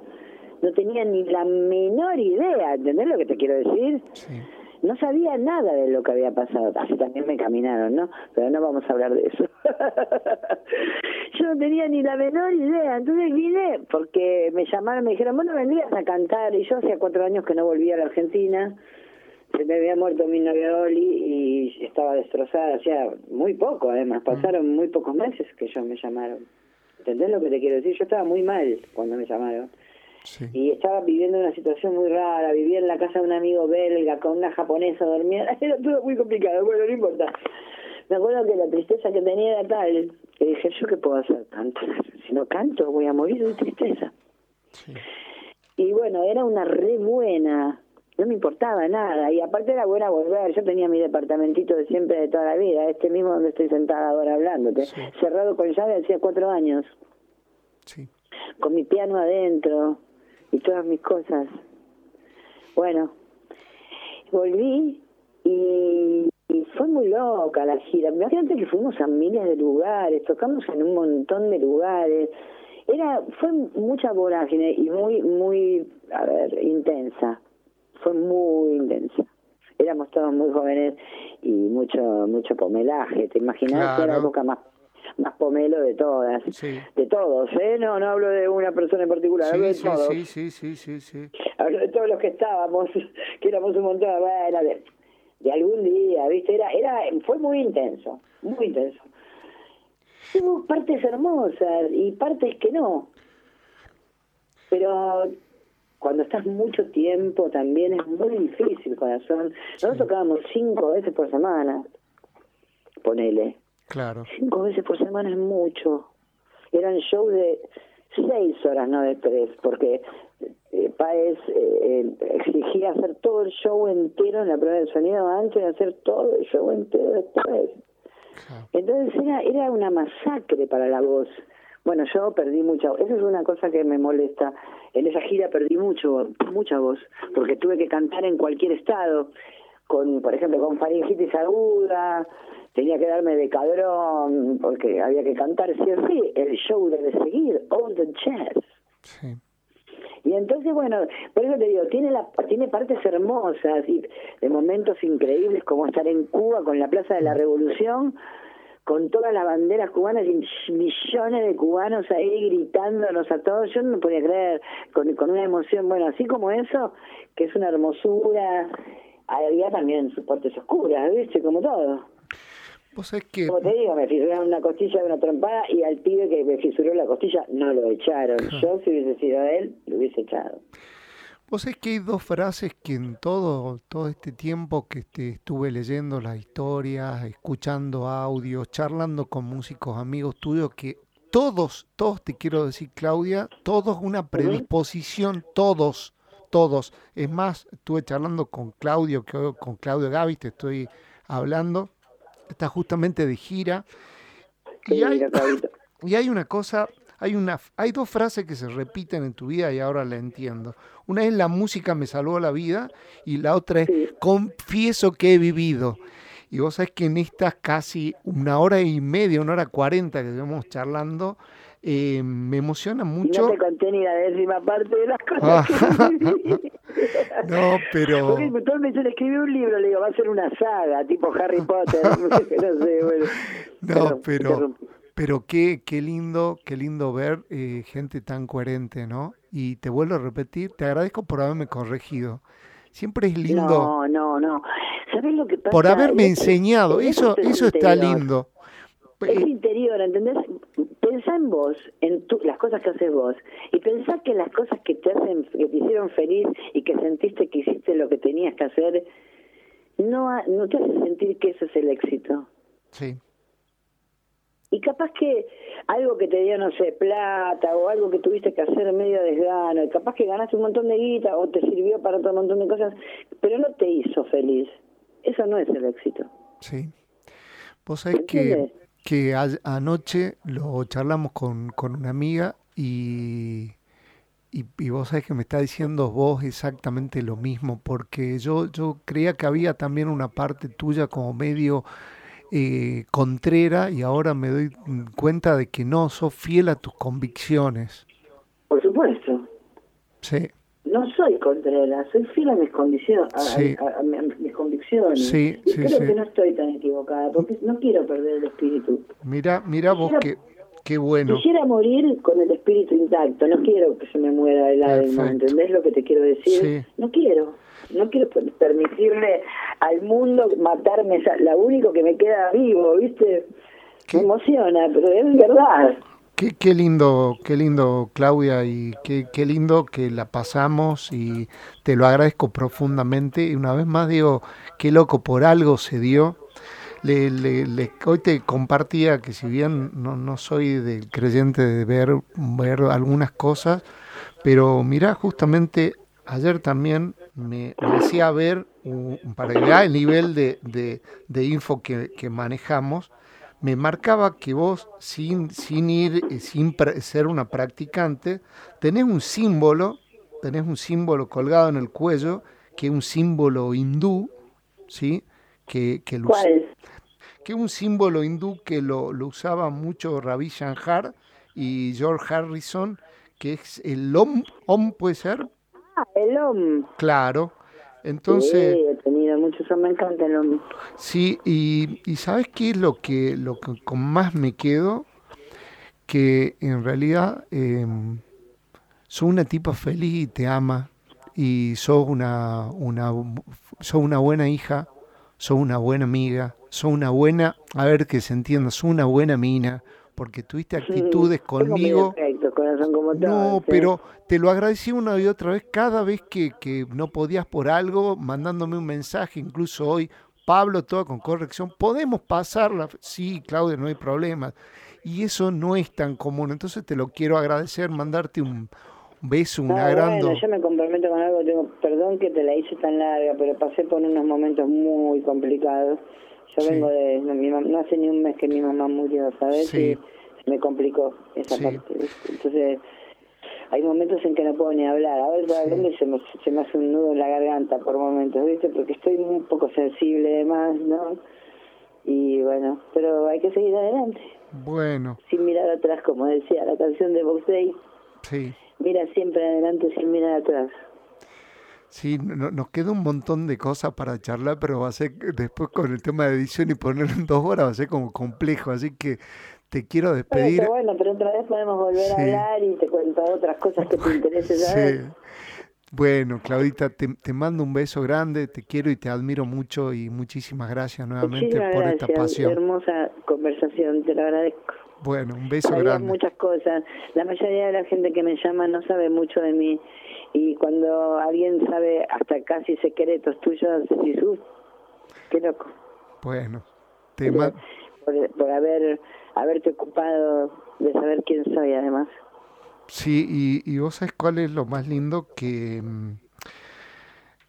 S3: No tenía ni la menor idea. ¿Entendés lo que te quiero decir?
S2: Sí.
S3: No sabía nada de lo que había pasado. Así también me caminaron, ¿no? Pero no vamos a hablar de eso. Yo no tenía ni la menor idea. Entonces vine porque me llamaron, me dijeron, bueno, vendrías a cantar. Y yo hacía cuatro años que no volvía a la Argentina. Se me había muerto mi novia Oli y estaba destrozada. Hacía muy poco, además. Pasaron muy pocos meses que ellos me llamaron. ¿Entendés lo que te quiero decir? Yo estaba muy mal cuando me llamaron
S2: Sí.
S3: y estaba viviendo una situación muy rara, vivía en la casa de un amigo belga con una japonesa dormía, era todo muy complicado, bueno, no importa. Me acuerdo que la tristeza que tenía era tal, que dije, ¿yo qué puedo hacer? Cantar. Si no canto voy a morir de tristeza.
S2: Sí.
S3: Y bueno, era una re buena, no me importaba nada, y aparte era buena volver, yo tenía mi departamentito de siempre de toda la vida, este mismo donde estoy sentada ahora hablándote,
S2: Sí.
S3: cerrado con llave hacía cuatro años
S2: Sí.
S3: con mi piano adentro y todas mis cosas. Bueno, volví y, y fue muy loca la gira. Imagínate que fuimos a miles de lugares, tocamos en un montón de lugares. Era, fue mucha vorágine y muy, muy, a ver, intensa. Fue muy intensa. Éramos todos muy jóvenes y mucho, mucho pomelaje. ¿Te imaginas que era la época más, más pomelo de todas?
S2: Sí.
S3: de todos, ¿eh? No, no hablo de una persona en particular, hablo
S2: Sí,
S3: de
S2: sí,
S3: todos.
S2: sí, sí, sí, sí, sí.
S3: Hablo de todos los que estábamos, que éramos un montón, bueno, de, de algún día, ¿viste? Era, era, fue muy intenso, muy intenso. Hubo partes hermosas y partes que no. Pero cuando estás mucho tiempo también es muy difícil, corazón. Nosotros tocábamos cinco veces por semana, ponele.
S2: Claro.
S3: Cinco veces por semana es mucho. Eran shows de seis horas, no de tres, porque eh, Páez eh, exigía hacer todo el show entero en la prueba de sonido antes de hacer todo el show entero después.
S2: Claro.
S3: Entonces era, era una masacre para la voz. Bueno, yo perdí mucha Esa es una cosa que me molesta. En esa gira perdí mucho, mucha voz, porque tuve que cantar en cualquier estado. Con, por ejemplo, con faringitis aguda, tenía que darme de cadrón, porque había que cantar sí o sí. El show debe seguir, all the jazz.
S2: Sí.
S3: Y entonces, bueno, por eso te digo, tiene la, tiene partes hermosas y de momentos increíbles como estar en Cuba con la Plaza de la Revolución, con todas las banderas cubanas y millones de cubanos ahí gritándonos a todos. Yo no podía creer, con, con una emoción, bueno, así como eso, que es una hermosura, había también sus partes oscuras, ¿viste? Como todo.
S2: Vos sabés que
S3: Como te digo, me fisuraron una costilla de una trompada y al pibe que me fisuró la costilla no lo echaron. Yo, si hubiese sido él, lo hubiese echado.
S2: Vos sabés que hay dos frases que en todo, todo este tiempo que este, estuve leyendo las historias, escuchando audios, charlando con músicos amigos tuyos, que todos, todos te quiero decir, Claudia, todos una predisposición, todos, todos. Es más, estuve charlando con Claudio, que con Claudio Gavis, te estoy hablando, está justamente de gira. Y hay, y una cosa, hay una, hay dos frases que se repiten en tu vida y ahora la entiendo. Una es la música me salvó la vida y la otra es
S3: Sí.
S2: confieso que he vivido. Y vos sabés que en estas casi una hora y media, una hora cuarenta que estamos charlando, eh, me emociona
S3: Y
S2: mucho.
S3: no te conté ni la décima parte de las
S2: Ah.
S3: cosas que viví.
S2: No, pero
S3: Porque me dicen, escribí un libro, le digo, va a ser una saga, tipo Harry Potter, no sé, bueno.
S2: No, pero, pero qué, qué lindo, qué lindo ver eh, gente tan coherente, ¿no? Y te vuelvo a repetir, te agradezco por haberme corregido. Siempre es lindo
S3: No, no, no. ¿Sabes lo que pasa?
S2: por haberme enseñado.
S3: es
S2: Eso, eso está lindo.
S3: Es interior, ¿entendés? Pensá en vos, en tu- las cosas que haces vos, y pensá que las cosas que te hacen, que te hicieron feliz y que sentiste que hiciste lo que tenías que hacer, no, ha- no te hace sentir que eso es el éxito.
S2: Sí,
S3: Y capaz que algo que te dio, no sé, plata o algo que tuviste que hacer medio desgano, y capaz que ganaste un montón de guita o te sirvió para otro montón de cosas, pero no te hizo feliz. Eso no es el éxito.
S2: sí. Vos sabés que. Que a- anoche lo charlamos con, con una amiga y, y, y vos sabés que me está diciendo vos exactamente lo mismo, porque yo, yo creía que había también una parte tuya como medio eh, contrera y ahora me doy cuenta de que no, sos fiel a tus convicciones.
S3: Por supuesto.
S2: Sí,
S3: No soy contrera, soy fiel a mis condiciones, a,
S2: Sí.
S3: a- a mi- a mis convicciones.
S2: Sí,
S3: y
S2: sí,
S3: creo que no estoy tan equivocada, porque no quiero perder el espíritu.
S2: mira, mira vos
S3: Quisiera-
S2: que, qué bueno.
S3: Quisiera morir con el espíritu intacto, no quiero que se me muera el alma. ¿entendés lo que te quiero decir? No quiero, no quiero per- permitirle al mundo matarme, la único que me queda vivo, ¿viste?
S2: ¿Qué?
S3: Me emociona, pero es verdad.
S2: Qué, lindo, qué lindo, Claudia, y qué, qué lindo que la pasamos y te lo agradezco profundamente. Y una vez más digo, qué loco, por algo se dio. Le, le- le- hoy te compartía que si bien no, soy del creyente de ver, ver algunas cosas, pero mira, justamente ayer también me, hacía ver, para que el nivel de, de- de info que, que manejamos, me marcaba que vos, sin, sin ir, eh, sin ser una practicante, tenés un símbolo, tenés un símbolo colgado en el cuello, que es un símbolo hindú, ¿sí? Que, que lo
S3: ¿Cuál?
S2: que es un símbolo hindú que lo, lo usaba mucho Ravi Shankar y George Harrison, que es el Om, Om puede ser,
S3: Ah, el OM.
S2: claro. Entonces,
S3: Sí, he tenido muchos, me encanta el OM.
S2: Sí, y, y ¿sabes qué es lo que, lo que con más me quedo? Que en realidad eh, sos una tipa feliz y te ama, y sos una, una, sos una buena hija, sos una buena amiga, sos una buena, a ver que se entienda, sos una buena mina, porque tuviste actitudes conmigo.
S3: Corazón como
S2: No, pero te lo agradecí una y otra vez cada vez que, que no podías por algo, mandándome un mensaje, incluso hoy, Pablo, todo con corrección, podemos pasarla, sí, Claudia, no hay problema. Y eso no es tan común, entonces te lo quiero agradecer, mandarte un beso, un
S3: Ah,
S2: agrando.
S3: bueno, yo me comprometo con algo, tengo, perdón que te la hice tan larga, pero pasé por unos momentos muy complicados. Yo
S2: Sí.
S3: vengo de, no, mi mam- no hace ni un mes que mi mamá murió, ¿sabes?
S2: Sí.
S3: Y me complicó esa
S2: Sí.
S3: parte. Entonces, hay momentos en que no puedo ni hablar. A ver, y se me, se me hace un nudo en la garganta por momentos, ¿viste? Porque estoy un poco sensible además, ¿no? Y bueno, pero hay que seguir adelante,
S2: Bueno,
S3: sin mirar atrás, como decía la canción de Box Day.
S2: sí.
S3: Mira siempre adelante sin mirar atrás.
S2: Sí, no- nos queda un montón de cosas para charlar, pero va a ser después con el tema de edición y ponerlo en dos horas va a ser como complejo, así que te quiero despedir.
S3: pero bueno, pero otra vez podemos volver
S2: Sí.
S3: a hablar y te cuento otras cosas que te interese saber.
S2: Sí. Bueno, Claudita, te, te mando un beso grande, te quiero y te admiro mucho y muchísimas gracias nuevamente
S3: Muchísimas
S2: por esta
S3: gracias,
S2: pasión.
S3: hermosa conversación, te lo agradezco.
S2: Bueno, un beso
S3: Sabías
S2: grande.
S3: muchas cosas. La mayoría de la gente que me llama no sabe mucho de mí y cuando alguien sabe hasta casi secretos tuyos, decís, "Uf, qué loco.
S2: Bueno, te ma-
S3: Por, por haber haberte ocupado de saber quién soy además.
S2: sí, y, y vos sabés cuál es lo más lindo que... mm,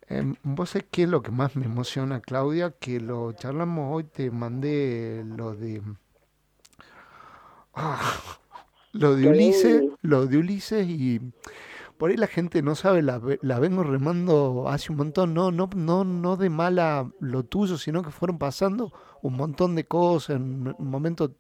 S2: em, vos sabés qué es lo que más me emociona, Claudia, que lo charlamos hoy, te mandé lo de... Ah, lo de Ulises,
S3: Uli.
S2: lo de Ulises y por ahí la gente no sabe, la, la vengo remando hace un montón, no, no, no, no de mala lo tuyo, sino que fueron pasando un montón de cosas, en un momento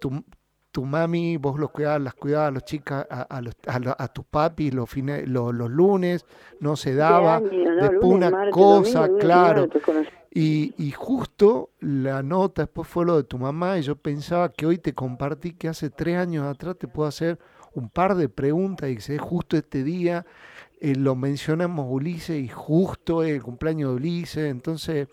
S2: tu, tu mami, vos los cuidabas, las cuidabas a los chicas, a, a, los, a, a tus papis los, fines, los, los lunes, no se daba, después
S3: Lunes,
S2: una
S3: martes,
S2: cosa,
S3: domingo,
S2: claro,
S3: martes,
S2: y, y justo la nota después fue lo de tu mamá y yo pensaba que hoy te compartí que hace tres años atrás te puedo hacer un par de preguntas y que sé, justo este día eh, lo mencionamos Ulises y justo es el cumpleaños de Ulises, entonces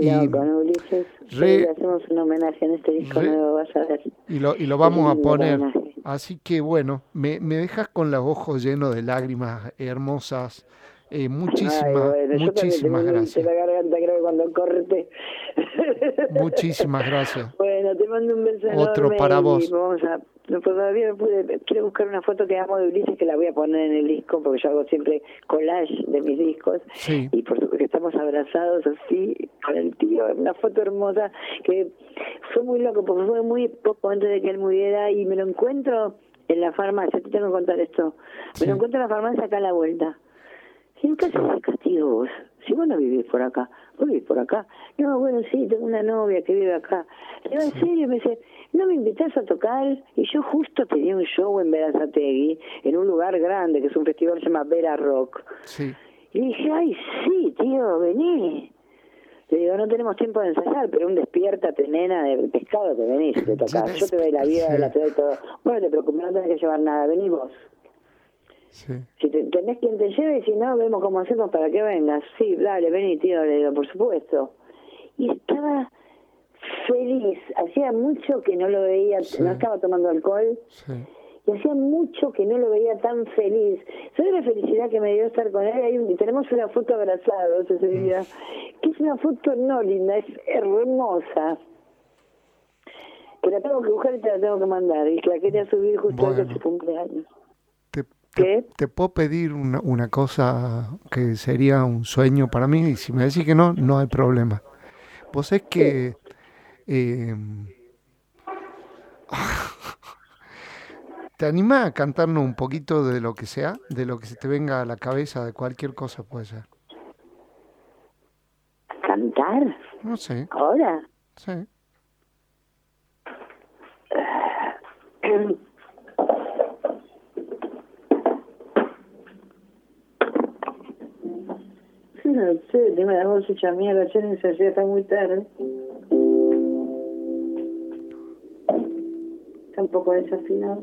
S2: y,
S3: loco, ¿no, Ulises?
S2: re-
S3: Le hacemos un homenaje en este disco
S2: re-
S3: nuevo, vas a ver.
S2: y lo, y lo vamos a poner.
S3: homenaje.
S2: Así que bueno, me, me dejas con los ojos llenos de lágrimas hermosas Eh, muchísimas,
S3: Ay, bueno,
S2: muchísimas gracias.
S3: en la garganta, creo que cuando corte.
S2: Muchísimas gracias.
S3: Bueno, te mando un beso
S2: Otro
S3: enorme
S2: para
S3: y
S2: vos.
S3: Vamos a, no, pues todavía no pude, quiero buscar una foto que amo de Ulises que la voy a poner en el disco porque yo hago siempre collage de mis discos
S2: Sí.
S3: y por supuesto que estamos abrazados así con el tío, una foto hermosa que fue muy loco porque fue muy poco antes de que él muriera y me lo encuentro en la farmacia, te tengo que contar esto, me
S2: Sí.
S3: lo encuentro en la farmacia acá a la vuelta. ¿En qué haces castigo vos? Si vos no vivís por acá, vivís por acá. No, bueno, sí, tengo una novia que vive acá. Le digo, en serio, me dice, ¿no me invitás a tocar? Y yo justo tenía un show en Verazategui, en un lugar grande, que es un festival que se llama Vera Rock.
S2: Sí.
S3: Y dije, ay, sí, tío, vení. Le digo, no tenemos tiempo de ensayar, pero un despiértate, nena, de pescado, te venís, te tocas. Yo te doy la vida, la te doy todo. Bueno, te preocupes, no tenés que llevar nada, vení vos.
S2: Sí.
S3: Si te- tenés quien te lleve y si no, vemos cómo hacemos para que vengas. Sí, dale, vení, tío, le digo, por supuesto. Y estaba feliz. Hacía mucho que no lo veía,
S2: Sí.
S3: no estaba tomando alcohol.
S2: Sí.
S3: Y hacía mucho que no lo veía tan feliz. ¿Sabes la felicidad que me dio estar con él? Hay un- tenemos una foto abrazados ese día, que es una foto no linda, es hermosa. Que la tengo que buscar y te la tengo que mandar. Y la quería subir justo antes de
S2: Bueno.
S3: su cumpleaños.
S2: Te,
S3: ¿Qué?
S2: te, te puedo pedir una, una cosa que sería un sueño para mí y si me decís que no, no hay problema. Vos es que... eh, ¿Te animás a cantarnos un poquito de lo que sea? De lo que se te venga a la cabeza, de cualquier cosa puede ser.
S3: ¿Cantar?
S2: No sé,
S3: ¿Ahora?
S2: sí.
S3: No sé, tengo la voz hecha mierda, no ensayé hasta muy tarde. Está un poco desafinado.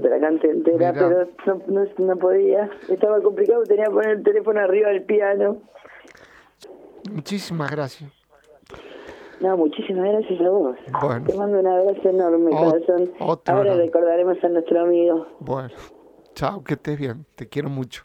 S3: La
S2: Mirá,
S3: no te la entera, pero no, no, no podía. Estaba complicado, tenía que poner el teléfono arriba del piano.
S2: Muchísimas gracias.
S3: No, muchísimas gracias a vos.
S2: Bueno.
S3: Te mando un abrazo enorme,
S2: Ot-
S3: corazón. Ahora
S2: grande.
S3: recordaremos a nuestro amigo.
S2: Bueno, chao, que estés bien. Te quiero mucho.